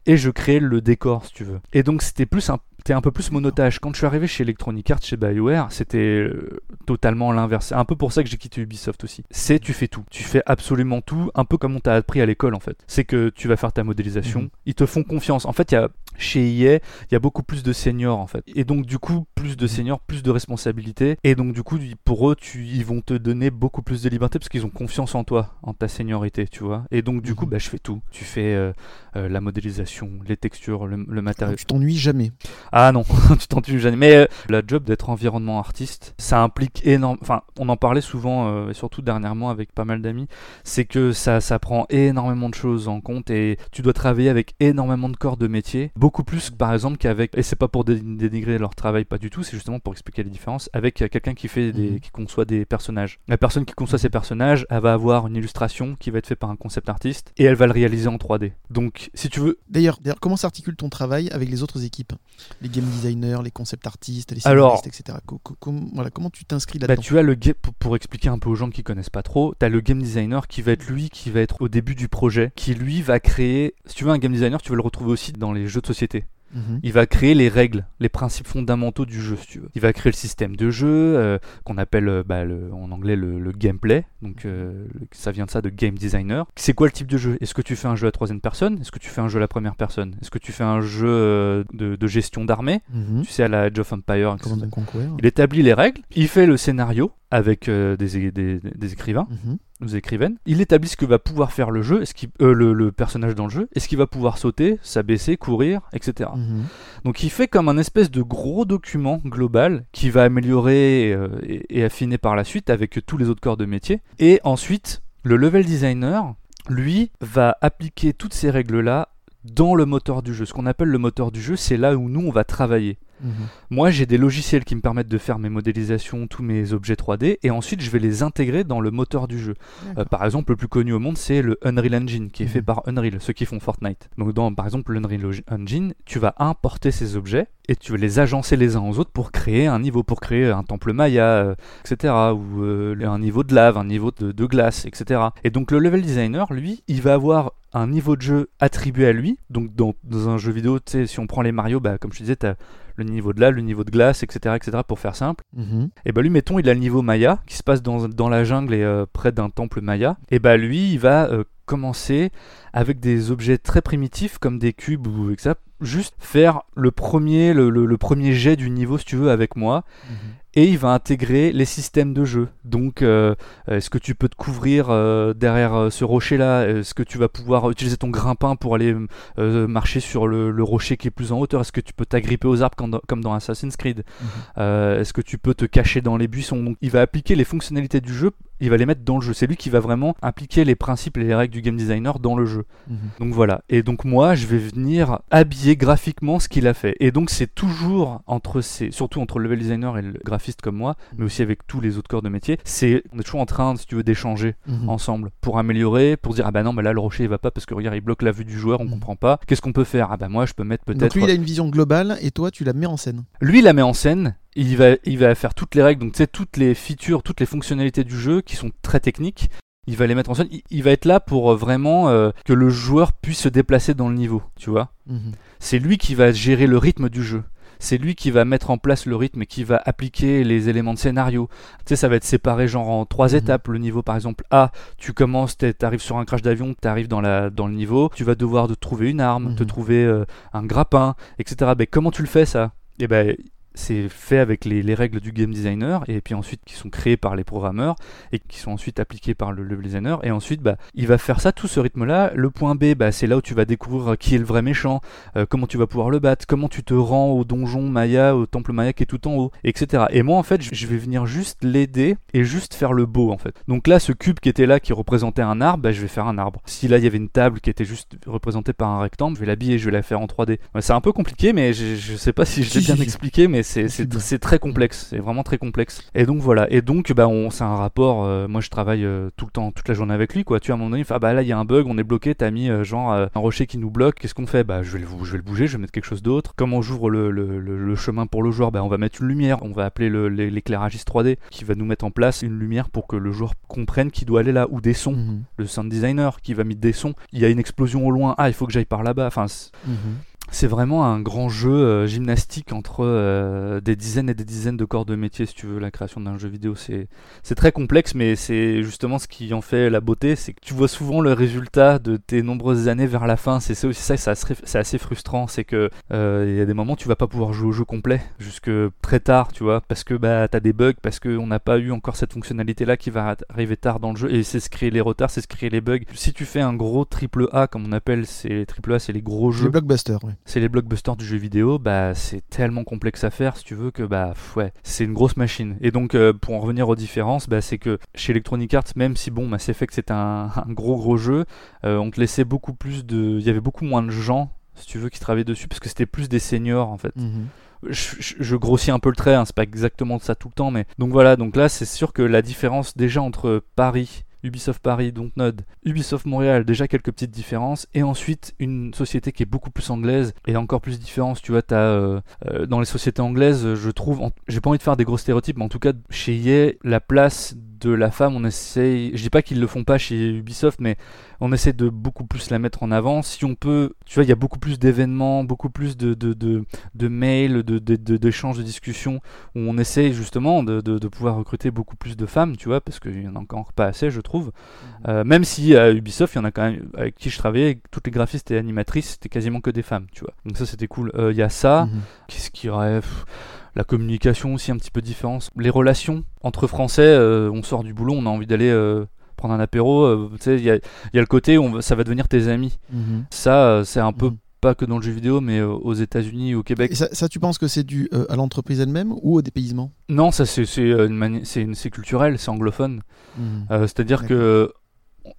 et je créais le décor, si tu veux. Et donc, c'était plus un c'était un peu plus monotage. Quand je suis arrivé chez Electronic Arts, chez BioWare, c'était euh, totalement l'inverse. C'est un peu pour ça que j'ai quitté Ubisoft aussi. C'est tu fais tout. Tu fais absolument tout, un peu comme on t'a appris à l'école en fait. C'est que tu vas faire ta modélisation, Mhm. ils te font confiance. En fait, il y a chez EA, il y a beaucoup plus de seniors en fait. Et donc du coup, plus de seniors, plus de responsabilités. Et donc du coup, pour eux, tu, ils vont te donner beaucoup plus de liberté parce qu'ils ont confiance en toi, en ta seniorité, tu vois. Et donc du coup, Mhm. bah, je fais tout. Tu fais euh, euh, la modélisation, les textures, le, le matériel. Tu t'ennuies jamais. Ah non, *laughs* tu t'en tues jamais. Mais euh, la job d'être environnement artiste, ça implique énorme. Enfin, on en parlait souvent, euh, et surtout dernièrement avec pas mal d'amis, c'est que ça, ça prend énormément de choses en compte et tu dois travailler avec énormément de corps de métier, beaucoup plus par exemple qu'avec. Et c'est pas pour dé- dénigrer leur travail, pas du tout. C'est justement pour expliquer les différences avec quelqu'un qui fait des, Mhm. qui conçoit des personnages. La personne qui conçoit ces personnages, elle va avoir une illustration qui va être faite par un concept artiste et elle va le réaliser en 3D. Donc, si tu veux, D'ailleurs, d'ailleurs, comment s'articule ton travail avec les autres équipes? Les game designers, les concept artistes, les Alors- scénaristes, etc. Co- co- com- voilà, comment tu t'inscris Bah, là-dedans tu as le pour, pour expliquer un peu aux gens qui connaissent pas trop, tu as le game designer qui va être lui qui va être au début du projet, qui lui va créer, si tu veux un game designer, tu vas le retrouver aussi dans les jeux de société. Mhm. Il va créer les règles, les principes fondamentaux du jeu, si tu veux. Il va créer le système de jeu, euh, qu'on appelle euh, bah, le- en anglais le, le gameplay. Donc euh, le- ça vient de ça, de game designer. C'est quoi le type de jeu? Est-ce que tu fais un jeu à troisième personne? Est-ce que tu fais un jeu à la première personne? Est-ce que tu fais un jeu euh, de, de gestion d'armée? Mhm. Tu sais, à la Age of Empire, etc. Il établit les règles, il fait le scénario avec euh, des, des- des écrivains, Mhm. Des écrivaines. Il établit ce que va pouvoir faire le jeu, euh, le, le personnage dans le jeu, est-ce qu'il va pouvoir sauter, s'abaisser, courir, etc. Mhm. Donc il fait comme un espèce de gros document global qui va améliorer euh, et, et affiner par la suite avec tous les autres corps de métier. Et ensuite, le level designer, lui, va appliquer toutes ces règles-là dans le moteur du jeu. Ce qu'on appelle le moteur du jeu, c'est là où nous, on va travailler. Mhm. Moi, j'ai des logiciels qui me permettent de faire mes modélisations, tous mes objets 3D, et ensuite je vais les intégrer dans le moteur du jeu. Euh, par exemple, le plus connu au monde, c'est le Unreal Engine, qui est fait Mhm. par Unreal, ceux qui font Fortnite. Donc, dans, par exemple, l'Unreal Engine, tu vas importer ces objets et tu vas les agencer les uns aux autres pour créer un niveau, pour créer un temple Maya, euh, etc. Ou euh, un niveau de lave, un niveau de, de glace, etc. Et donc, le level designer, lui, il va avoir un niveau de jeu attribué à lui. Donc, dans, dans un jeu vidéo, tu sais, si on prend les Mario, bah, comme je disais, tu as le niveau de lave, le niveau de glace, etc., etc., pour faire simple. Mhm. Et bah lui, mettons, il a le niveau Maya, qui se passe dans, dans la jungle et euh, près d'un temple Maya. Et bah lui, il va euh, commencer avec des objets très primitifs comme des cubes ou etc. Juste faire le premier, le premier jet du niveau, si tu veux, avec moi. Mhm. Et il va intégrer les systèmes de jeu. Donc, euh, est-ce que tu peux te couvrir euh, derrière euh, ce rocher-là? Est-ce que tu vas pouvoir utiliser ton grimpin pour aller euh, marcher sur le, le rocher qui est plus en hauteur? Est-ce que tu peux t'agripper aux arbres comme dans, comme dans Assassin's Creed? Mhm. Est-ce que tu peux te cacher dans les buissons? Donc il va appliquer les fonctionnalités du jeu, il va les mettre dans le jeu. C'est lui qui va vraiment appliquer les principes et les règles du game designer dans le jeu. Mhm. Donc voilà. Et donc moi, je vais venir habiller graphiquement ce qu'il a fait. Et donc c'est toujours entre ces, surtout entre le level designer et le graphiste comme moi, mais aussi avec tous les autres corps de métier, c'est on est toujours en train, si tu veux, d'échanger Mhm. ensemble pour améliorer, pour dire ah bah non, bah là le rocher il va pas parce que regarde il bloque la vue du joueur, on Mhm. comprend pas. Qu'est-ce qu'on peut faire? Ah bah moi je peux mettre Donc peut-être lui, il a une vision globale et toi, tu la mets en scène. lui, il la met en scène. Il va, il va faire toutes les règles, donc tu sais, toutes les features, toutes les fonctionnalités du jeu qui sont très techniques. Il va les mettre en scène. Il, il va être là pour euh, vraiment euh, que le joueur puisse se déplacer dans le niveau, tu vois? Mhm. C'est lui qui va gérer le rythme du jeu. C'est lui qui va mettre en place le rythme et qui va appliquer les éléments de scénario. Tu sais, ça va être séparé genre en trois Mhm. étapes. Le niveau, par exemple, A, tu commences, tu arrives sur un crash d'avion, tu arrives dans, la, dans le niveau, tu vas devoir de trouver une arme, te Mhm. trouver euh, un grappin, etc. Ben, comment tu le fais ça? Eh ben, c'est fait avec les, les règles du game designer et puis ensuite qui sont créées par les programmeurs et qui sont ensuite appliquées par le level designer. Et ensuite bah, il va faire ça tout ce rythme là le point B bah, c'est là où tu vas découvrir qui est le vrai méchant euh, comment tu vas pouvoir le battre comment tu te rends au donjon Maya au temple Maya qui est tout en haut etc et moi en fait je- vais venir juste l'aider et juste faire le beau en fait. Donc là ce cube qui était là qui représentait un arbre bah, je vais faire un arbre. Si là il y avait une table qui était juste représentée par un rectangle je vais l'habiller je vais la faire en 3D Ouais, c'est un peu compliqué mais je, je sais pas si je l'ai bien expliqué mais c'est très complexe, c'est vraiment très complexe. Et donc voilà, et donc bah on c'est un rapport. euh, moi je travaille euh, tout le temps, toute la journée avec lui quoi. Tu vois, à un moment donné, il fait, ah bah là il y a un bug, on est bloqué, t'as mis euh, genre un rocher qui nous bloque. Qu'est-ce qu'on fait? Bah je vais le je vais le bouger, je vais mettre quelque chose d'autre. Comment j'ouvre le, le, chemin pour le joueur Bah on va mettre une lumière, on va appeler le- l'é- l'éclairagiste 3D qui va nous mettre en place une lumière pour que le joueur comprenne qu'il doit aller là ou des sons. Mhm. Le sound designer qui va mettre des sons. Il y a une explosion au loin. Ah il faut que j'aille par là-bas. Enfin Mhm. C'est vraiment un grand jeu euh, gymnastique entre euh, des dizaines et des dizaines de corps de métier, si tu veux, la création d'un jeu vidéo. C'est, c'est très complexe, mais c'est justement ce qui en fait la beauté, c'est que tu vois souvent le résultat de tes nombreuses années vers la fin. C'est ça aussi ça, c'est assez, c'est assez frustrant, c'est que euh, il y a des moments où tu vas pas pouvoir jouer au jeu complet jusque très tard, tu vois, parce que bah t'as des bugs, parce qu'on n'a pas eu encore cette fonctionnalité-là qui va arriver tard dans le jeu, et c'est ce créer les retards, c'est ce créer les bugs. Si tu fais un gros triple A, comme on appelle, c'est triple A, c'est les gros jeux Le blockbuster, oui. C'est les blockbusters du jeu vidéo, bah c'est tellement complexe à faire si tu veux que bah ouais, c'est une grosse machine. Et donc euh, pour en revenir aux différences, bah c'est que chez Electronic Arts, même si bon Mass Effect c'est un, *laughs* un gros gros jeu, euh, on te laissait beaucoup plus de, il y avait beaucoup moins de gens si tu veux qui travaillaient dessus parce que c'était plus des seniors en fait Mhm. je, je- je grossis un peu le trait, hein, c'est pas exactement ça tout le temps, mais donc voilà, donc là c'est sûr que la différence déjà entre Paris, Ubisoft Paris, Dontnod, Ubisoft Montréal, déjà quelques petites différences, et ensuite une société qui est beaucoup plus anglaise et encore plus différence, tu vois, t'as euh, euh, dans les sociétés anglaises, je trouve, j'ai pas envie de faire des gros stéréotypes, mais en tout cas chez EA, la place de la femme, on essaye, je dis pas qu'ils le font pas chez Ubisoft, mais on essaie de beaucoup plus la mettre en avant. Si on peut, tu vois, il y a beaucoup plus d'événements, beaucoup plus de, de, de, de mails, de, de, de- d'échanges, de discussions, où on essaye justement de, pouvoir recruter beaucoup plus de femmes, tu vois, parce qu'il y en a encore pas assez, je trouve. Euh, même si à Ubisoft, il y en a quand même avec qui je travaillais, toutes les graphistes et animatrices, c'était quasiment que des femmes, tu vois. Donc ça, c'était cool. Euh, Il y a ça. Mhm. Qu'est-ce qu'il y aurait La communication aussi un petit peu différente. Les relations entre Français, euh, on sort du boulot, on a envie d'aller euh, prendre un apéro. euh, tu sais, il y a, il y a le côté où on ça va devenir tes amis. Mhm. Ça, c'est un peu Mhm. pas que dans le jeu vidéo, mais aux États-Unis, au Québec. Et ça, ça, tu penses que c'est dû euh, à l'entreprise elle-même ou au dépaysement? Non, ça c'est culturel, c'est anglophone. Mhm. Euh, C'est-à-dire que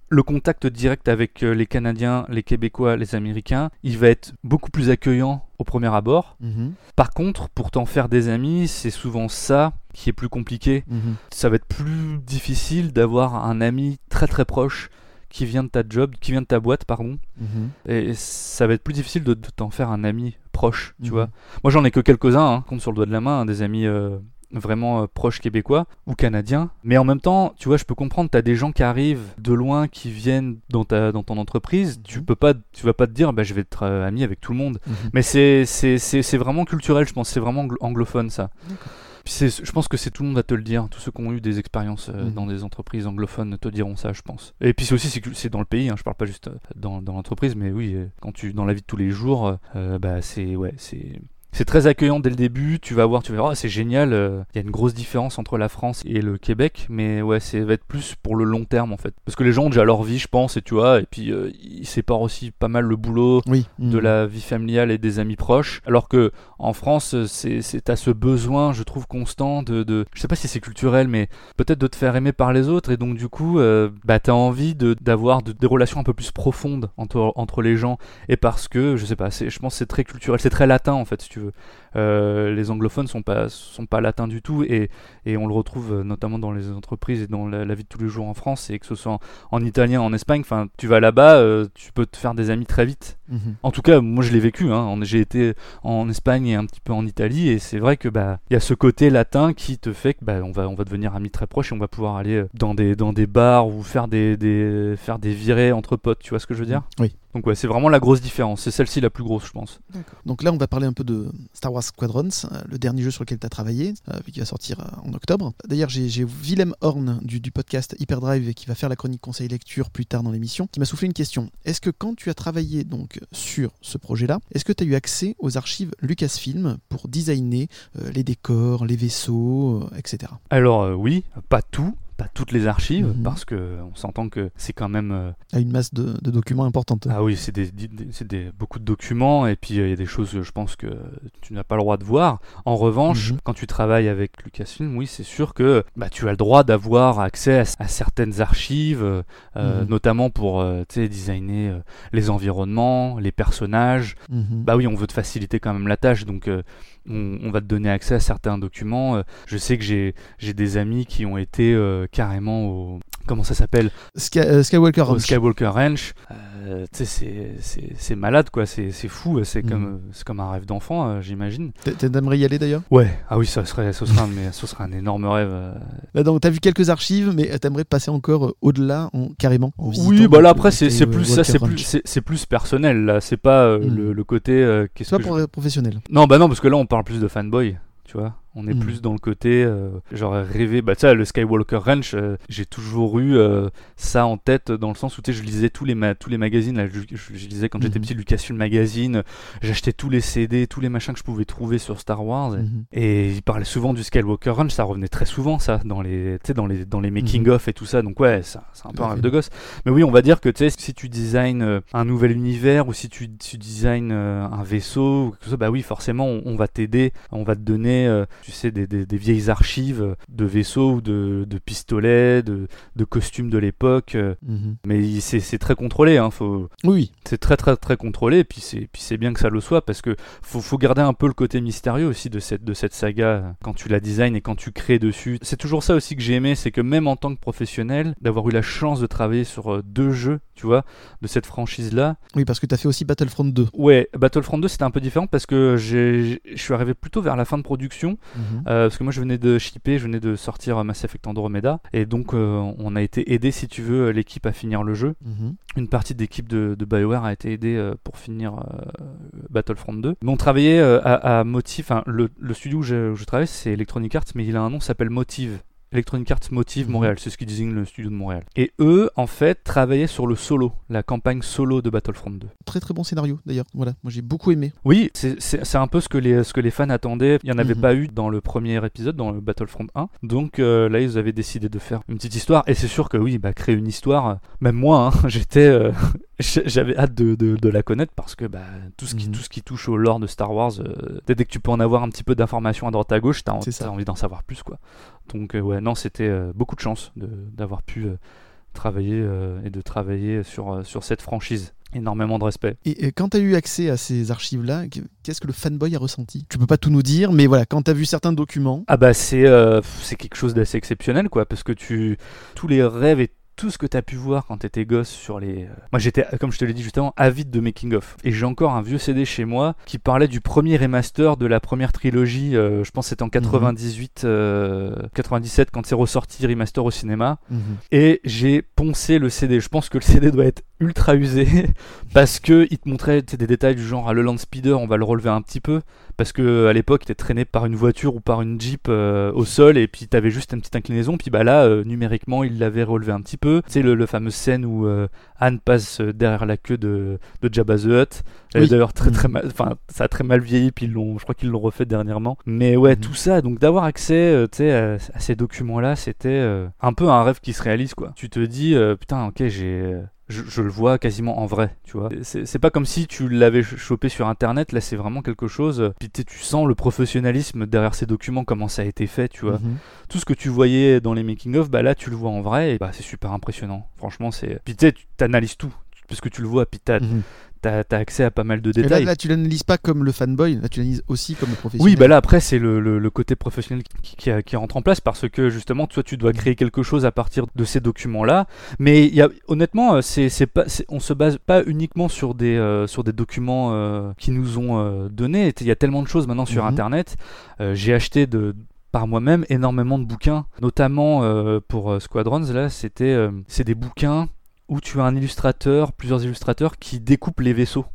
le contact direct avec euh, les Canadiens, les Québécois, les Américains, il va être beaucoup plus accueillant au premier abord. Mhm, Par contre, pour t'en faire des amis, c'est souvent ça qui est plus compliqué. mhm. Ça va être plus difficile d'avoir un ami très très proche qui vient de ta job, qui vient de ta boîte, pardon. Mhm. Et ça va être plus difficile de, de t'en faire un ami proche, tu vois. Moi, j'en ai que quelques-uns, hein, compte sur le doigt de la main, hein, des amis euh, vraiment euh, proches québécois ou canadiens. Mais en même temps, tu vois, je peux comprendre, tu as des gens qui arrivent de loin, qui viennent dans, ta, dans ton entreprise. Tu Mhm. peux pas, tu vas pas te dire, bah, je vais être euh, ami avec tout le monde. Mhm. Mais c'est c'est- c'est- c'est vraiment culturel, je pense. C'est vraiment anglo- anglophone, ça. D'accord. Puis c'est- je pense que c'est tout le monde va te le dire. Tous ceux qui ont eu des expériences euh, Mhm. dans des entreprises anglophones te diront ça, je pense. Et puis c'est aussi c'est dans le pays. Hein, je parle pas juste dans, dans l'entreprise, mais oui, quand tu dans la vie de tous les jours, euh, bah c'est ouais, c'est c'est très accueillant dès le début. Tu vas voir, tu vas voir, oh, c'est génial. euh, Il y a une grosse différence entre la France et le Québec, mais ouais, c'est va être plus pour le long terme en fait, parce que les gens ont déjà leur vie, je pense, et tu vois, et puis euh, ils séparent aussi pas mal le boulot Oui. de mhm. la vie familiale et des amis proches. Alors que en France, c'est à ce besoin, je trouve, constant de, de je sais pas si c'est culturel, mais peut-être de te faire aimer par les autres. Et donc du coup, euh, bah t'as envie de d'avoir de- des relations un peu plus profondes entre entre les gens. Et parce que je sais pas, je pense que c'est très culturel, c'est très latin en fait, si tu veux. Euh, les anglophones sont pas sont pas latins du tout et et on le retrouve euh, notamment dans les entreprises et dans la, la vie de tous les jours en France et que ce soit en, en italien, en Espagne. Enfin, tu vas là-bas, euh, tu peux te faire des amis très vite. Mhm. En tout cas, moi je l'ai vécu. Hein. J'ai été en Espagne et un petit peu en Italie, et c'est vrai que bah il y a ce côté latin qui te fait que bah on va on va devenir amis très proches et on va pouvoir aller dans des dans des bars ou faire des, des faire des virées entre potes. Tu vois ce que je veux dire? Oui. Donc ouais, c'est vraiment la grosse différence. C'est celle-ci la plus grosse, je pense. Donc là, on va parler un peu de Star Wars Squadrons, euh, le dernier jeu sur lequel tu as travaillé, euh, qui va sortir euh, en octobre. D'ailleurs, j'ai Willem Horn du, du podcast Hyperdrive qui va faire la chronique conseil lecture plus tard dans l'émission, qui m'a soufflé une question. Est-ce que quand tu as travaillé donc sur ce projet-là, est-ce que tu as eu accès aux archives Lucasfilm pour designer les décors, les vaisseaux, etc. Alors oui, pas tout, pas toutes les archives, Mhm. parce que on s'entend que c'est quand même euh, À une masse de, de documents importante. Ah oui, c'est des, des- c'est des- beaucoup de documents et puis euh, il y a des choses, euh, je pense que tu n'as pas le droit de voir. En revanche, Mhm. quand tu travailles avec Lucasfilm, oui, c'est sûr que bah, tu as le droit d'avoir accès à, à certaines archives, euh, Mhm. notamment pour euh, designer euh, les environnements, les personnages. Bah oui, on veut te faciliter quand même la tâche, donc on, on va te donner accès à certains documents. Euh, je sais que j'ai j'ai des amis qui ont été euh, carrément au comment ça s'appelle? Sky- euh, Skywalker au Ranch. Skywalker Ranch. Euh, c'est- malade quoi, c'est c'est fou, c'est comme c'est comme un rêve d'enfant, j'imagine. T'a- T'aimerais y aller d'ailleurs? Ouais, ah oui, ça serait, ce serait un, mais ce serait un énorme rêve. Là, donc, t'as vu quelques archives, mais t'aimerais passer encore au-delà, en, carrément. en Oui, bah là après c'est c'est plus ça, plus plus personnel là, c'est pas euh, Mhm. le, le côté qu'est-ce que pour les professionnels. Non, bah non, parce que là on parle plus de fanboy, tu vois. On est Mhm. plus dans le côté, euh, j'aurais rêvé, bah tu sais, le Skywalker Ranch, euh, j'ai toujours eu euh, ça en tête dans le sens où tu sais, je lisais tous les, ma- tous les magazines, là, je, je- je lisais quand j'étais Mhm. petit Lucasfilm Magazine, j'achetais tous les CD, tous les machins que je pouvais trouver sur Star Wars. et- Mhm. Et il parlait souvent du Skywalker Ranch, ça revenait très souvent ça dans les, dans les, dans les making Mhm. of et tout ça. Donc ouais, c'est un peu un rêve de gosse. Mais oui, on va dire que tu sais, si tu designs euh, un nouvel univers ou si tu, tu designs un vaisseau, ou quelque chose, bah oui, forcément, on, on va t'aider, on va te donner, tu sais, des, des- des vieilles archives de vaisseaux ou de, de pistolets, de, de costumes de l'époque. Mhm. mais c'est très contrôlé, hein, faut, Oui, c'est très très très contrôlé et puis c'est bien que ça le soit parce que faut, faut garder un peu le côté mystérieux aussi de cette de cette saga quand tu la design et quand tu crées dessus. C'est toujours ça aussi que j'ai aimé, c'est que même en tant que professionnel, d'avoir eu la chance de travailler sur euh, deux jeux, tu vois, de cette franchise là. oui, parce que t'as fait aussi Battlefront 2. Ouais, Battlefront 2 c'était un peu différent parce que je suis arrivé plutôt vers la fin de production Mhm. euh, parce que moi je venais de shipper, je venais de sortir euh, Mass Effect Andromeda et donc euh, on a été aidé si tu veux l'équipe à finir le jeu Mhm. une partie de l'équipe de, de BioWare a été aidée euh, pour finir Battlefront 2. Mais on travaillait à, à Motive, le, le studio où je, où je travaille c'est Electronic Arts, mais il a un nom, s'appelle Motive. Electronic Arts Motive Mhm. Montréal, c'est ce qui désigne le studio de Montréal. Et eux, en fait, travaillaient sur le solo, la campagne solo de Battlefront 2. Très très bon scénario d'ailleurs. Voilà, moi j'ai beaucoup aimé. Oui, c'est- un peu ce que, les, ce que les fans attendaient. Il n'y en avait Mhm. pas eu dans le premier épisode, dans le Battlefront 1. Donc euh, là, ils avaient décidé de faire une petite histoire. Et c'est sûr que oui, bah, créer une histoire, euh, même moi, hein, *laughs* j'étais, euh, j'avais hâte de, de- de la connaître parce que bah, tout, ce qui, Mhm. tout ce qui touche au lore de Star Wars, euh, dès que tu peux en avoir un petit peu d'informations à droite à gauche, t'as as envie d'en savoir plus. quoi. Donc euh, ouais, non, c'était euh, beaucoup de chance de- d'avoir pu... euh, travailler et de travailler sur, sur cette franchise. Énormément de respect. Et quand tu as eu accès à ces archives-là, qu- qu'est-ce que le fanboy a ressenti? Tu peux pas tout nous dire, mais voilà, quand tu as vu certains documents, Ah bah c'est euh, c'est quelque chose d'assez exceptionnel quoi parce que tu tous les rêves et tout ce que tu as pu voir quand tu étais gosse sur les euh, Moi j'étais comme je te l'ai dit justement avide de making of et j'ai encore un vieux CD chez moi qui parlait du premier remaster de la première trilogie euh, je pense que c'était en 98 euh, 97 quand c'est ressorti remaster au cinéma mhm. et j'ai poncé le CD. Je pense que le CD doit être ultra usé *laughs* parce que il te montrait des détails du genre ah, le land speeder, on va le relever un petit peu parce que à l'époque, il était traîné par une voiture ou par une Jeep euh, au sol et puis t'avais juste une petite inclinaison. Puis bah là, euh, numériquement, il l'avait relevé un petit peu. Tu sais le, le fameux scène où euh, Anne passe euh, derrière la queue de, de Jabba the Hutt. Oui. D'ailleurs très très Mhm. mal, enfin ça a très mal vieilli. Puis ils l'ont, je crois qu'ils l'ont refait dernièrement. Mais ouais, Mhm. tout ça, donc d'avoir accès, euh, tu sais, à, à ces documents-là, c'était euh, un peu un rêve qui se réalise quoi. Tu te dis euh, putain, ok, j'ai je, je le vois quasiment en vrai, tu vois. C'est pas comme si tu l'avais ch- chopé sur internet, là c'est vraiment quelque chose. euh, Puis tu sens le professionnalisme derrière ces documents, comment ça a été fait, tu vois. Mhm. Tout ce que tu voyais dans les making-of, bah là tu le vois en vrai et bah c'est super impressionnant. Franchement, c'est. Puis tu sais, tu t'analyses tout, parce que tu le vois, puis t'as Mhm. as, accès à pas mal de Et là, détails. là, tu l'analyses pas comme le fanboy, là, tu l'analyses aussi comme le professionnel. Oui, bah là après c'est le, le- le côté professionnel qui, qui, qui rentre en place parce que justement toi tu dois créer quelque chose à partir de ces documents là. Mais y a, honnêtement euh, c'est pas on se base pas uniquement sur des euh, sur des documents euh, qui nous ont euh, donnés. Il y a tellement de choses maintenant sur Mhm. internet. J'ai acheté de par moi-même énormément de bouquins, notamment euh, pour euh, Squadrons là c'était euh, c'est des bouquins où tu as un illustrateur, plusieurs illustrateurs qui découpent les vaisseaux.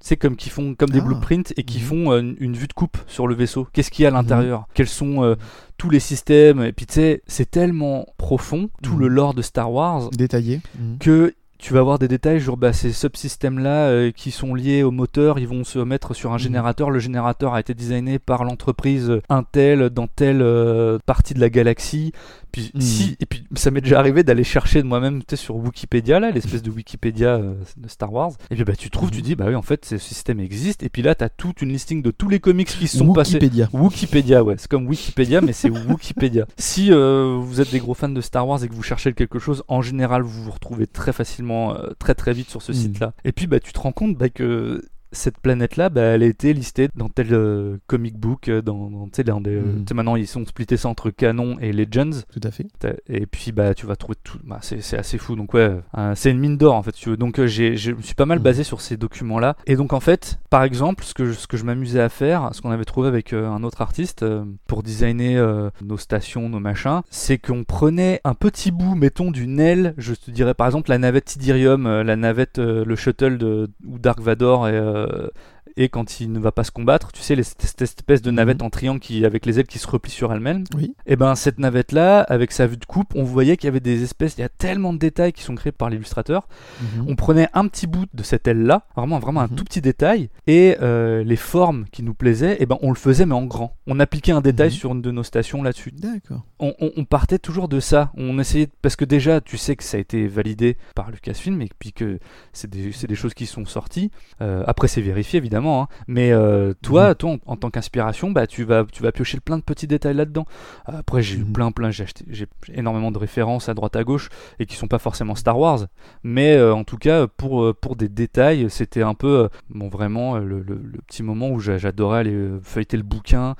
C'est comme qui font comme des Ah. blueprints et qui Mhm. font euh, une, une vue de coupe sur le vaisseau. Qu'est-ce qu'il y a à Mhm. l'intérieur? Quels sont euh, tous les systèmes? Et puis tu sais, c'est tellement profond tout Mhm. le lore de Star Wars Détaillé. Mhm. que tu vas avoir des détails sur bah, ces subsystèmes là qui sont liés au moteur, ils vont se mettre sur un Mhm. générateur. Le générateur a été designé par l'entreprise Intel dans telle euh, partie de la galaxie. Puis Mhm. si et puis ça m'est déjà arrivé d'aller chercher de moi-même tu sais, sur Wikipédia là, l'espèce de Wikipédia euh, de Star Wars. Et puis bah tu trouves, tu dis bah oui en fait ce système existe. Et puis là tu as toute une listing de tous les comics qui se sont passés. Wikipédia. Wikipédia, ouais, c'est comme Wikipédia, mais c'est *laughs* Wikipédia. Si euh, vous êtes des gros fans de Star Wars et que vous cherchez quelque chose, en général, vous vous retrouvez très facilement, euh, très très vite sur ce Mm. site-là. Et puis, bah, tu te rends compte bah, que cette planète-là, bah, elle a été listée dans tel euh, comic book, euh, dans, dans, tu sais, dans des, Mm. maintenant ils sont splittés ça entre canon et Legends. Tout à fait. Et puis bah tu vas trouver tout, bah, c'est assez fou. Donc ouais, euh, c'est une mine d'or en fait. si Tu veux. Donc j'ai, je me suis pas mal Mhm. basé sur ces documents-là. Et donc en fait, par exemple, ce que je, ce que je m'amusais à faire, ce qu'on avait trouvé avec euh, un autre artiste euh, pour designer nos stations, nos machins, c'est qu'on prenait un petit bout, mettons d'une aile. Je te dirais par exemple la navette Tidirium, la navette, le shuttle de où Dark Vador et euh, et quand il ne va pas se combattre, tu sais, les- cette espèce de navette en triangle qui, avec les ailes qui se replient sur elle-même. Oui. Et ben cette navette là, avec sa vue de coupe, on voyait qu'il y avait des espèces, il y a tellement de détails qui sont créés par l'illustrateur. Mhm. On prenait un petit bout de cette aile là, vraiment vraiment un Mhm. tout petit détail, et euh, les formes qui nous plaisaient, et ben on le faisait mais en grand. On appliquait un détail Mhm. sur une de nos stations là-dessus. D'accord. On, on- on partait toujours de ça. On essayait parce que déjà tu sais que ça a été validé par Lucasfilm et puis que c'est des, c'est des choses qui sont sorties. Euh, après c'est vérifié évidemment, hein. mais euh, toi, Mhm. toi en, en tant qu'inspiration, bah tu vas tu vas piocher plein de petits détails là-dedans. Après j'ai eu Mhm. plein plein, j'ai acheté j'ai énormément de références à droite à gauche et qui sont pas forcément Star Wars, mais euh, en tout cas pour euh, pour des détails, c'était un peu bon vraiment le, le- le petit moment où j'a- j'adorais aller feuilleter le bouquin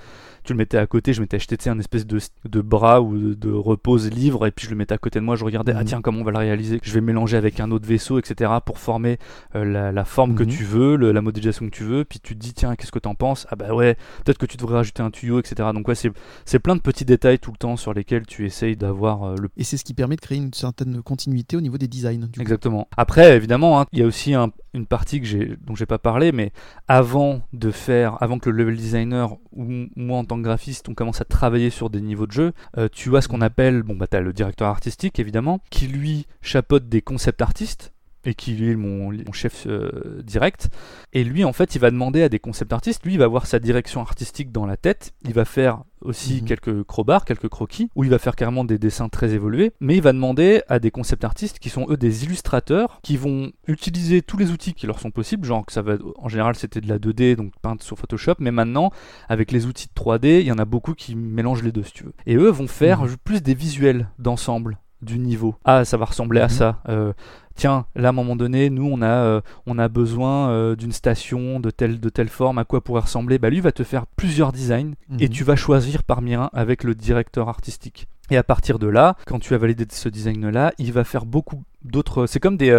tu le mettais à côté, je m'étais acheté un espèce de, de bras ou de, de repose livre, et puis je le mettais à côté de moi, je regardais, ah Mhm. tiens, comment on va le réaliser? Je vais mélanger avec un autre vaisseau, etc., pour former euh, la, la forme que tu veux, le- la modélisation que tu veux, puis tu te dis, tiens, qu'est-ce que t'en penses? Ah bah ouais, peut-être que tu devrais rajouter un tuyau, etc. Donc ouais, c'est plein de petits détails tout le temps sur lesquels tu essayes d'avoir euh, le Et c'est ce qui permet de créer une certaine continuité au niveau des designs. Du coup. Exactement. Après, évidemment, hein, il y a aussi un- une partie que j'ai, dont j'ai pas parlé, mais avant de faire, avant que le level designer ou moi en tant que graphiste, on commence à travailler sur des niveaux de jeu, euh, tu as ce qu'on appelle, bon bah t'as le directeur artistique évidemment, qui lui chapeaute des concept artistes et qui lui est mon, mon chef euh, direct. Et lui, en fait, il va demander à des concept artistes, lui, il va avoir sa direction artistique dans la tête, il va faire aussi Mhm. quelques crowbars, quelques croquis, où il va faire carrément des dessins très évolués, mais il va demander à des concept artistes qui sont eux des illustrateurs, qui vont utiliser tous les outils qui leur sont possibles, genre que ça va, en général c'était de la 2D, donc peinte sur Photoshop, mais maintenant, avec les outils de 3D, il y en a beaucoup qui mélangent les deux, si tu veux. Et eux vont faire Mhm. plus des visuels d'ensemble du niveau. Ah, ça va ressembler à Mhm. ça. Euh, tiens, là, à un moment donné, nous, on a, euh, on a besoin euh, d'une station de telle, de telle forme, à quoi pourrait ressembler. Bah, lui va te faire plusieurs designs et Mhm. tu vas choisir parmi un avec le directeur artistique. Et à partir de là, quand tu as validé ce design-là, il va faire beaucoup d'autres. C'est comme des,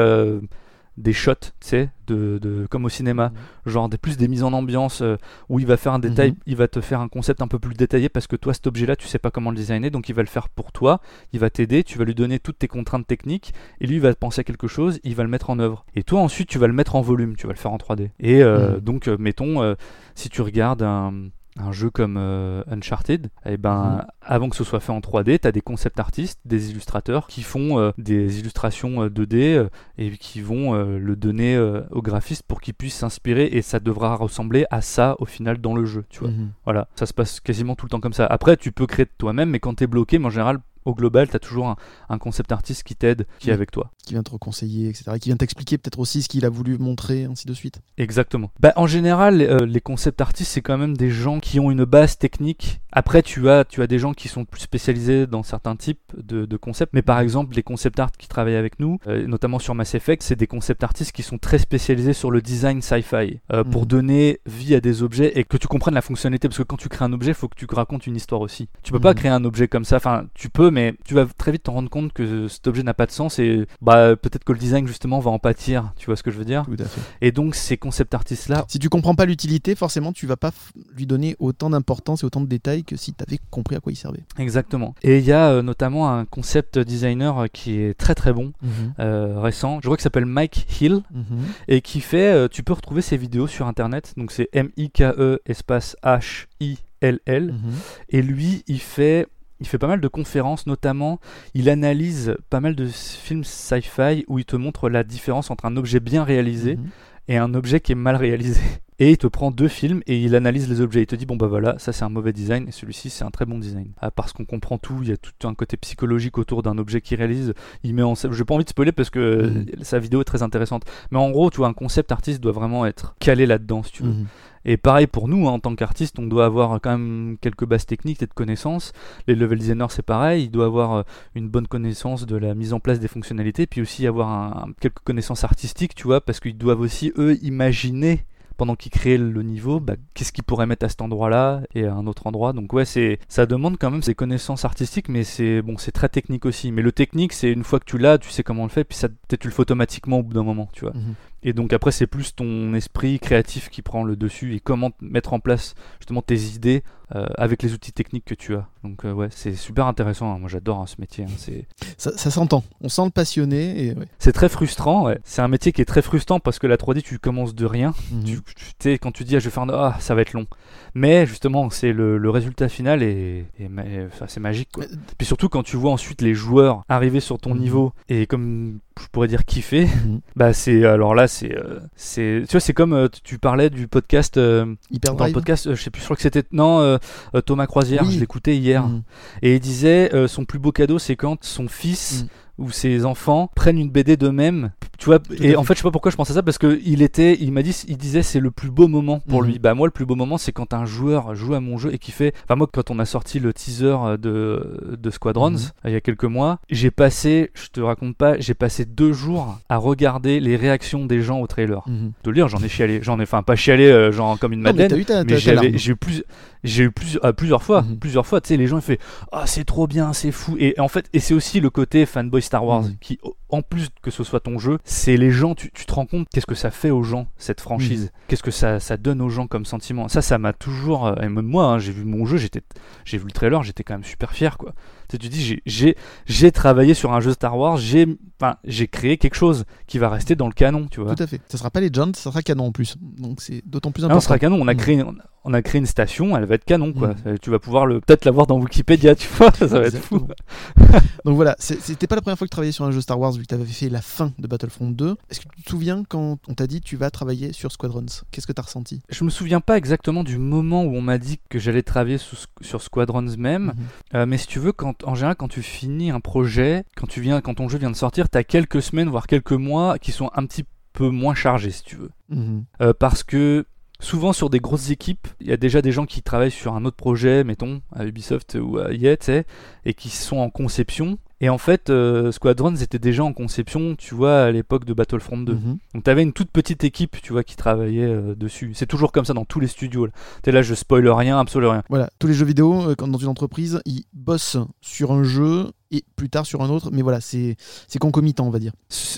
des shots, tu sais, de, de, comme au cinéma, genre des, plus des mises en ambiance euh, où il va faire un détail, Mhm. il va te faire un concept un peu plus détaillé parce que toi, cet objet-là, tu sais pas comment le designer, donc il va le faire pour toi, il va t'aider, tu vas lui donner toutes tes contraintes techniques et lui, il va penser à quelque chose, il va le mettre en œuvre. Et toi, ensuite, tu vas le mettre en volume, tu vas le faire en 3D. Et euh, Mhm. donc, euh, mettons, euh, si tu regardes un un jeu comme euh, Uncharted, eh ben, Mhm. avant que ce soit fait en 3D, tu as des concept artistes, des illustrateurs qui font euh, des illustrations euh, 2D euh, et qui vont le donner au graphiste pour qu'il puisse s'inspirer et ça devra ressembler à ça au final dans le jeu, tu vois. Mhm. Voilà, ça se passe quasiment tout le temps comme ça. Après, tu peux créer de toi-même, mais quand tu es bloqué, mais en général, au global, tu as toujours un, un concept artiste qui t'aide, qui est avec toi. Qui vient te reconseiller, etc. Qui vient t'expliquer peut-être aussi ce qu'il a voulu montrer, ainsi de suite. Exactement. Bah, en général, euh, les concept artistes, c'est quand même des gens qui ont une base technique. Après, tu as, tu as des gens qui sont plus spécialisés dans certains types de, de concepts. Mais par exemple, les concept art qui travaillent avec nous, euh, notamment sur Mass Effect, c'est des concept artistes qui sont très spécialisés sur le design sci-fi euh, pour Mhm. donner vie à des objets et que tu comprennes la fonctionnalité. Parce que quand tu crées un objet, il faut que tu racontes une histoire aussi. Tu peux pas Mhm. créer un objet comme ça. Enfin, tu peux, mais tu vas très vite t'en rendre compte que cet objet n'a pas de sens et bah peut-être que le design justement va en pâtir. Tu vois ce que je veux dire? Tout à fait. Et donc ces concept artistes là, Si tu comprends pas l'utilité, forcément, tu vas pas lui donner autant d'importance et autant de détails que si tu avais compris à quoi il servait. Exactement. Et il y a euh, notamment un concept designer euh, qui est très très bon, euh, récent. Je crois qu'il s'appelle Mike Hill Mhm. et qui fait. euh, tu peux retrouver ses vidéos sur internet. Donc c'est M-I-K-E espace H-I-L-L. Mhm. Et lui, il fait. Il fait pas mal de conférences, notamment il analyse pas mal de films sci-fi où il te montre la différence entre un objet bien réalisé Mhm. et un objet qui est mal réalisé. *laughs* Et il te prend deux films et il analyse les objets. Il te dit bon bah voilà, ça c'est un mauvais design et celui-ci c'est un très bon design. Ah, parce qu'on comprend tout, il y a tout un côté psychologique autour d'un objet qu'il réalise. Il met en, j'ai pas envie de spoiler parce que Mhm. sa vidéo est très intéressante. Mais en gros, tu vois, un concept artiste doit vraiment être calé là-dedans si tu veux. Mhm. Et pareil pour nous, hein, en tant qu'artiste, on doit avoir quand même quelques bases techniques et de connaissances. Les level designers, c'est pareil, il doit avoir euh, une bonne connaissance de la mise en place des fonctionnalités, puis aussi avoir quelques connaissances artistiques, tu vois, parce qu'ils doivent aussi, eux, imaginer pendant qu'ils créent le niveau, bah, qu'est-ce qu'ils pourraient mettre à cet endroit-là et à un autre endroit. Donc ouais, c'est ça demande quand même des connaissances artistiques, mais c'est bon, c'est très technique aussi. Mais le technique, c'est une fois que tu l'as, tu sais comment on le fait, puis ça, tu le fais automatiquement au bout d'un moment, tu vois. Mhm. Et donc après, c'est plus ton esprit créatif qui prend le dessus et comment mettre en place justement tes idées euh, avec les outils techniques que tu as. Donc euh, ouais, c'est super intéressant. hein. Moi, j'adore hein, ce métier. hein. C'est Ça, ça s'entend. On sent le passionné. Et, ouais. c'est très frustrant. ouais. C'est un métier qui est très frustrant parce que la 3D, tu commences de rien. Mhm. Tu, tu sais, quand tu dis ah, je vais faire un... ah, ça va être long. Mais justement, c'est le, le résultat final et, et ma- et, enfin, c'est magique. Quoi. Mais- Puis surtout quand tu vois ensuite les joueurs arriver sur ton Mhm. niveau et comme je pourrais dire kiffer, Mhm. *laughs* bah c'est alors là c'est euh, c'est tu vois c'est comme euh, tu- parlais du podcast euh, Hyper dans le podcast euh, je sais plus je crois que c'était non euh, euh, Thomas Croisière Oui. je l'écoutais hier Mhm. et il disait euh, son plus beau cadeau c'est quand son fils Mhm. ou ses enfants prennent une BD d'eux-mêmes tu vois et fait. en fait je sais pas pourquoi je pense à ça parce que il était il m'a dit il disait c'est le plus beau moment pour Mhm. lui bah moi le plus beau moment c'est quand un joueur joue à mon jeu et qui fait enfin moi quand on a sorti le teaser euh, de de Squadrons Mhm. euh, il y a quelques mois j'ai passé je te raconte pas j'ai passé deux jours à regarder les réactions des gens au trailer te le dire j'en ai chialé j'en ai enfin pas chialé euh, genre comme une Non, madeleine ta, mais j'ai eu plus j'ai eu plus, ah, plusieurs fois Mhm. plusieurs fois tu sais les gens ils font ah c'est trop bien c'est fou et en fait et c'est aussi le côté fanboy Star Wars qui o- en plus que ce soit ton jeu c'est les gens tu, tu te rends compte qu'est-ce que ça fait aux gens cette franchise. Mhm. qu'est-ce que ça, ça donne aux gens comme sentiment. Ça ça m'a toujours euh, et même moi hein, j'ai vu mon jeu j'étais j'ai vu le trailer j'étais quand même super fier quoi tu tu dis j'ai- travaillé sur un jeu Star Wars j'ai enfin créé quelque chose qui va rester dans le canon tu vois Tout à fait. Ça sera pas Legend, ça sera canon en plus. Donc c'est d'autant plus ah, important. sera canon. On a Mm. créé, on a- on a créé une station. Elle va être canon, quoi. Mm. Euh, Tu vas pouvoir peut-être la voir dans Wikipédia, tu vois. *laughs* Ça va être fou. *laughs* Donc voilà, c'était pas la première fois que tu travaillais sur un jeu Star Wars vu que tu avais fait la fin de Battlefront 2. Est-ce que tu te souviens quand on t'a dit tu vas travailler sur Squadrons? Qu'est-ce que tu as ressenti? Je me souviens pas exactement du moment où on m'a dit que j'allais travailler sur Squadrons même. Mhm. Euh, mais si tu veux, quand, en général, quand tu finis un projet, quand tu viens, quand ton jeu vient de sortir, t'as quelques semaines, voire quelques mois, qui sont un petit peu moins chargés, si tu veux. Mhm. Euh, parce que souvent sur des grosses équipes, il y a déjà des gens qui travaillent sur un autre projet, mettons à Ubisoft ou à EA, tu et qui sont en conception. Et en fait, euh, Squadrons était déjà en conception, tu vois, à l'époque de Battlefront 2. Mhm. Donc t'avais une toute petite équipe, tu vois, qui travaillait euh, dessus. C'est toujours comme ça dans tous les studios. T'es là, je spoil rien, absolument rien. Voilà, tous les jeux vidéo, euh, quand dans une entreprise, ils bossent sur un jeu et plus tard sur un autre, mais voilà, c'est concomitant, on va dire.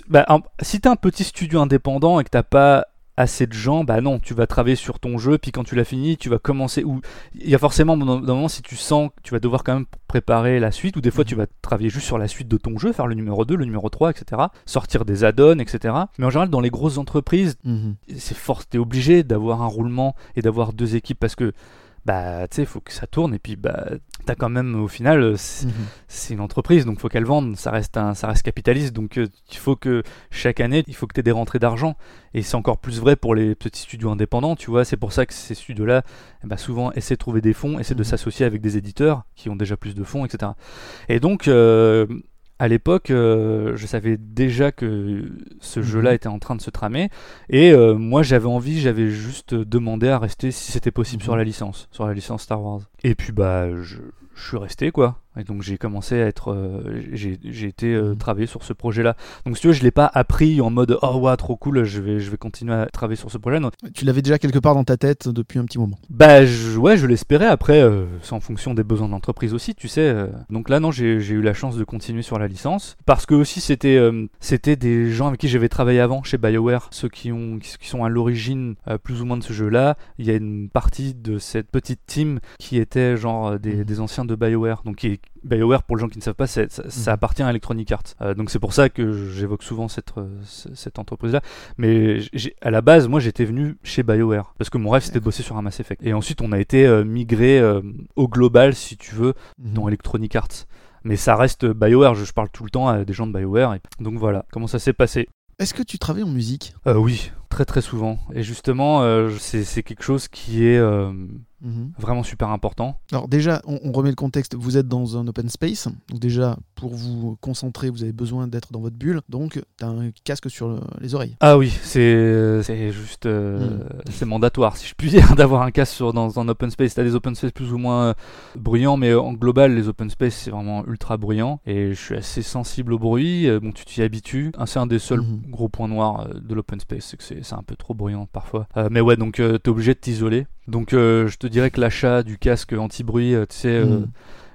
Bah, un- si t'es un petit studio indépendant et que t'as pas assez de gens, bah non, tu vas travailler sur ton jeu, puis quand tu l'as fini, tu vas commencer. Ou il y a forcément d'un d'un moment si tu sens que tu vas devoir quand même préparer la suite, ou des fois Mhm. tu vas travailler juste sur la suite de ton jeu, faire le numéro 2, le numéro 3, etc. Sortir des add-ons, etc. Mais en général, dans les grosses entreprises, Mhm. c'est force, t'es obligé d'avoir un roulement et d'avoir deux équipes parce que bah tu sais, faut que ça tourne et puis bah t'as quand même au final euh, c'est Mhm. c'est une entreprise donc faut qu'elle vende, ça reste un, ça reste capitaliste donc euh, il faut que chaque année il faut que t'aies des rentrées d'argent et c'est encore plus vrai pour les petits studios indépendants, tu vois, c'est pour ça que ces studios-là ben, souvent essaient de trouver des fonds, essaient de Mhm. s'associer avec des éditeurs qui ont déjà plus de fonds, etc. Et donc euh, à l'époque, euh, je savais déjà que ce Mhm. jeu-là était en train de se tramer. Et euh, moi, j'avais envie, j'avais juste demandé à rester si c'était possible Mhm. sur la licence, sur la licence Star Wars. Et puis, bah, je, je suis resté, quoi. Et donc, j'ai commencé à être. euh, j'ai j'ai été euh, Mhm. travailler sur ce projet-là. Donc, si tu veux, je l'ai pas appris en mode Oh, waouh, trop cool, je vais, je vais continuer à travailler sur ce projet. Non. Tu l'avais déjà quelque part dans ta tête depuis un petit moment. Bah, je- ouais, je l'espérais. Après, euh, c'est en fonction des besoins de l'entreprise aussi, tu sais. euh. Donc là, non, j'ai j'ai eu la chance de continuer sur la licence. Parce que aussi, c'était euh, c'était des gens avec qui j'avais travaillé avant chez BioWare, ceux qui, ont, qui, sont à l'origine euh, plus ou moins de ce jeu-là. Il y a une partie de cette petite team qui était genre des, Mhm. des anciens de BioWare. Donc, qui BioWare, pour les gens qui ne savent pas, ça, ça Mhm. appartient à Electronic Arts. Euh, donc, c'est pour ça que j'évoque souvent cette, euh, cette entreprise-là. Mais à la base, moi, j'étais venu chez BioWare parce que mon rêve, c'était de bosser sur un Mass Effect. Et ensuite, on a été euh, migré euh, au global, si tu veux, Mhm. dans Electronic Arts. Mais ça reste BioWare, je, je parle tout le temps à des gens de BioWare. et- donc voilà, comment ça s'est passé? Est-ce que tu travailles en musique? Euh, oui, très très souvent. Et justement, euh, c'est quelque chose qui est euh, Mhm. vraiment super important. Alors déjà, on, on remet le contexte, vous êtes dans un open space, donc déjà, pour vous concentrer, vous avez besoin d'être dans votre bulle, donc tu as un casque sur le- les oreilles. Ah oui, c'est juste euh, Hmm. c'est mandatoire si je puis *laughs* dire d'avoir un casque sur, dans un open space. T'as des open space plus ou moins euh, bruyants, mais en global les open space c'est vraiment ultra bruyant et je suis assez sensible au bruit. Bon, tu t'y habitues. C'est un des seuls Mhm. gros points noirs de l'open space, c'est que c'est c'est un peu trop bruyant parfois. Euh, mais ouais, donc euh, t'es obligé de t'isoler. Donc euh, je te dirais que l'achat du casque anti-bruit, tu sais. Mhm.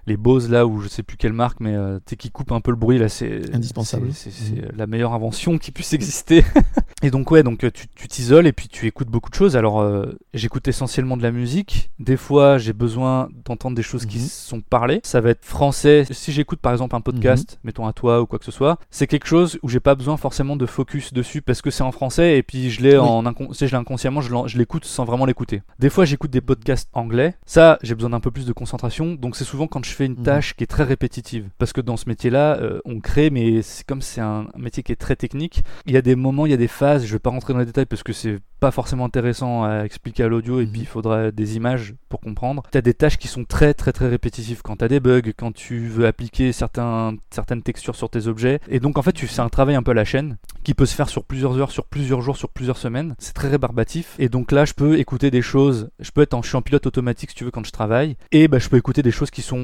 Les Bose là où je sais plus quelle marque mais euh, qui coupe un peu le bruit là c'est Indispensable. c'est c'est la meilleure invention qui puisse exister. *laughs* Et donc ouais donc euh, tu t'isoles et puis tu écoutes beaucoup de choses. Alors euh, j'écoute essentiellement de la musique. Des fois j'ai besoin d'entendre des choses qui Mhm. sont parlées. Ça va être français. Si j'écoute par exemple un podcast mettons à toi ou quoi que ce soit c'est quelque chose où j'ai pas besoin forcément de focus dessus parce que c'est en français et puis je l'ai Oui. en je l'ai inconsciemment je l'écoute sans vraiment l'écouter. Des fois j'écoute des podcasts anglais. Ça j'ai besoin d'un peu plus de concentration. Donc c'est souvent quand je fais une Mhm. tâche qui est très répétitive. Parce que dans ce métier là on crée mais c'est comme c'est un métier qui est très technique il y a des moments il y a des phases je vais pas rentrer dans les détails parce que c'est pas forcément intéressant à expliquer à l'audio et Mhm. puis il faudra des images pour comprendre. Tu as des tâches qui sont très très très répétitives. Quand tu as des bugs quand tu veux appliquer certains, certaines textures sur tes objets. Et donc en fait tu fais un travail un peu à la chaîne qui peut se faire sur plusieurs heures sur plusieurs jours sur plusieurs semaines. C'est très rébarbatif. Et donc là je peux écouter des choses. Je peux être en je suis en pilote automatique si tu veux quand je travaille. Et bah, je peux écouter des choses qui sont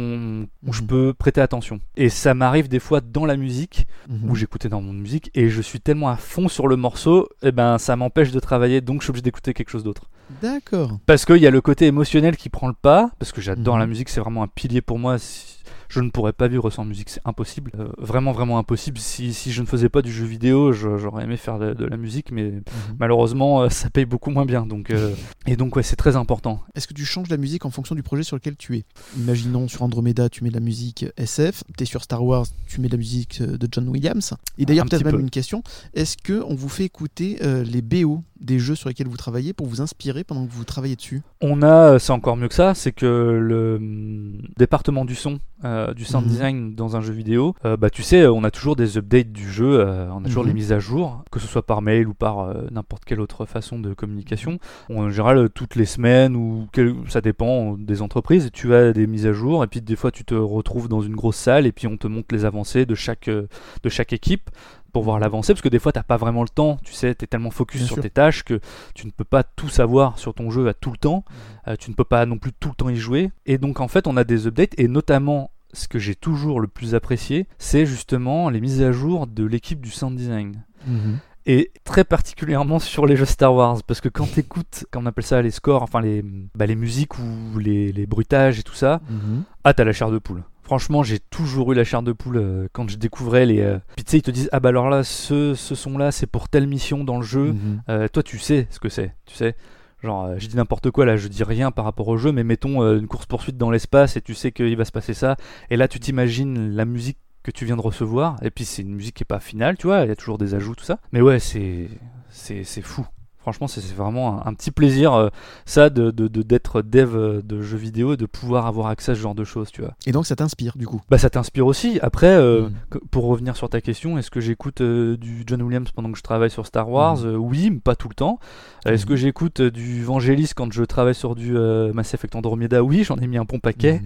où je Mhm. peux prêter attention et ça m'arrive des fois dans la musique Mhm. où j'écoute énormément de musique et je suis tellement à fond sur le morceau et ben ça m'empêche de travailler donc je suis obligé d'écouter quelque chose d'autre D'accord. parce qu'il y a le côté émotionnel qui prend le pas, parce que j'adore Mhm. la musique, c'est vraiment un pilier pour moi. Si- Je ne pourrais pas vivre sans musique, c'est impossible. Euh, vraiment, vraiment impossible. Si, si je ne faisais pas du jeu vidéo, j'aurais aimé faire de, de la musique, mais Mhm. malheureusement, euh, ça paye beaucoup moins bien. Donc, euh, Et donc, ouais, c'est très important. Est-ce que tu changes la musique en fonction du projet sur lequel tu es? Imaginons sur Andromeda, tu mets de la musique SF, tu es sur Star Wars, tu mets de la musique de John Williams. Et d'ailleurs, Un peut-être même peu. une question est-ce que on vous fait écouter euh, les BO des jeux sur lesquels vous travaillez pour vous inspirer pendant que vous travaillez dessus? On a, c'est encore mieux que ça, c'est que le hum, département du son, euh, du sound Mhm. design dans un jeu vidéo, euh, bah tu sais, on a toujours des updates du jeu, euh, on a toujours Mhm. les mises à jour, que ce soit par mail ou par euh, n'importe quelle autre façon de communication. On- en général, euh, toutes les semaines ou quel- ça dépend des entreprises, tu as des mises à jour et puis des fois tu te retrouves dans une grosse salle et puis on te montre les avancées de chaque, euh, de chaque équipe pour voir l'avancée parce que des fois t'as pas vraiment le temps tu sais t'es tellement focus Bien sur sûr. tes tâches que tu ne peux pas tout savoir sur ton jeu à tout le temps Euh, tu ne peux pas non plus tout le temps y jouer et donc en fait on a des updates et notamment ce que j'ai toujours le plus apprécié, c'est justement les mises à jour de l'équipe du sound design. Mhm. Et très particulièrement sur les jeux Star Wars, parce que quand t'écoutes, quand on appelle ça les scores, enfin les, bah, les musiques ou les, les bruitages et tout ça, Mhm. ah t'as la chair de poule. Franchement, j'ai toujours eu la chair de poule euh, quand je découvrais les. euh, Puis tu sais, ils te disent Ah bah alors là, ce, ce son-là, c'est pour telle mission dans le jeu. Mhm. Euh, toi, tu sais ce que c'est, tu sais. Genre, euh, je dis n'importe quoi là, je dis rien par rapport au jeu, mais mettons euh, une course-poursuite dans l'espace et tu sais qu'il va se passer ça. Et là, tu t'imagines la musique que tu viens de recevoir, et puis c'est une musique qui est pas finale, tu vois, il y a toujours des ajouts, tout ça. Mais ouais, c'est c'est c'est fou. Franchement, c'est vraiment un, un petit plaisir, euh, ça, de de- de- d'être dev euh, de jeux vidéo et de pouvoir avoir accès à ce genre de choses, tu vois. Et donc ça t'inspire du coup? Bah ça t'inspire aussi. Après, euh, Mm. que- pour revenir sur ta question, est-ce que j'écoute euh, du John Williams pendant que je travaille sur Star Wars? Mm. Euh, Oui, mais pas tout le temps. Est-ce Mm. que j'écoute du Vangelis quand je travaille sur du Mass Effect Andromeda? Oui, j'en ai mis un bon paquet,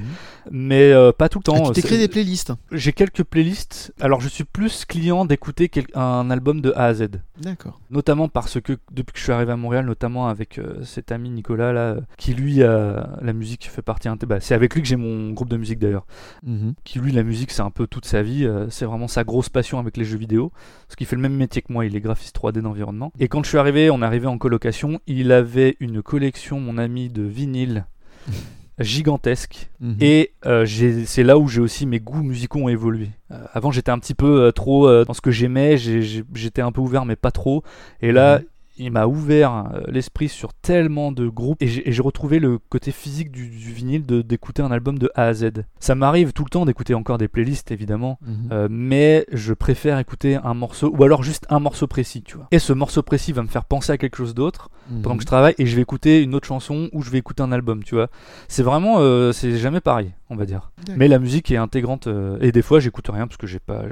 mais pas tout le Ah, temps. tu t'écris C'est- des playlists J'ai quelques playlists. Alors je suis plus client d'écouter un album de A à Z. D'accord. Notamment parce que depuis que je suis arrivé à Montréal, notamment avec euh, cet ami Nicolas là, euh, qui lui a la musique fait partie. Bah, c'est avec lui que j'ai mon groupe de musique d'ailleurs Mhm. qui lui la musique c'est un peu toute sa vie, euh, c'est vraiment sa grosse passion avec les jeux vidéo, parce qu'il fait le même métier que moi, il est graphiste 3D d'environnement. Et quand je suis arrivé, on est arrivé en colocation, il avait une collection, mon ami, de vinyles *laughs* gigantesque. Mhm. Et euh, c'est là où j'ai aussi mes goûts musicaux ont évolué. Euh, avant j'étais un petit peu euh, trop dans ce que j'aimais, j'ai- j'ai- j'étais un peu ouvert mais pas trop. Et là Mhm. Il m'a ouvert euh, l'esprit sur tellement de groupes et j'ai et j'ai retrouvé le côté physique du, du vinyle d'écouter un album de A à Z. Ça m'arrive tout le temps d'écouter encore des playlists évidemment. Mhm. Euh, mais je préfère écouter un morceau ou alors juste un morceau précis, tu vois. Et ce morceau précis va me faire penser à quelque chose d'autre pendant Mhm. que je travaille et je vais écouter une autre chanson ou je vais écouter un album, tu vois. C'est vraiment, euh, c'est jamais pareil, on va dire. Mais la musique est intégrante euh, et des fois j'écoute rien parce que j'ai pas.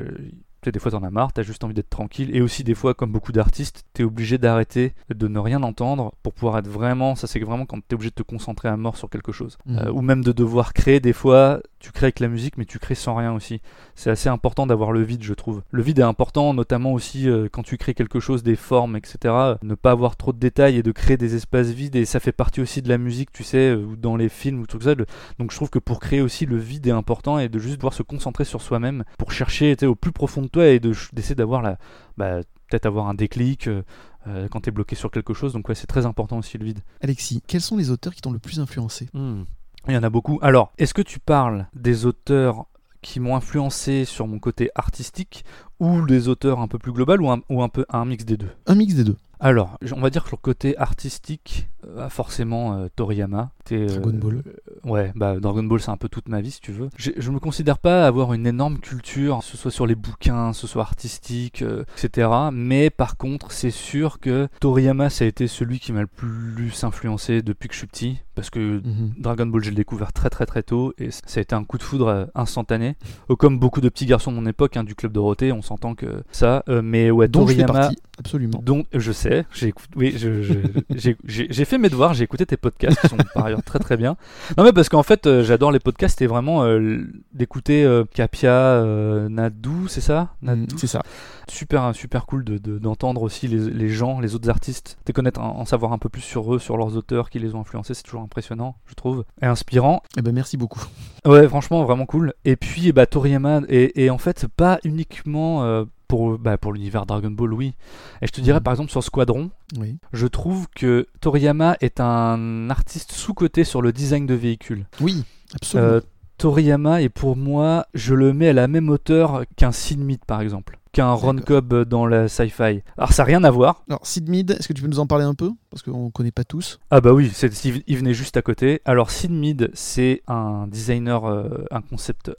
Tu sais, des fois t'en as marre, t'as juste envie d'être tranquille. Et aussi des fois, comme beaucoup d'artistes, t'es obligé d'arrêter, de ne rien entendre pour pouvoir être vraiment. Ça c'est vraiment quand t'es obligé de te concentrer à mort sur quelque chose. Mhm. Euh, ou même de devoir créer. Des fois, tu crées avec la musique, mais tu crées sans rien aussi. C'est assez important d'avoir le vide, je trouve. Le vide est important, notamment aussi euh, quand tu crées quelque chose, des formes, etc. Ne pas avoir trop de détails et de créer des espaces vides. Et ça fait partie aussi de la musique, tu sais, euh, ou dans les films ou tout ça. Donc je trouve que pour créer aussi le vide est important et de juste pouvoir se concentrer sur soi-même pour chercher tu au plus profond de toi et de d'essayer d'avoir la. Bah, peut-être avoir un déclic. euh, euh, quand t'es bloqué sur quelque chose, donc ouais, c'est très important aussi le vide. Alexis, quels sont les auteurs qui t'ont le plus influencé? Hmm. Il y en a beaucoup. Alors, est-ce que tu parles des auteurs qui m'ont influencé sur mon côté artistique ou des auteurs un peu plus global ou un, ou un peu un mix des deux? Un mix des deux. Alors, on va dire que le côté artistique, euh, forcément euh, Toriyama. T'es, euh, Dragon Ball. Ouais, bah Dragon Ball c'est un peu toute ma vie si tu veux. Je me considère pas avoir une énorme culture, que ce soit sur les bouquins, que ce soit artistique, euh, etc. Mais par contre, c'est sûr que Toriyama ça a été celui qui m'a le plus influencé depuis que je suis petit, parce que Mhm. Dragon Ball, j'ai le découvert très très très tôt et ça a été un coup de foudre euh, instantané. Comme beaucoup de petits garçons de mon époque, hein, du club Dorothée, on s'entend que ça. euh, mais ouais, Dont je fais Toriyama, partie, absolument. dont je sais, j'ai oui, je- je- *laughs* j'ai fait mes devoirs, j'ai écouté tes podcasts qui sont par ailleurs très très bien. Non mais parce qu'en fait, euh, j'adore les podcasts et vraiment euh, d'écouter euh, Kapia, euh, Nadou, c'est ça? Nadou? C'est ça. super super cool de- de- d'entendre aussi les, les gens, les autres artistes, de connaître, en, en savoir un peu plus sur eux, sur leurs auteurs qui les ont influencés, c'est toujours impressionnant, je trouve, et inspirant. Eh ben merci beaucoup. Ouais, franchement, vraiment cool. Et puis, bah, Toriyama, et, et en fait, pas uniquement pour, bah, pour l'univers Dragon Ball, oui. Et je te dirais, Mhm. par exemple, sur Squadron, Oui. je trouve que Toriyama est un artiste sous-coté sur le design de véhicules. Oui, absolument. Euh, Toriyama est pour moi, je le mets à la même hauteur qu'un Mead, par exemple, qu'un Ron. Cobb dans la sci-fi. Alors, ça n'a rien à voir. Alors, Sid Mead, est-ce que tu peux nous en parler un peu? Parce qu'on ne connaît pas tous. Ah bah oui, c'est, il venait juste à côté. Alors Sid Mead, c'est un designer, euh, un concept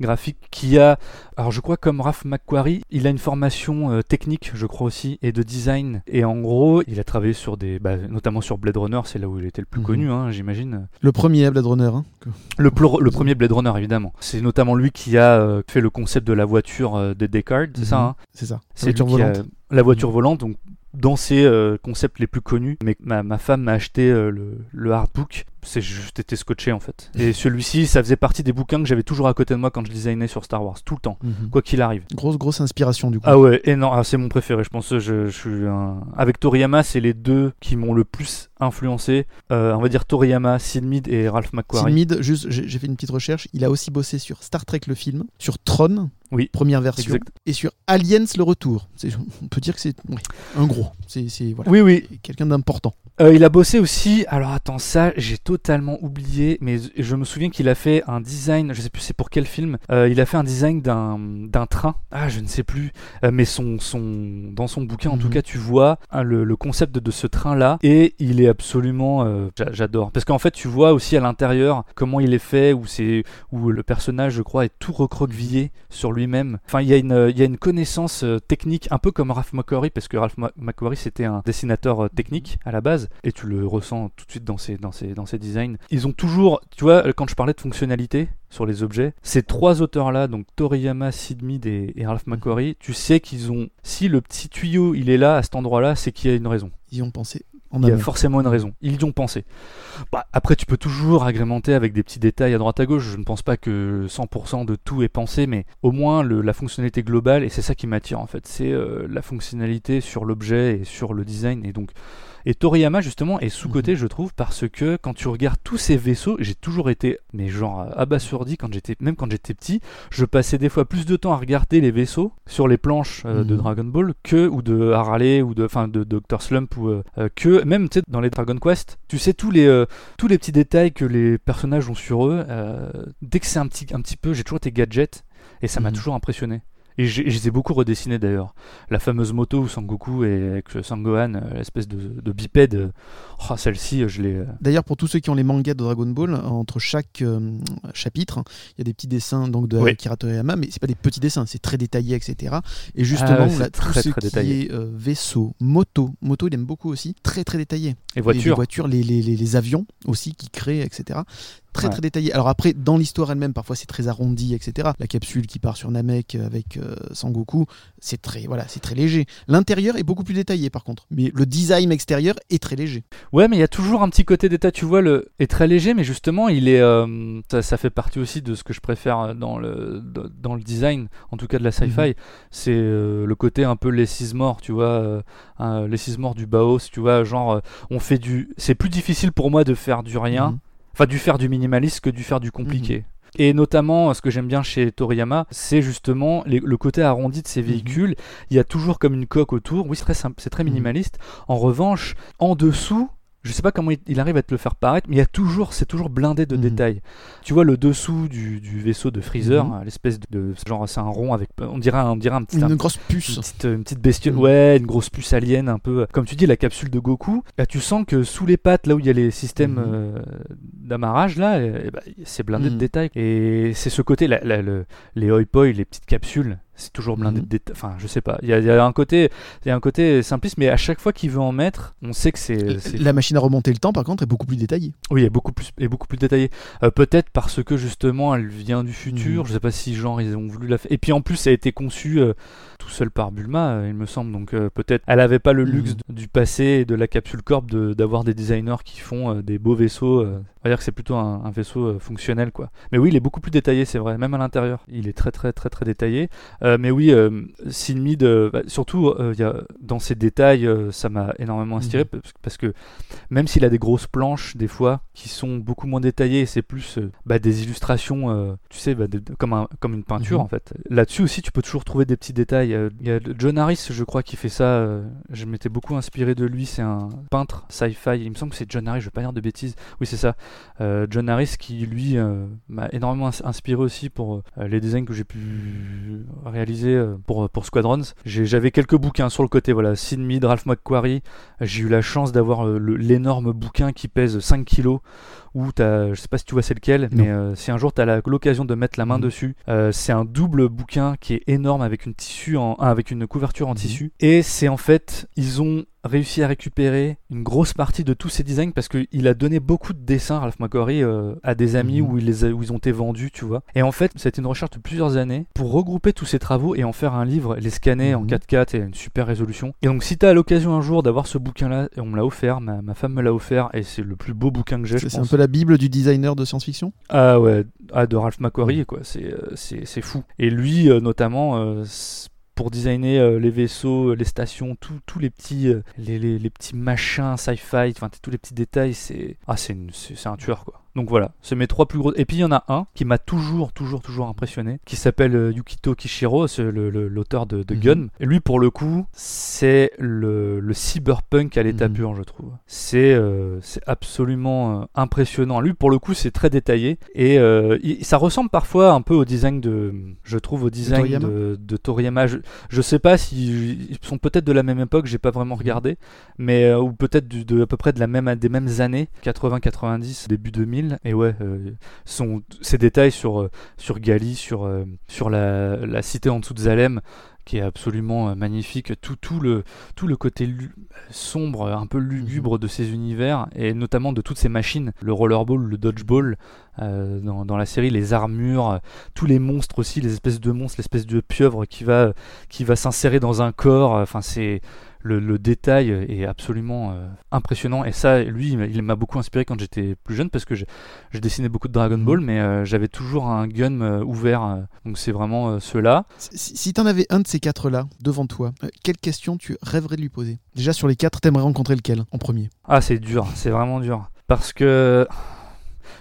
graphique qui a, alors je crois comme Raph McQuarrie, il a une formation euh, technique, je crois aussi, et de design. Et en gros, il a travaillé sur des, bah, notamment sur Blade Runner, c'est là où il était le plus Mhm. connu, hein, j'imagine. Le premier Blade Runner. hein, que- Le, le premier Blade Runner, évidemment. C'est notamment lui qui a euh, fait le concept de la voiture de Descartes, c'est ça Hein C'est ça. c'est La voiture volante. la voiture volante, donc dans ses euh, concepts les plus connus. Mais ma, ma femme m'a acheté euh, le, le hardbook c'est juste été scotché en fait. Et celui-ci, ça faisait partie des bouquins que j'avais toujours à côté de moi quand je designais sur Star Wars, tout le temps, Mhm. quoi qu'il arrive. Grosse, grosse inspiration du coup. Ah ouais, énorme. Ah, c'est mon préféré. Je pense je, je suis un... avec Toriyama, c'est les deux qui m'ont le plus influencé. Euh, on va dire Toriyama, Sid Mead et Ralph Sid McQuarrie. Mead, juste, j'ai fait une petite recherche. Il a aussi bossé sur Star Trek le film, sur Tron, Oui, première version, exact. et sur Aliens le retour. On peut dire que c'est un gros. C'est- voilà, Oui, oui. quelqu'un d'important. Euh, il a bossé aussi. Alors attends, ça, j'ai totalement oublié, mais je me souviens qu'il a fait un design. Je sais plus c'est pour quel film. Euh, il a fait un design d'un d'un train. Ah, je ne sais plus. Euh, mais son son dans son bouquin, en tout Mhm. cas, tu vois hein, le, le concept de, de ce train là, et il est absolument. euh, j'a- J'adore parce qu'en fait, tu vois aussi à l'intérieur comment il est fait, où c'est où le personnage, je crois, est tout recroquevillé sur lui-même. Enfin, il y a une il y a une connaissance euh, technique, un peu comme Ralph McQuarrie, parce que Ralph McQuarrie c'était un dessinateur euh, technique à la base, et tu le ressens tout de suite dans ses dans ses dans ses designs. Ils ont toujours, tu vois, euh, quand je parlais de fonctionnalité sur les objets, ces trois auteurs-là, donc Toriyama, Sid Mead et, et Ralph McQuarrie, tu sais qu'ils ont, si le petit tuyau il est là à cet endroit-là, c'est qu'il y a une raison. Ils y ont pensé en Il y a forcément une raison. Ils y ont pensé. Bah, après, tu peux toujours agrémenter avec des petits détails à droite à gauche. Je ne pense pas que 100% de tout est pensé, mais au moins le- la fonctionnalité globale, et c'est ça qui m'attire en fait, c'est euh, la fonctionnalité sur l'objet et sur le design. Et donc, et Toriyama justement est sous-côté, je trouve, parce que quand tu regardes tous ces vaisseaux, j'ai toujours été, mais genre abasourdi quand j'étais, même quand j'étais petit, je passais des fois plus de temps à regarder les vaisseaux sur les planches euh, de Mhm. Dragon Ball que ou de Harley ou de, enfin de Dr Slump ou euh, euh, que même tu sais dans les Dragon Quest, tu sais tous les euh, tous les petits détails que les personnages ont sur eux. dès que c'est un petit un petit peu, j'ai toujours été gadget et ça m'a Mhm. toujours impressionné. Et je les ai beaucoup redessinés d'ailleurs. La fameuse moto où Sangoku et avec Sangohan, euh, l'espèce de, de bipède, euh, oh, celle-ci, euh, je l'ai. D'ailleurs, pour tous ceux qui ont les mangas de Dragon Ball, entre chaque euh, chapitre, il y a des petits dessins donc de Oui. Akira Toriyama, mais c'est pas des petits dessins, c'est très détaillé, etc. Et justement, Ah, là, tout très, ce très qui détaillé. est euh, vaisseau, moto, moto, il aime beaucoup aussi, très très détaillé. Et Les, voitures, les, les- les- les avions aussi qui créent, etc. Très Ouais. très détaillé. Alors après, dans l'histoire elle-même, parfois c'est très arrondi, etc. La capsule qui part sur Namek avec euh, Sangoku, c'est très voilà, c'est très léger. L'intérieur est beaucoup plus détaillé par contre, mais le design extérieur est très léger. Ouais, mais il y a toujours un petit côté d'état, tu vois, le est très léger, mais justement, il est, euh, ça, ça fait partie aussi de ce que je préfère dans le dans le design, en tout cas de la sci-fi, c'est euh, le côté un peu less is more, tu vois, euh, un less is more du Baos, tu vois, genre on fait du, c'est plus difficile pour moi de faire du rien, Mhm. Enfin du faire du minimaliste que du faire du compliqué. Et notamment, ce que j'aime bien chez Toriyama, c'est justement les- le côté arrondi de ces véhicules. Il y a toujours comme une coque autour. Oui, c'est très simple, c'est très Mhm. minimaliste. En revanche, en dessous, je sais pas comment il- arrive à te le faire paraître, mais il y a toujours, c'est toujours blindé de Mhm. détails. Tu vois le dessous du, du vaisseau de Freezer, Mhm. l'espèce de, genre c'est un rond avec, on dirait, un- on dirait un petit, un Une grosse une puce. petite, une petite bestiole, Mm. ouais, une grosse puce alien un peu. Comme tu dis, la capsule de Goku, là, tu sens que sous les pattes, là où il y a les systèmes Mhm. euh, d'amarrage, là, eh, eh ben, c'est blindé de détails. Et c'est ce côté, la- la- le- les hoi les petites capsules, c'est toujours blindé Mhm. de détails. Enfin, je sais pas. Il y a, il y a un côté, il y a un côté simpliste, mais à chaque fois qu'il veut en mettre, on sait que c'est. La machine à remonter le temps, par contre, est beaucoup plus détaillée. oui, elle est beaucoup plus, est beaucoup plus détaillée. Euh, Peut-être parce que justement, elle vient du futur. Mhm. Je sais pas si genre ils ont voulu la faire. Et puis en plus, ça a été conçu euh, tout seul par Bulma, euh, il me semble. Donc euh, peut-être, elle avait pas le Mhm. luxe du passé et de la capsule corp de- d'avoir des designers qui font des beaux vaisseaux. On va dire que c'est plutôt un, un vaisseau fonctionnel, quoi. Mais oui, il est beaucoup plus détaillé, c'est vrai. Même à l'intérieur, il est très très très très détaillé. Euh, mais oui, euh, Sinmid, euh, bah, surtout, y a, dans ces détails, ça m'a énormément inspiré Mhm. parce, parce que même s'il a des grosses planches des fois qui sont beaucoup moins détaillées, c'est plus bah, des illustrations, tu sais, bah, de- de- comme, un- comme une peinture Mhm. en fait. Là-dessus aussi, tu peux toujours trouver des petits détails. Il y a John Harris, je crois, qui fait ça. je m'étais beaucoup inspiré de lui. C'est un peintre sci-fi. Il me semble que c'est John Harris. Je vais pas dire de bêtises. Oui, c'est ça. Euh, John Harris qui lui euh, m'a énormément ins- inspiré aussi pour euh, les designs que j'ai pu réaliser euh, pour, pour Squadrons. J'avais quelques bouquins sur le côté, voilà, Sid Mead, Ralph McQuarrie. J'ai eu la chance d'avoir euh, l'énorme bouquin qui pèse 5 kilos où t'as, je sais pas si tu vois c'est lequel, mais euh, si un jour tu as l'occasion de mettre la main Mhm. dessus, euh, c'est un double bouquin qui est énorme avec une tissu en, avec une couverture en Mhm. tissu et c'est en fait ils ont réussi à récupérer une grosse partie de tous ses designs parce qu'il a donné beaucoup de dessins, Ralph McQuarrie, euh, à des amis Mhm. où, il les a- où ils ont été vendus, tu vois. Et en fait, c'était une recherche de plusieurs années pour regrouper tous ces travaux et en faire un livre, les scanner en Mhm. 4K et à une super résolution. Et donc, si tu as l'occasion un jour d'avoir ce bouquin-là, et on me l'a offert, ma, ma femme me l'a offert, et c'est le plus beau bouquin que j'ai, C'est un peu la bible du designer de science-fiction? Ah ouais, ah, de Ralph McQuarrie, quoi, c'est euh, c'est fou. Et lui, euh, notamment, euh, pour designer euh, les vaisseaux, euh, les stations, tous les petits, euh, les, petits machins sci-fi, enfin tous les petits détails, c'est ah c'est un tueur quoi. Donc voilà, c'est mes trois plus gros. Et puis il y en a un qui m'a toujours, toujours, toujours impressionné, qui s'appelle euh, Yukito Kishiro, c'est l'auteur de, de Mhm. Gun. Et lui, pour le coup, c'est le, le cyberpunk à l'état Mhm. pur, je trouve. C'est euh, c'est absolument euh, impressionnant. Lui, pour le coup, c'est très détaillé et euh, il- ça ressemble parfois un peu au design de, je trouve, au design Toriyama de, de Toriyama. Je, je sais pas si ils sont peut-être de la même époque, j'ai pas vraiment regardé, mais ou peut-être de à peu près de la même des mêmes années, 80-90, début 2000. Et ouais, euh, ces détails sur euh, sur Gali, sur euh, sur la, la cité en dessous de Zalem qui est absolument magnifique, tout, tout, le, tout le côté lu- sombre, un peu lugubre de ces univers, et notamment de toutes ces machines, le rollerball, le dodgeball, euh, dans, dans la série, les armures, tous les monstres aussi, les espèces de monstres, l'espèce de pieuvre qui va, qui va s'insérer dans un corps, enfin c'est... Le, le détail est absolument euh, impressionnant et ça lui il m'a- beaucoup inspiré quand j'étais plus jeune parce que je, je dessinais beaucoup de Dragon Mhm. Ball mais euh, j'avais toujours un gun euh, ouvert donc c'est vraiment ceux-là Si, si t'en avais un de ces quatre-là devant toi, quelle question tu rêverais de lui poser? Déjà sur les quatre, t'aimerais rencontrer lequel en premier? Ah, c'est dur, c'est vraiment dur. Parce que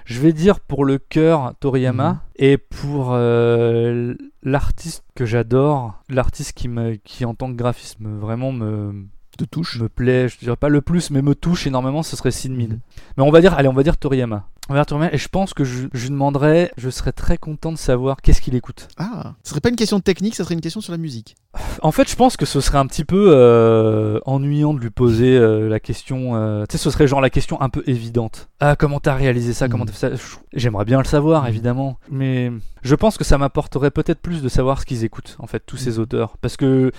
je vais dire pour le cœur Toriyama Mhm. et pour euh, l'artiste que j'adore, l'artiste qui, me, qui en tant que graphiste me, vraiment me, touche me plaît, je dirais pas le plus, mais me touche énormément, ce serait Sin Min. Mhm. Mais on va dire, allez, on va dire Toriyama. Et je pense que je, je lui demanderais, je serais très content de savoir qu'est-ce qu'il écoute. Ah, ce serait pas une question technique, ça serait une question sur la musique. En fait, je pense que ce serait un petit peu euh, ennuyant de lui poser euh, la question. euh, tu sais, ce serait genre la question un peu évidente. Ah, comment t'as réalisé ça? Comment Mhm. t'as fait ça? J'aimerais bien le savoir, Mhm. évidemment. Mais je pense que ça m'apporterait peut-être plus de savoir ce qu'ils écoutent, en fait, tous ces Mhm. auteurs. Parce que.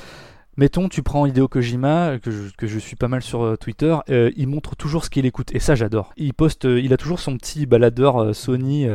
Mettons, tu prends Hideo Kojima, que je, que je suis pas mal sur euh, Twitter, euh, il montre toujours ce qu'il écoute, et ça j'adore. Il poste, euh, il a toujours son petit baladeur euh, Sony,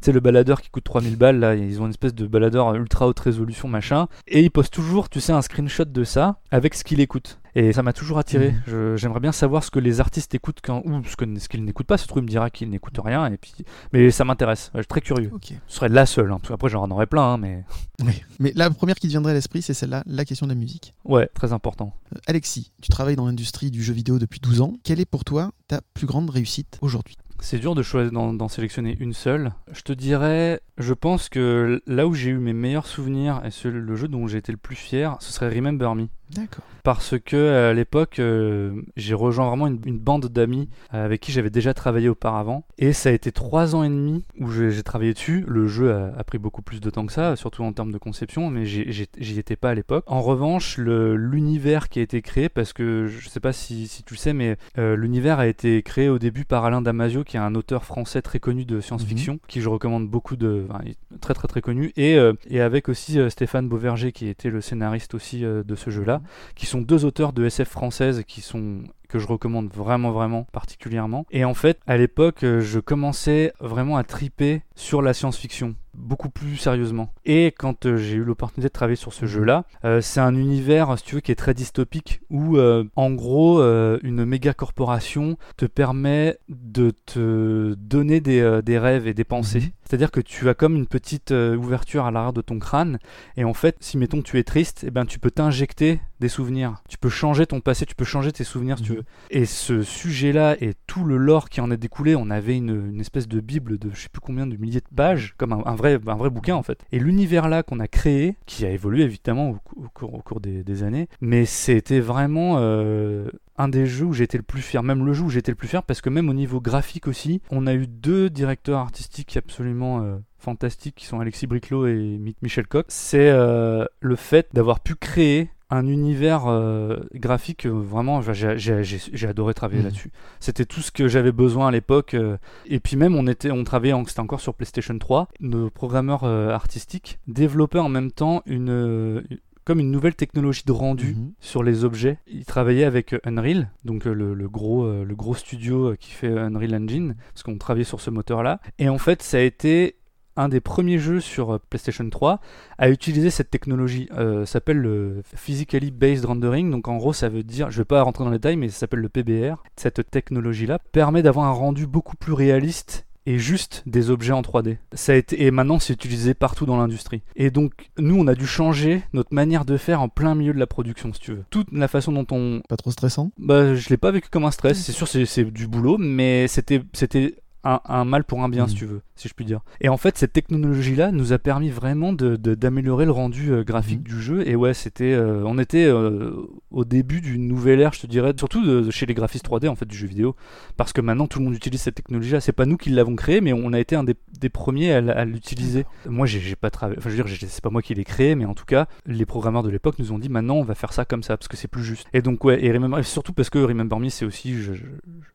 sais le baladeur qui coûte 3000 balles, là, ils ont une espèce de baladeur ultra haute résolution, machin, et il poste toujours, tu sais, un screenshot de ça, avec ce qu'il écoute. Et ça m'a toujours attiré. Je- J'aimerais bien savoir ce que les artistes écoutent quand, ou ce qu'ils n'écoutent pas. Ce truc me dira qu'ils n'écoutent rien. Et puis, mais ça m'intéresse. Je suis très curieux. Ce serait la seule. Hein, parce qu'après, j'en aurais plein. hein, mais *laughs* Oui. Mais la première qui te viendrait à l'esprit, c'est celle-là, la question de la musique. ouais, très important. Euh, Alexis, tu travailles dans l'industrie du jeu vidéo depuis 12 ans. Quelle est pour toi ta plus grande réussite aujourd'hui? C'est dur de choisir d'en sélectionner une seule. Je te dirais, je pense que là où j'ai eu mes meilleurs souvenirs et le jeu dont j'ai été le plus fier, ce serait Remember Me. D'accord. Parce que à l'époque, euh, j'ai rejoint vraiment une, une bande d'amis euh, avec qui j'avais déjà travaillé auparavant. Et ça a été trois ans et demi où j'ai travaillé dessus. Le jeu a, a pris beaucoup plus de temps que ça, surtout en termes de conception, mais j'y étais pas à l'époque. En revanche, l'univers qui a été créé, parce que je sais pas si, si tu le sais, mais euh, l'univers a été créé au début par Alain Damasio, qui est un auteur français très connu de science-fiction, qui je recommande beaucoup de. enfin, très très très connu. Et, euh, et avec aussi euh, Stéphane Beauverger, qui était le scénariste aussi euh, de ce jeu-là qui sont deux auteurs de SF françaises qui sont que je recommande vraiment vraiment particulièrement. Et en fait à l'époque euh, je commençais vraiment à triper sur la science-fiction beaucoup plus sérieusement. Et quand euh, j'ai eu l'opportunité de travailler sur ce jeu là c'est un univers si tu veux qui est très dystopique où euh, en gros euh, une méga corporation te permet de te donner des, euh, des rêves et des pensées. Mhm. c'est-à-dire que tu as comme une petite euh, ouverture à l'arrière de ton crâne et en fait, si mettons tu es triste, eh ben tu peux t'injecter des souvenirs. Tu peux changer ton passé, tu peux changer tes souvenirs si tu Mhm. veux. Et ce sujet-là et tout le lore qui en est découlé, on avait une, une espèce de bible de je sais plus combien de milliers de pages, comme un, un vrai, un vrai bouquin en fait. Et l'univers-là qu'on a créé, qui a évolué évidemment au, cou- au cours, au cours des, des années, mais c'était vraiment euh, un des jeux où j'étais le plus fier, même le jeu où j'étais le plus fier, parce que même au niveau graphique aussi, on a eu deux directeurs artistiques absolument euh, fantastiques, qui sont Alexis Briclot et Mi- Michel Coq. C'est euh, le fait d'avoir pu créer un univers euh, graphique euh, vraiment j'ai- adoré travailler Mhm. là-dessus c'était tout ce que j'avais besoin à l'époque euh, et puis même on était on travaillait en- c'était encore sur PlayStation 3 nos programmeurs artistiques développaient en même temps une comme une nouvelle technologie de rendu Mhm. sur les objets. Il travaillait avec Unreal, donc le, le gros, le gros studio qui fait Unreal Engine, parce qu'on travaillait sur ce moteur-là. Et en fait, ça a été un des premiers jeux sur euh, PlayStation 3 à utiliser cette technologie. Euh, ça s'appelle le Physically Based Rendering. Donc en gros, ça veut dire, je vais pas rentrer dans les détails, mais ça s'appelle le PBR. Cette technologie-là permet d'avoir un rendu beaucoup plus réaliste et juste des objets en 3D. Ça a été, et maintenant, c'est utilisé partout dans l'industrie. Et donc, nous, on a dû changer notre manière de faire en plein milieu de la production, si tu veux. Toute la façon dont on, Pas trop stressant? Bah, je l'ai pas vécu comme un stress. C'est sûr, c'est du boulot, mais c'était c'était un, un mal pour un bien, Mhm. si tu veux, si je puis dire. Et en fait, cette technologie-là nous a permis vraiment d'améliorer le rendu euh, graphique Mhm. du jeu. Et ouais, c'était, euh, on était euh, au début d'une nouvelle ère, je te dirais, surtout de- de chez les graphistes 3D en fait du jeu vidéo, parce que maintenant tout le monde utilise cette technologie-là. C'est pas nous qui l'avons créée, mais on a été un des, des premiers à, l'utiliser. Moi, j'ai pas travaillé. Enfin, je veux dire, c'est pas moi qui l'ai créé, mais en tout cas, les programmeurs de l'époque nous ont dit maintenant on va faire ça comme ça parce que c'est plus juste. Et donc ouais, et Remember- surtout parce que Remember Me, c'est aussi, je, je-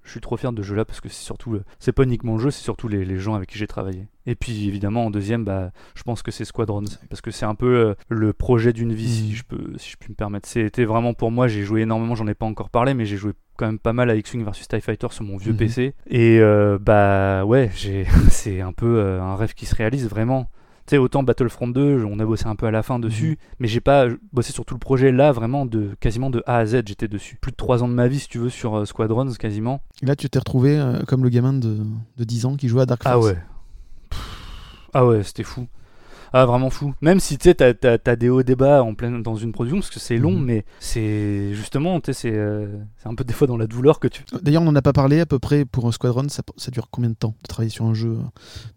je suis trop fier de ce jeu-là parce que c'est surtout, c'est pas uniquement le jeu, c'est surtout les, les gens avec qui j'ai travaillé. Et puis évidemment en deuxième, bah, je pense que c'est Squadrons parce que c'est un peu euh, le projet d'une vie si Mhm. je peux, si je puis me permettre. C'était vraiment pour moi, j'ai joué énormément, j'en ai pas encore parlé, mais j'ai joué quand même pas mal à X-Wing versus TIE Fighter sur mon vieux Mhm. PC. Et euh, bah ouais, *laughs* c'est un peu euh, un rêve qui se réalise vraiment. Tu sais, autant Battlefront 2, on a bossé un peu à la fin dessus, Mhm. mais j'ai pas bossé sur tout le projet là, vraiment de quasiment de A à Z, j'étais dessus. Plus de 3 ans de ma vie, si tu veux, sur Squadrons quasiment. Et là, tu t'es retrouvé comme le gamin de, de 10 ans qui jouait à Dark Force. Ah ouais. Ah ouais, c'était fou. Ah, vraiment fou. Même si tu sais, t'as, t'as- t'as des hauts débats en pleine, dans une production, parce que c'est long, Mhm. mais c'est justement, tu sais, c'est, euh, c'est un peu des fois dans la douleur que tu. D'ailleurs, on n'en a pas parlé à peu près pour un Squadron. Ça, ça dure combien de temps de travailler sur un jeu euh,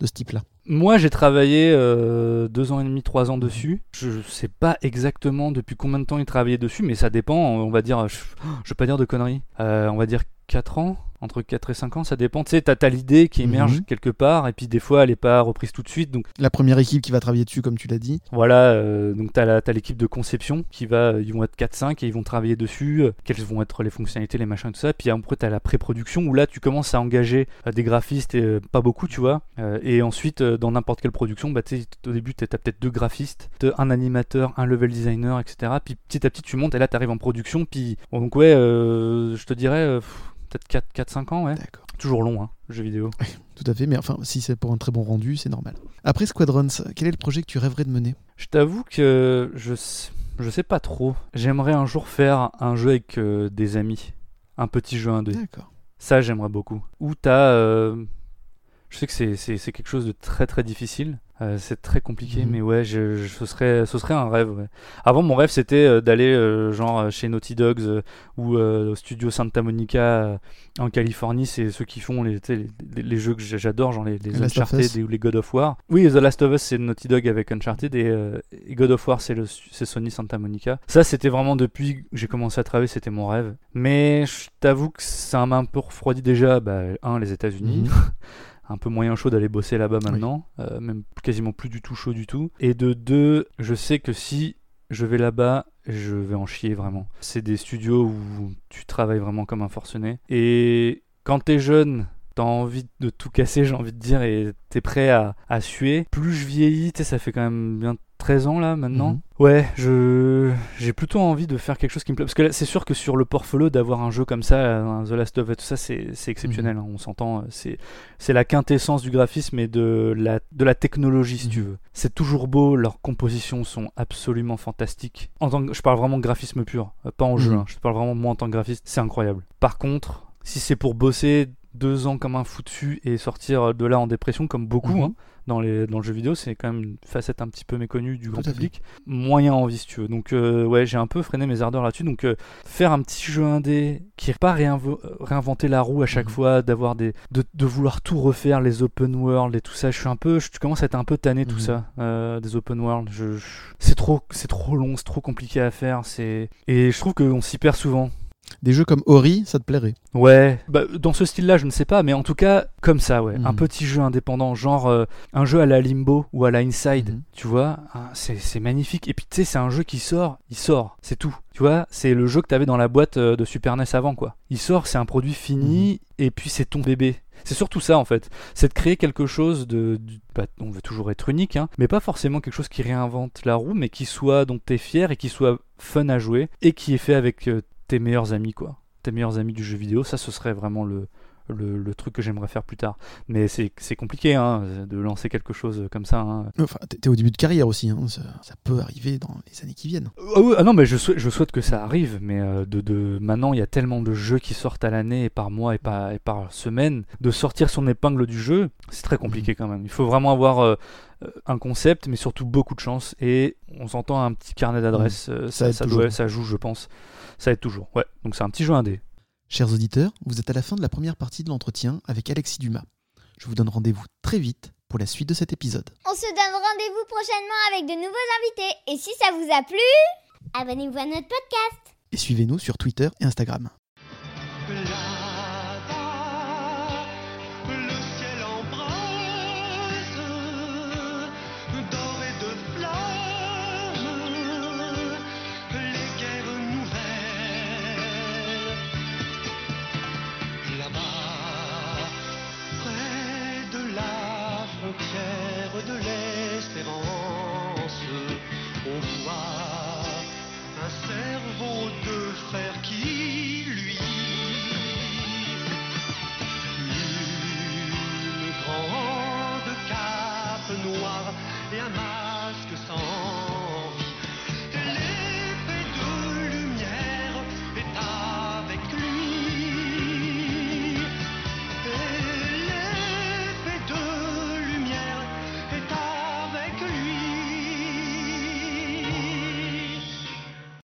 de ce type-là? Moi, j'ai travaillé euh, deux ans et demi, trois ans dessus. Je sais pas exactement depuis combien de temps il travaillait dessus, mais ça dépend. On va dire, je, je vais pas dire de conneries. Euh, on va dire 4 ans, entre 4 et 5 ans, ça dépend. Tu sais, t'as, t'as l'idée qui émerge Mhm. quelque part, et puis des fois, elle est pas reprise tout de suite. Donc La première équipe qui va travailler dessus, comme tu l'as dit. voilà, euh, donc t'as, la, t'as l'équipe de conception qui va, ils vont être 4-5 et ils vont travailler dessus. euh, quelles vont être les fonctionnalités, les machins, tout ça. Puis après, t'as la pré-production où là, tu commences à engager euh, des graphistes, et, euh, pas beaucoup, tu vois. Euh, et ensuite, euh, dans n'importe quelle production, bah, au début, t'as t'as peut-être deux graphistes, un animateur, un level designer, etc. Puis petit à petit, tu montes et là, t'arrives en production. Puis, bon, donc ouais, euh, je te dirais, euh, pff, peut-être 4-5 ans, ouais. D'accord. Toujours long, hein, le jeu vidéo. Tout à fait, mais enfin, si c'est pour un très bon rendu, c'est normal. Après Squadrons, quel est le projet que tu rêverais de mener? Je t'avoue que je sais, je sais pas trop. J'aimerais un jour faire un jeu avec euh, des amis. Un petit jeu indé. D'accord. Ça, j'aimerais beaucoup. Où t'as. euh, je sais que c'est quelque chose de très très difficile. Euh, c'est très compliqué, Mhm. mais ouais, je, je- ce, serait, ce serait un rêve. ouais. Avant, mon rêve, c'était euh, d'aller euh, genre chez Naughty Dogs ou au studio Santa Monica en Californie. C'est ceux qui font les, tu sais, les, les- les jeux que j'adore, genre les, Uncharted ou les God of War. Oui, The Last of Us, c'est Naughty Dog avec Uncharted et, et God of War, c'est Sony Santa Monica. Ça, c'était vraiment depuis que j'ai commencé à travailler, c'était mon rêve. Mais je t'avoue que ça m'a un peu refroidi déjà. Bah, un, les États-Unis. Mhm. *laughs* un peu moyen chaud d'aller bosser là-bas maintenant, euh, même quasiment plus du tout chaud du tout. Et de deux, je sais que si je vais là-bas, je vais en chier vraiment. C'est des studios où tu travailles vraiment comme un forcené. Et quand t'es jeune, t'as envie de tout casser, *laughs* j'ai envie de dire, et t'es prêt à, à suer. Plus je vieillis, ça fait quand même bien 13 ans là maintenant. Mhm. Ouais, je j'ai plutôt envie de faire quelque chose qui me plaît. Parce que là, c'est sûr que sur le portfolio, d'avoir un jeu comme ça, un The Last of Us, tout ça, c'est c'est exceptionnel. Mhm. hein, on s'entend. euh, C'est c'est la quintessence du graphisme et de la, de la technologie, si tu Mhm. veux. C'est toujours beau, leurs compositions sont absolument fantastiques. En tant que, je parle vraiment de graphisme pur, euh, pas en jeu. Hein, je parle vraiment moi en tant que graphiste, c'est incroyable. Par contre, si c'est pour bosser deux ans comme un fou dessus et sortir de là en dépression, comme beaucoup Mhm. hein, dans, les, dans le jeu vidéo, c'est quand même une facette un petit peu méconnue du grand public. Moyen envie, si tu veux. Donc, euh, ouais, j'ai un peu freiné mes ardeurs là-dessus. Donc, euh, faire un petit jeu indé qui n'est pas réinvo- réinventer la roue à chaque Mhm. fois, d'avoir des, de, de vouloir tout refaire, les open world et tout ça. Je suis un peu, je commence à être un peu tanné tout Mhm. ça, euh, des open world. Je, je- c'est trop, c'est trop long, c'est trop compliqué à faire. C'est et je trouve qu'on s'y perd souvent. Des jeux comme Ori, ça te plairait Ouais, bah, dans ce style-là, je ne sais pas, mais en tout cas, comme ça, ouais. Un Mhm. petit jeu indépendant, genre euh, un jeu à la Limbo ou à la Inside, Mhm. tu vois, hein, c'est magnifique. Et puis, tu sais, c'est un jeu qui sort, il sort, c'est tout. Tu vois, c'est le jeu que t'avais dans la boîte euh, de Super NES avant, quoi. Il sort, c'est un produit fini, et puis c'est ton bébé. C'est surtout ça en fait, c'est de créer quelque chose de, bah, on veut toujours être unique, hein, mais pas forcément quelque chose qui réinvente la roue, mais qui soit dont t'es fier et qui soit fun à jouer et qui est fait avec euh, tes meilleurs amis quoi, tes meilleurs amis du jeu vidéo. Ça, ce serait vraiment le le, le truc que j'aimerais faire plus tard. Mais c'est compliqué hein, de lancer quelque chose comme ça. hein. Enfin, t'es au début de carrière aussi, hein, ça, ça peut arriver dans les années qui viennent. Ah, ah non, mais je souhaite, je souhaite que ça arrive, mais euh, de, de maintenant il y a tellement de jeux qui sortent à l'année et par mois et par, et par semaine, de sortir son épingle du jeu, c'est très compliqué quand même. Il faut vraiment avoir euh, euh, un concept, mais surtout beaucoup de chance et on s'entend un petit carnet d'adresses, euh, Ça ça, ça joue, je pense. Ça aide toujours. Ouais, donc c'est un petit jeu indé. Chers auditeurs, vous êtes à la fin de la première partie de l'entretien avec Alexis Dumas. Je vous donne rendez-vous très vite pour la suite de cet épisode. On se donne rendez-vous prochainement avec de nouveaux invités. Et si ça vous a plu, abonnez-vous à notre podcast. Et suivez-nous sur Twitter et Instagram.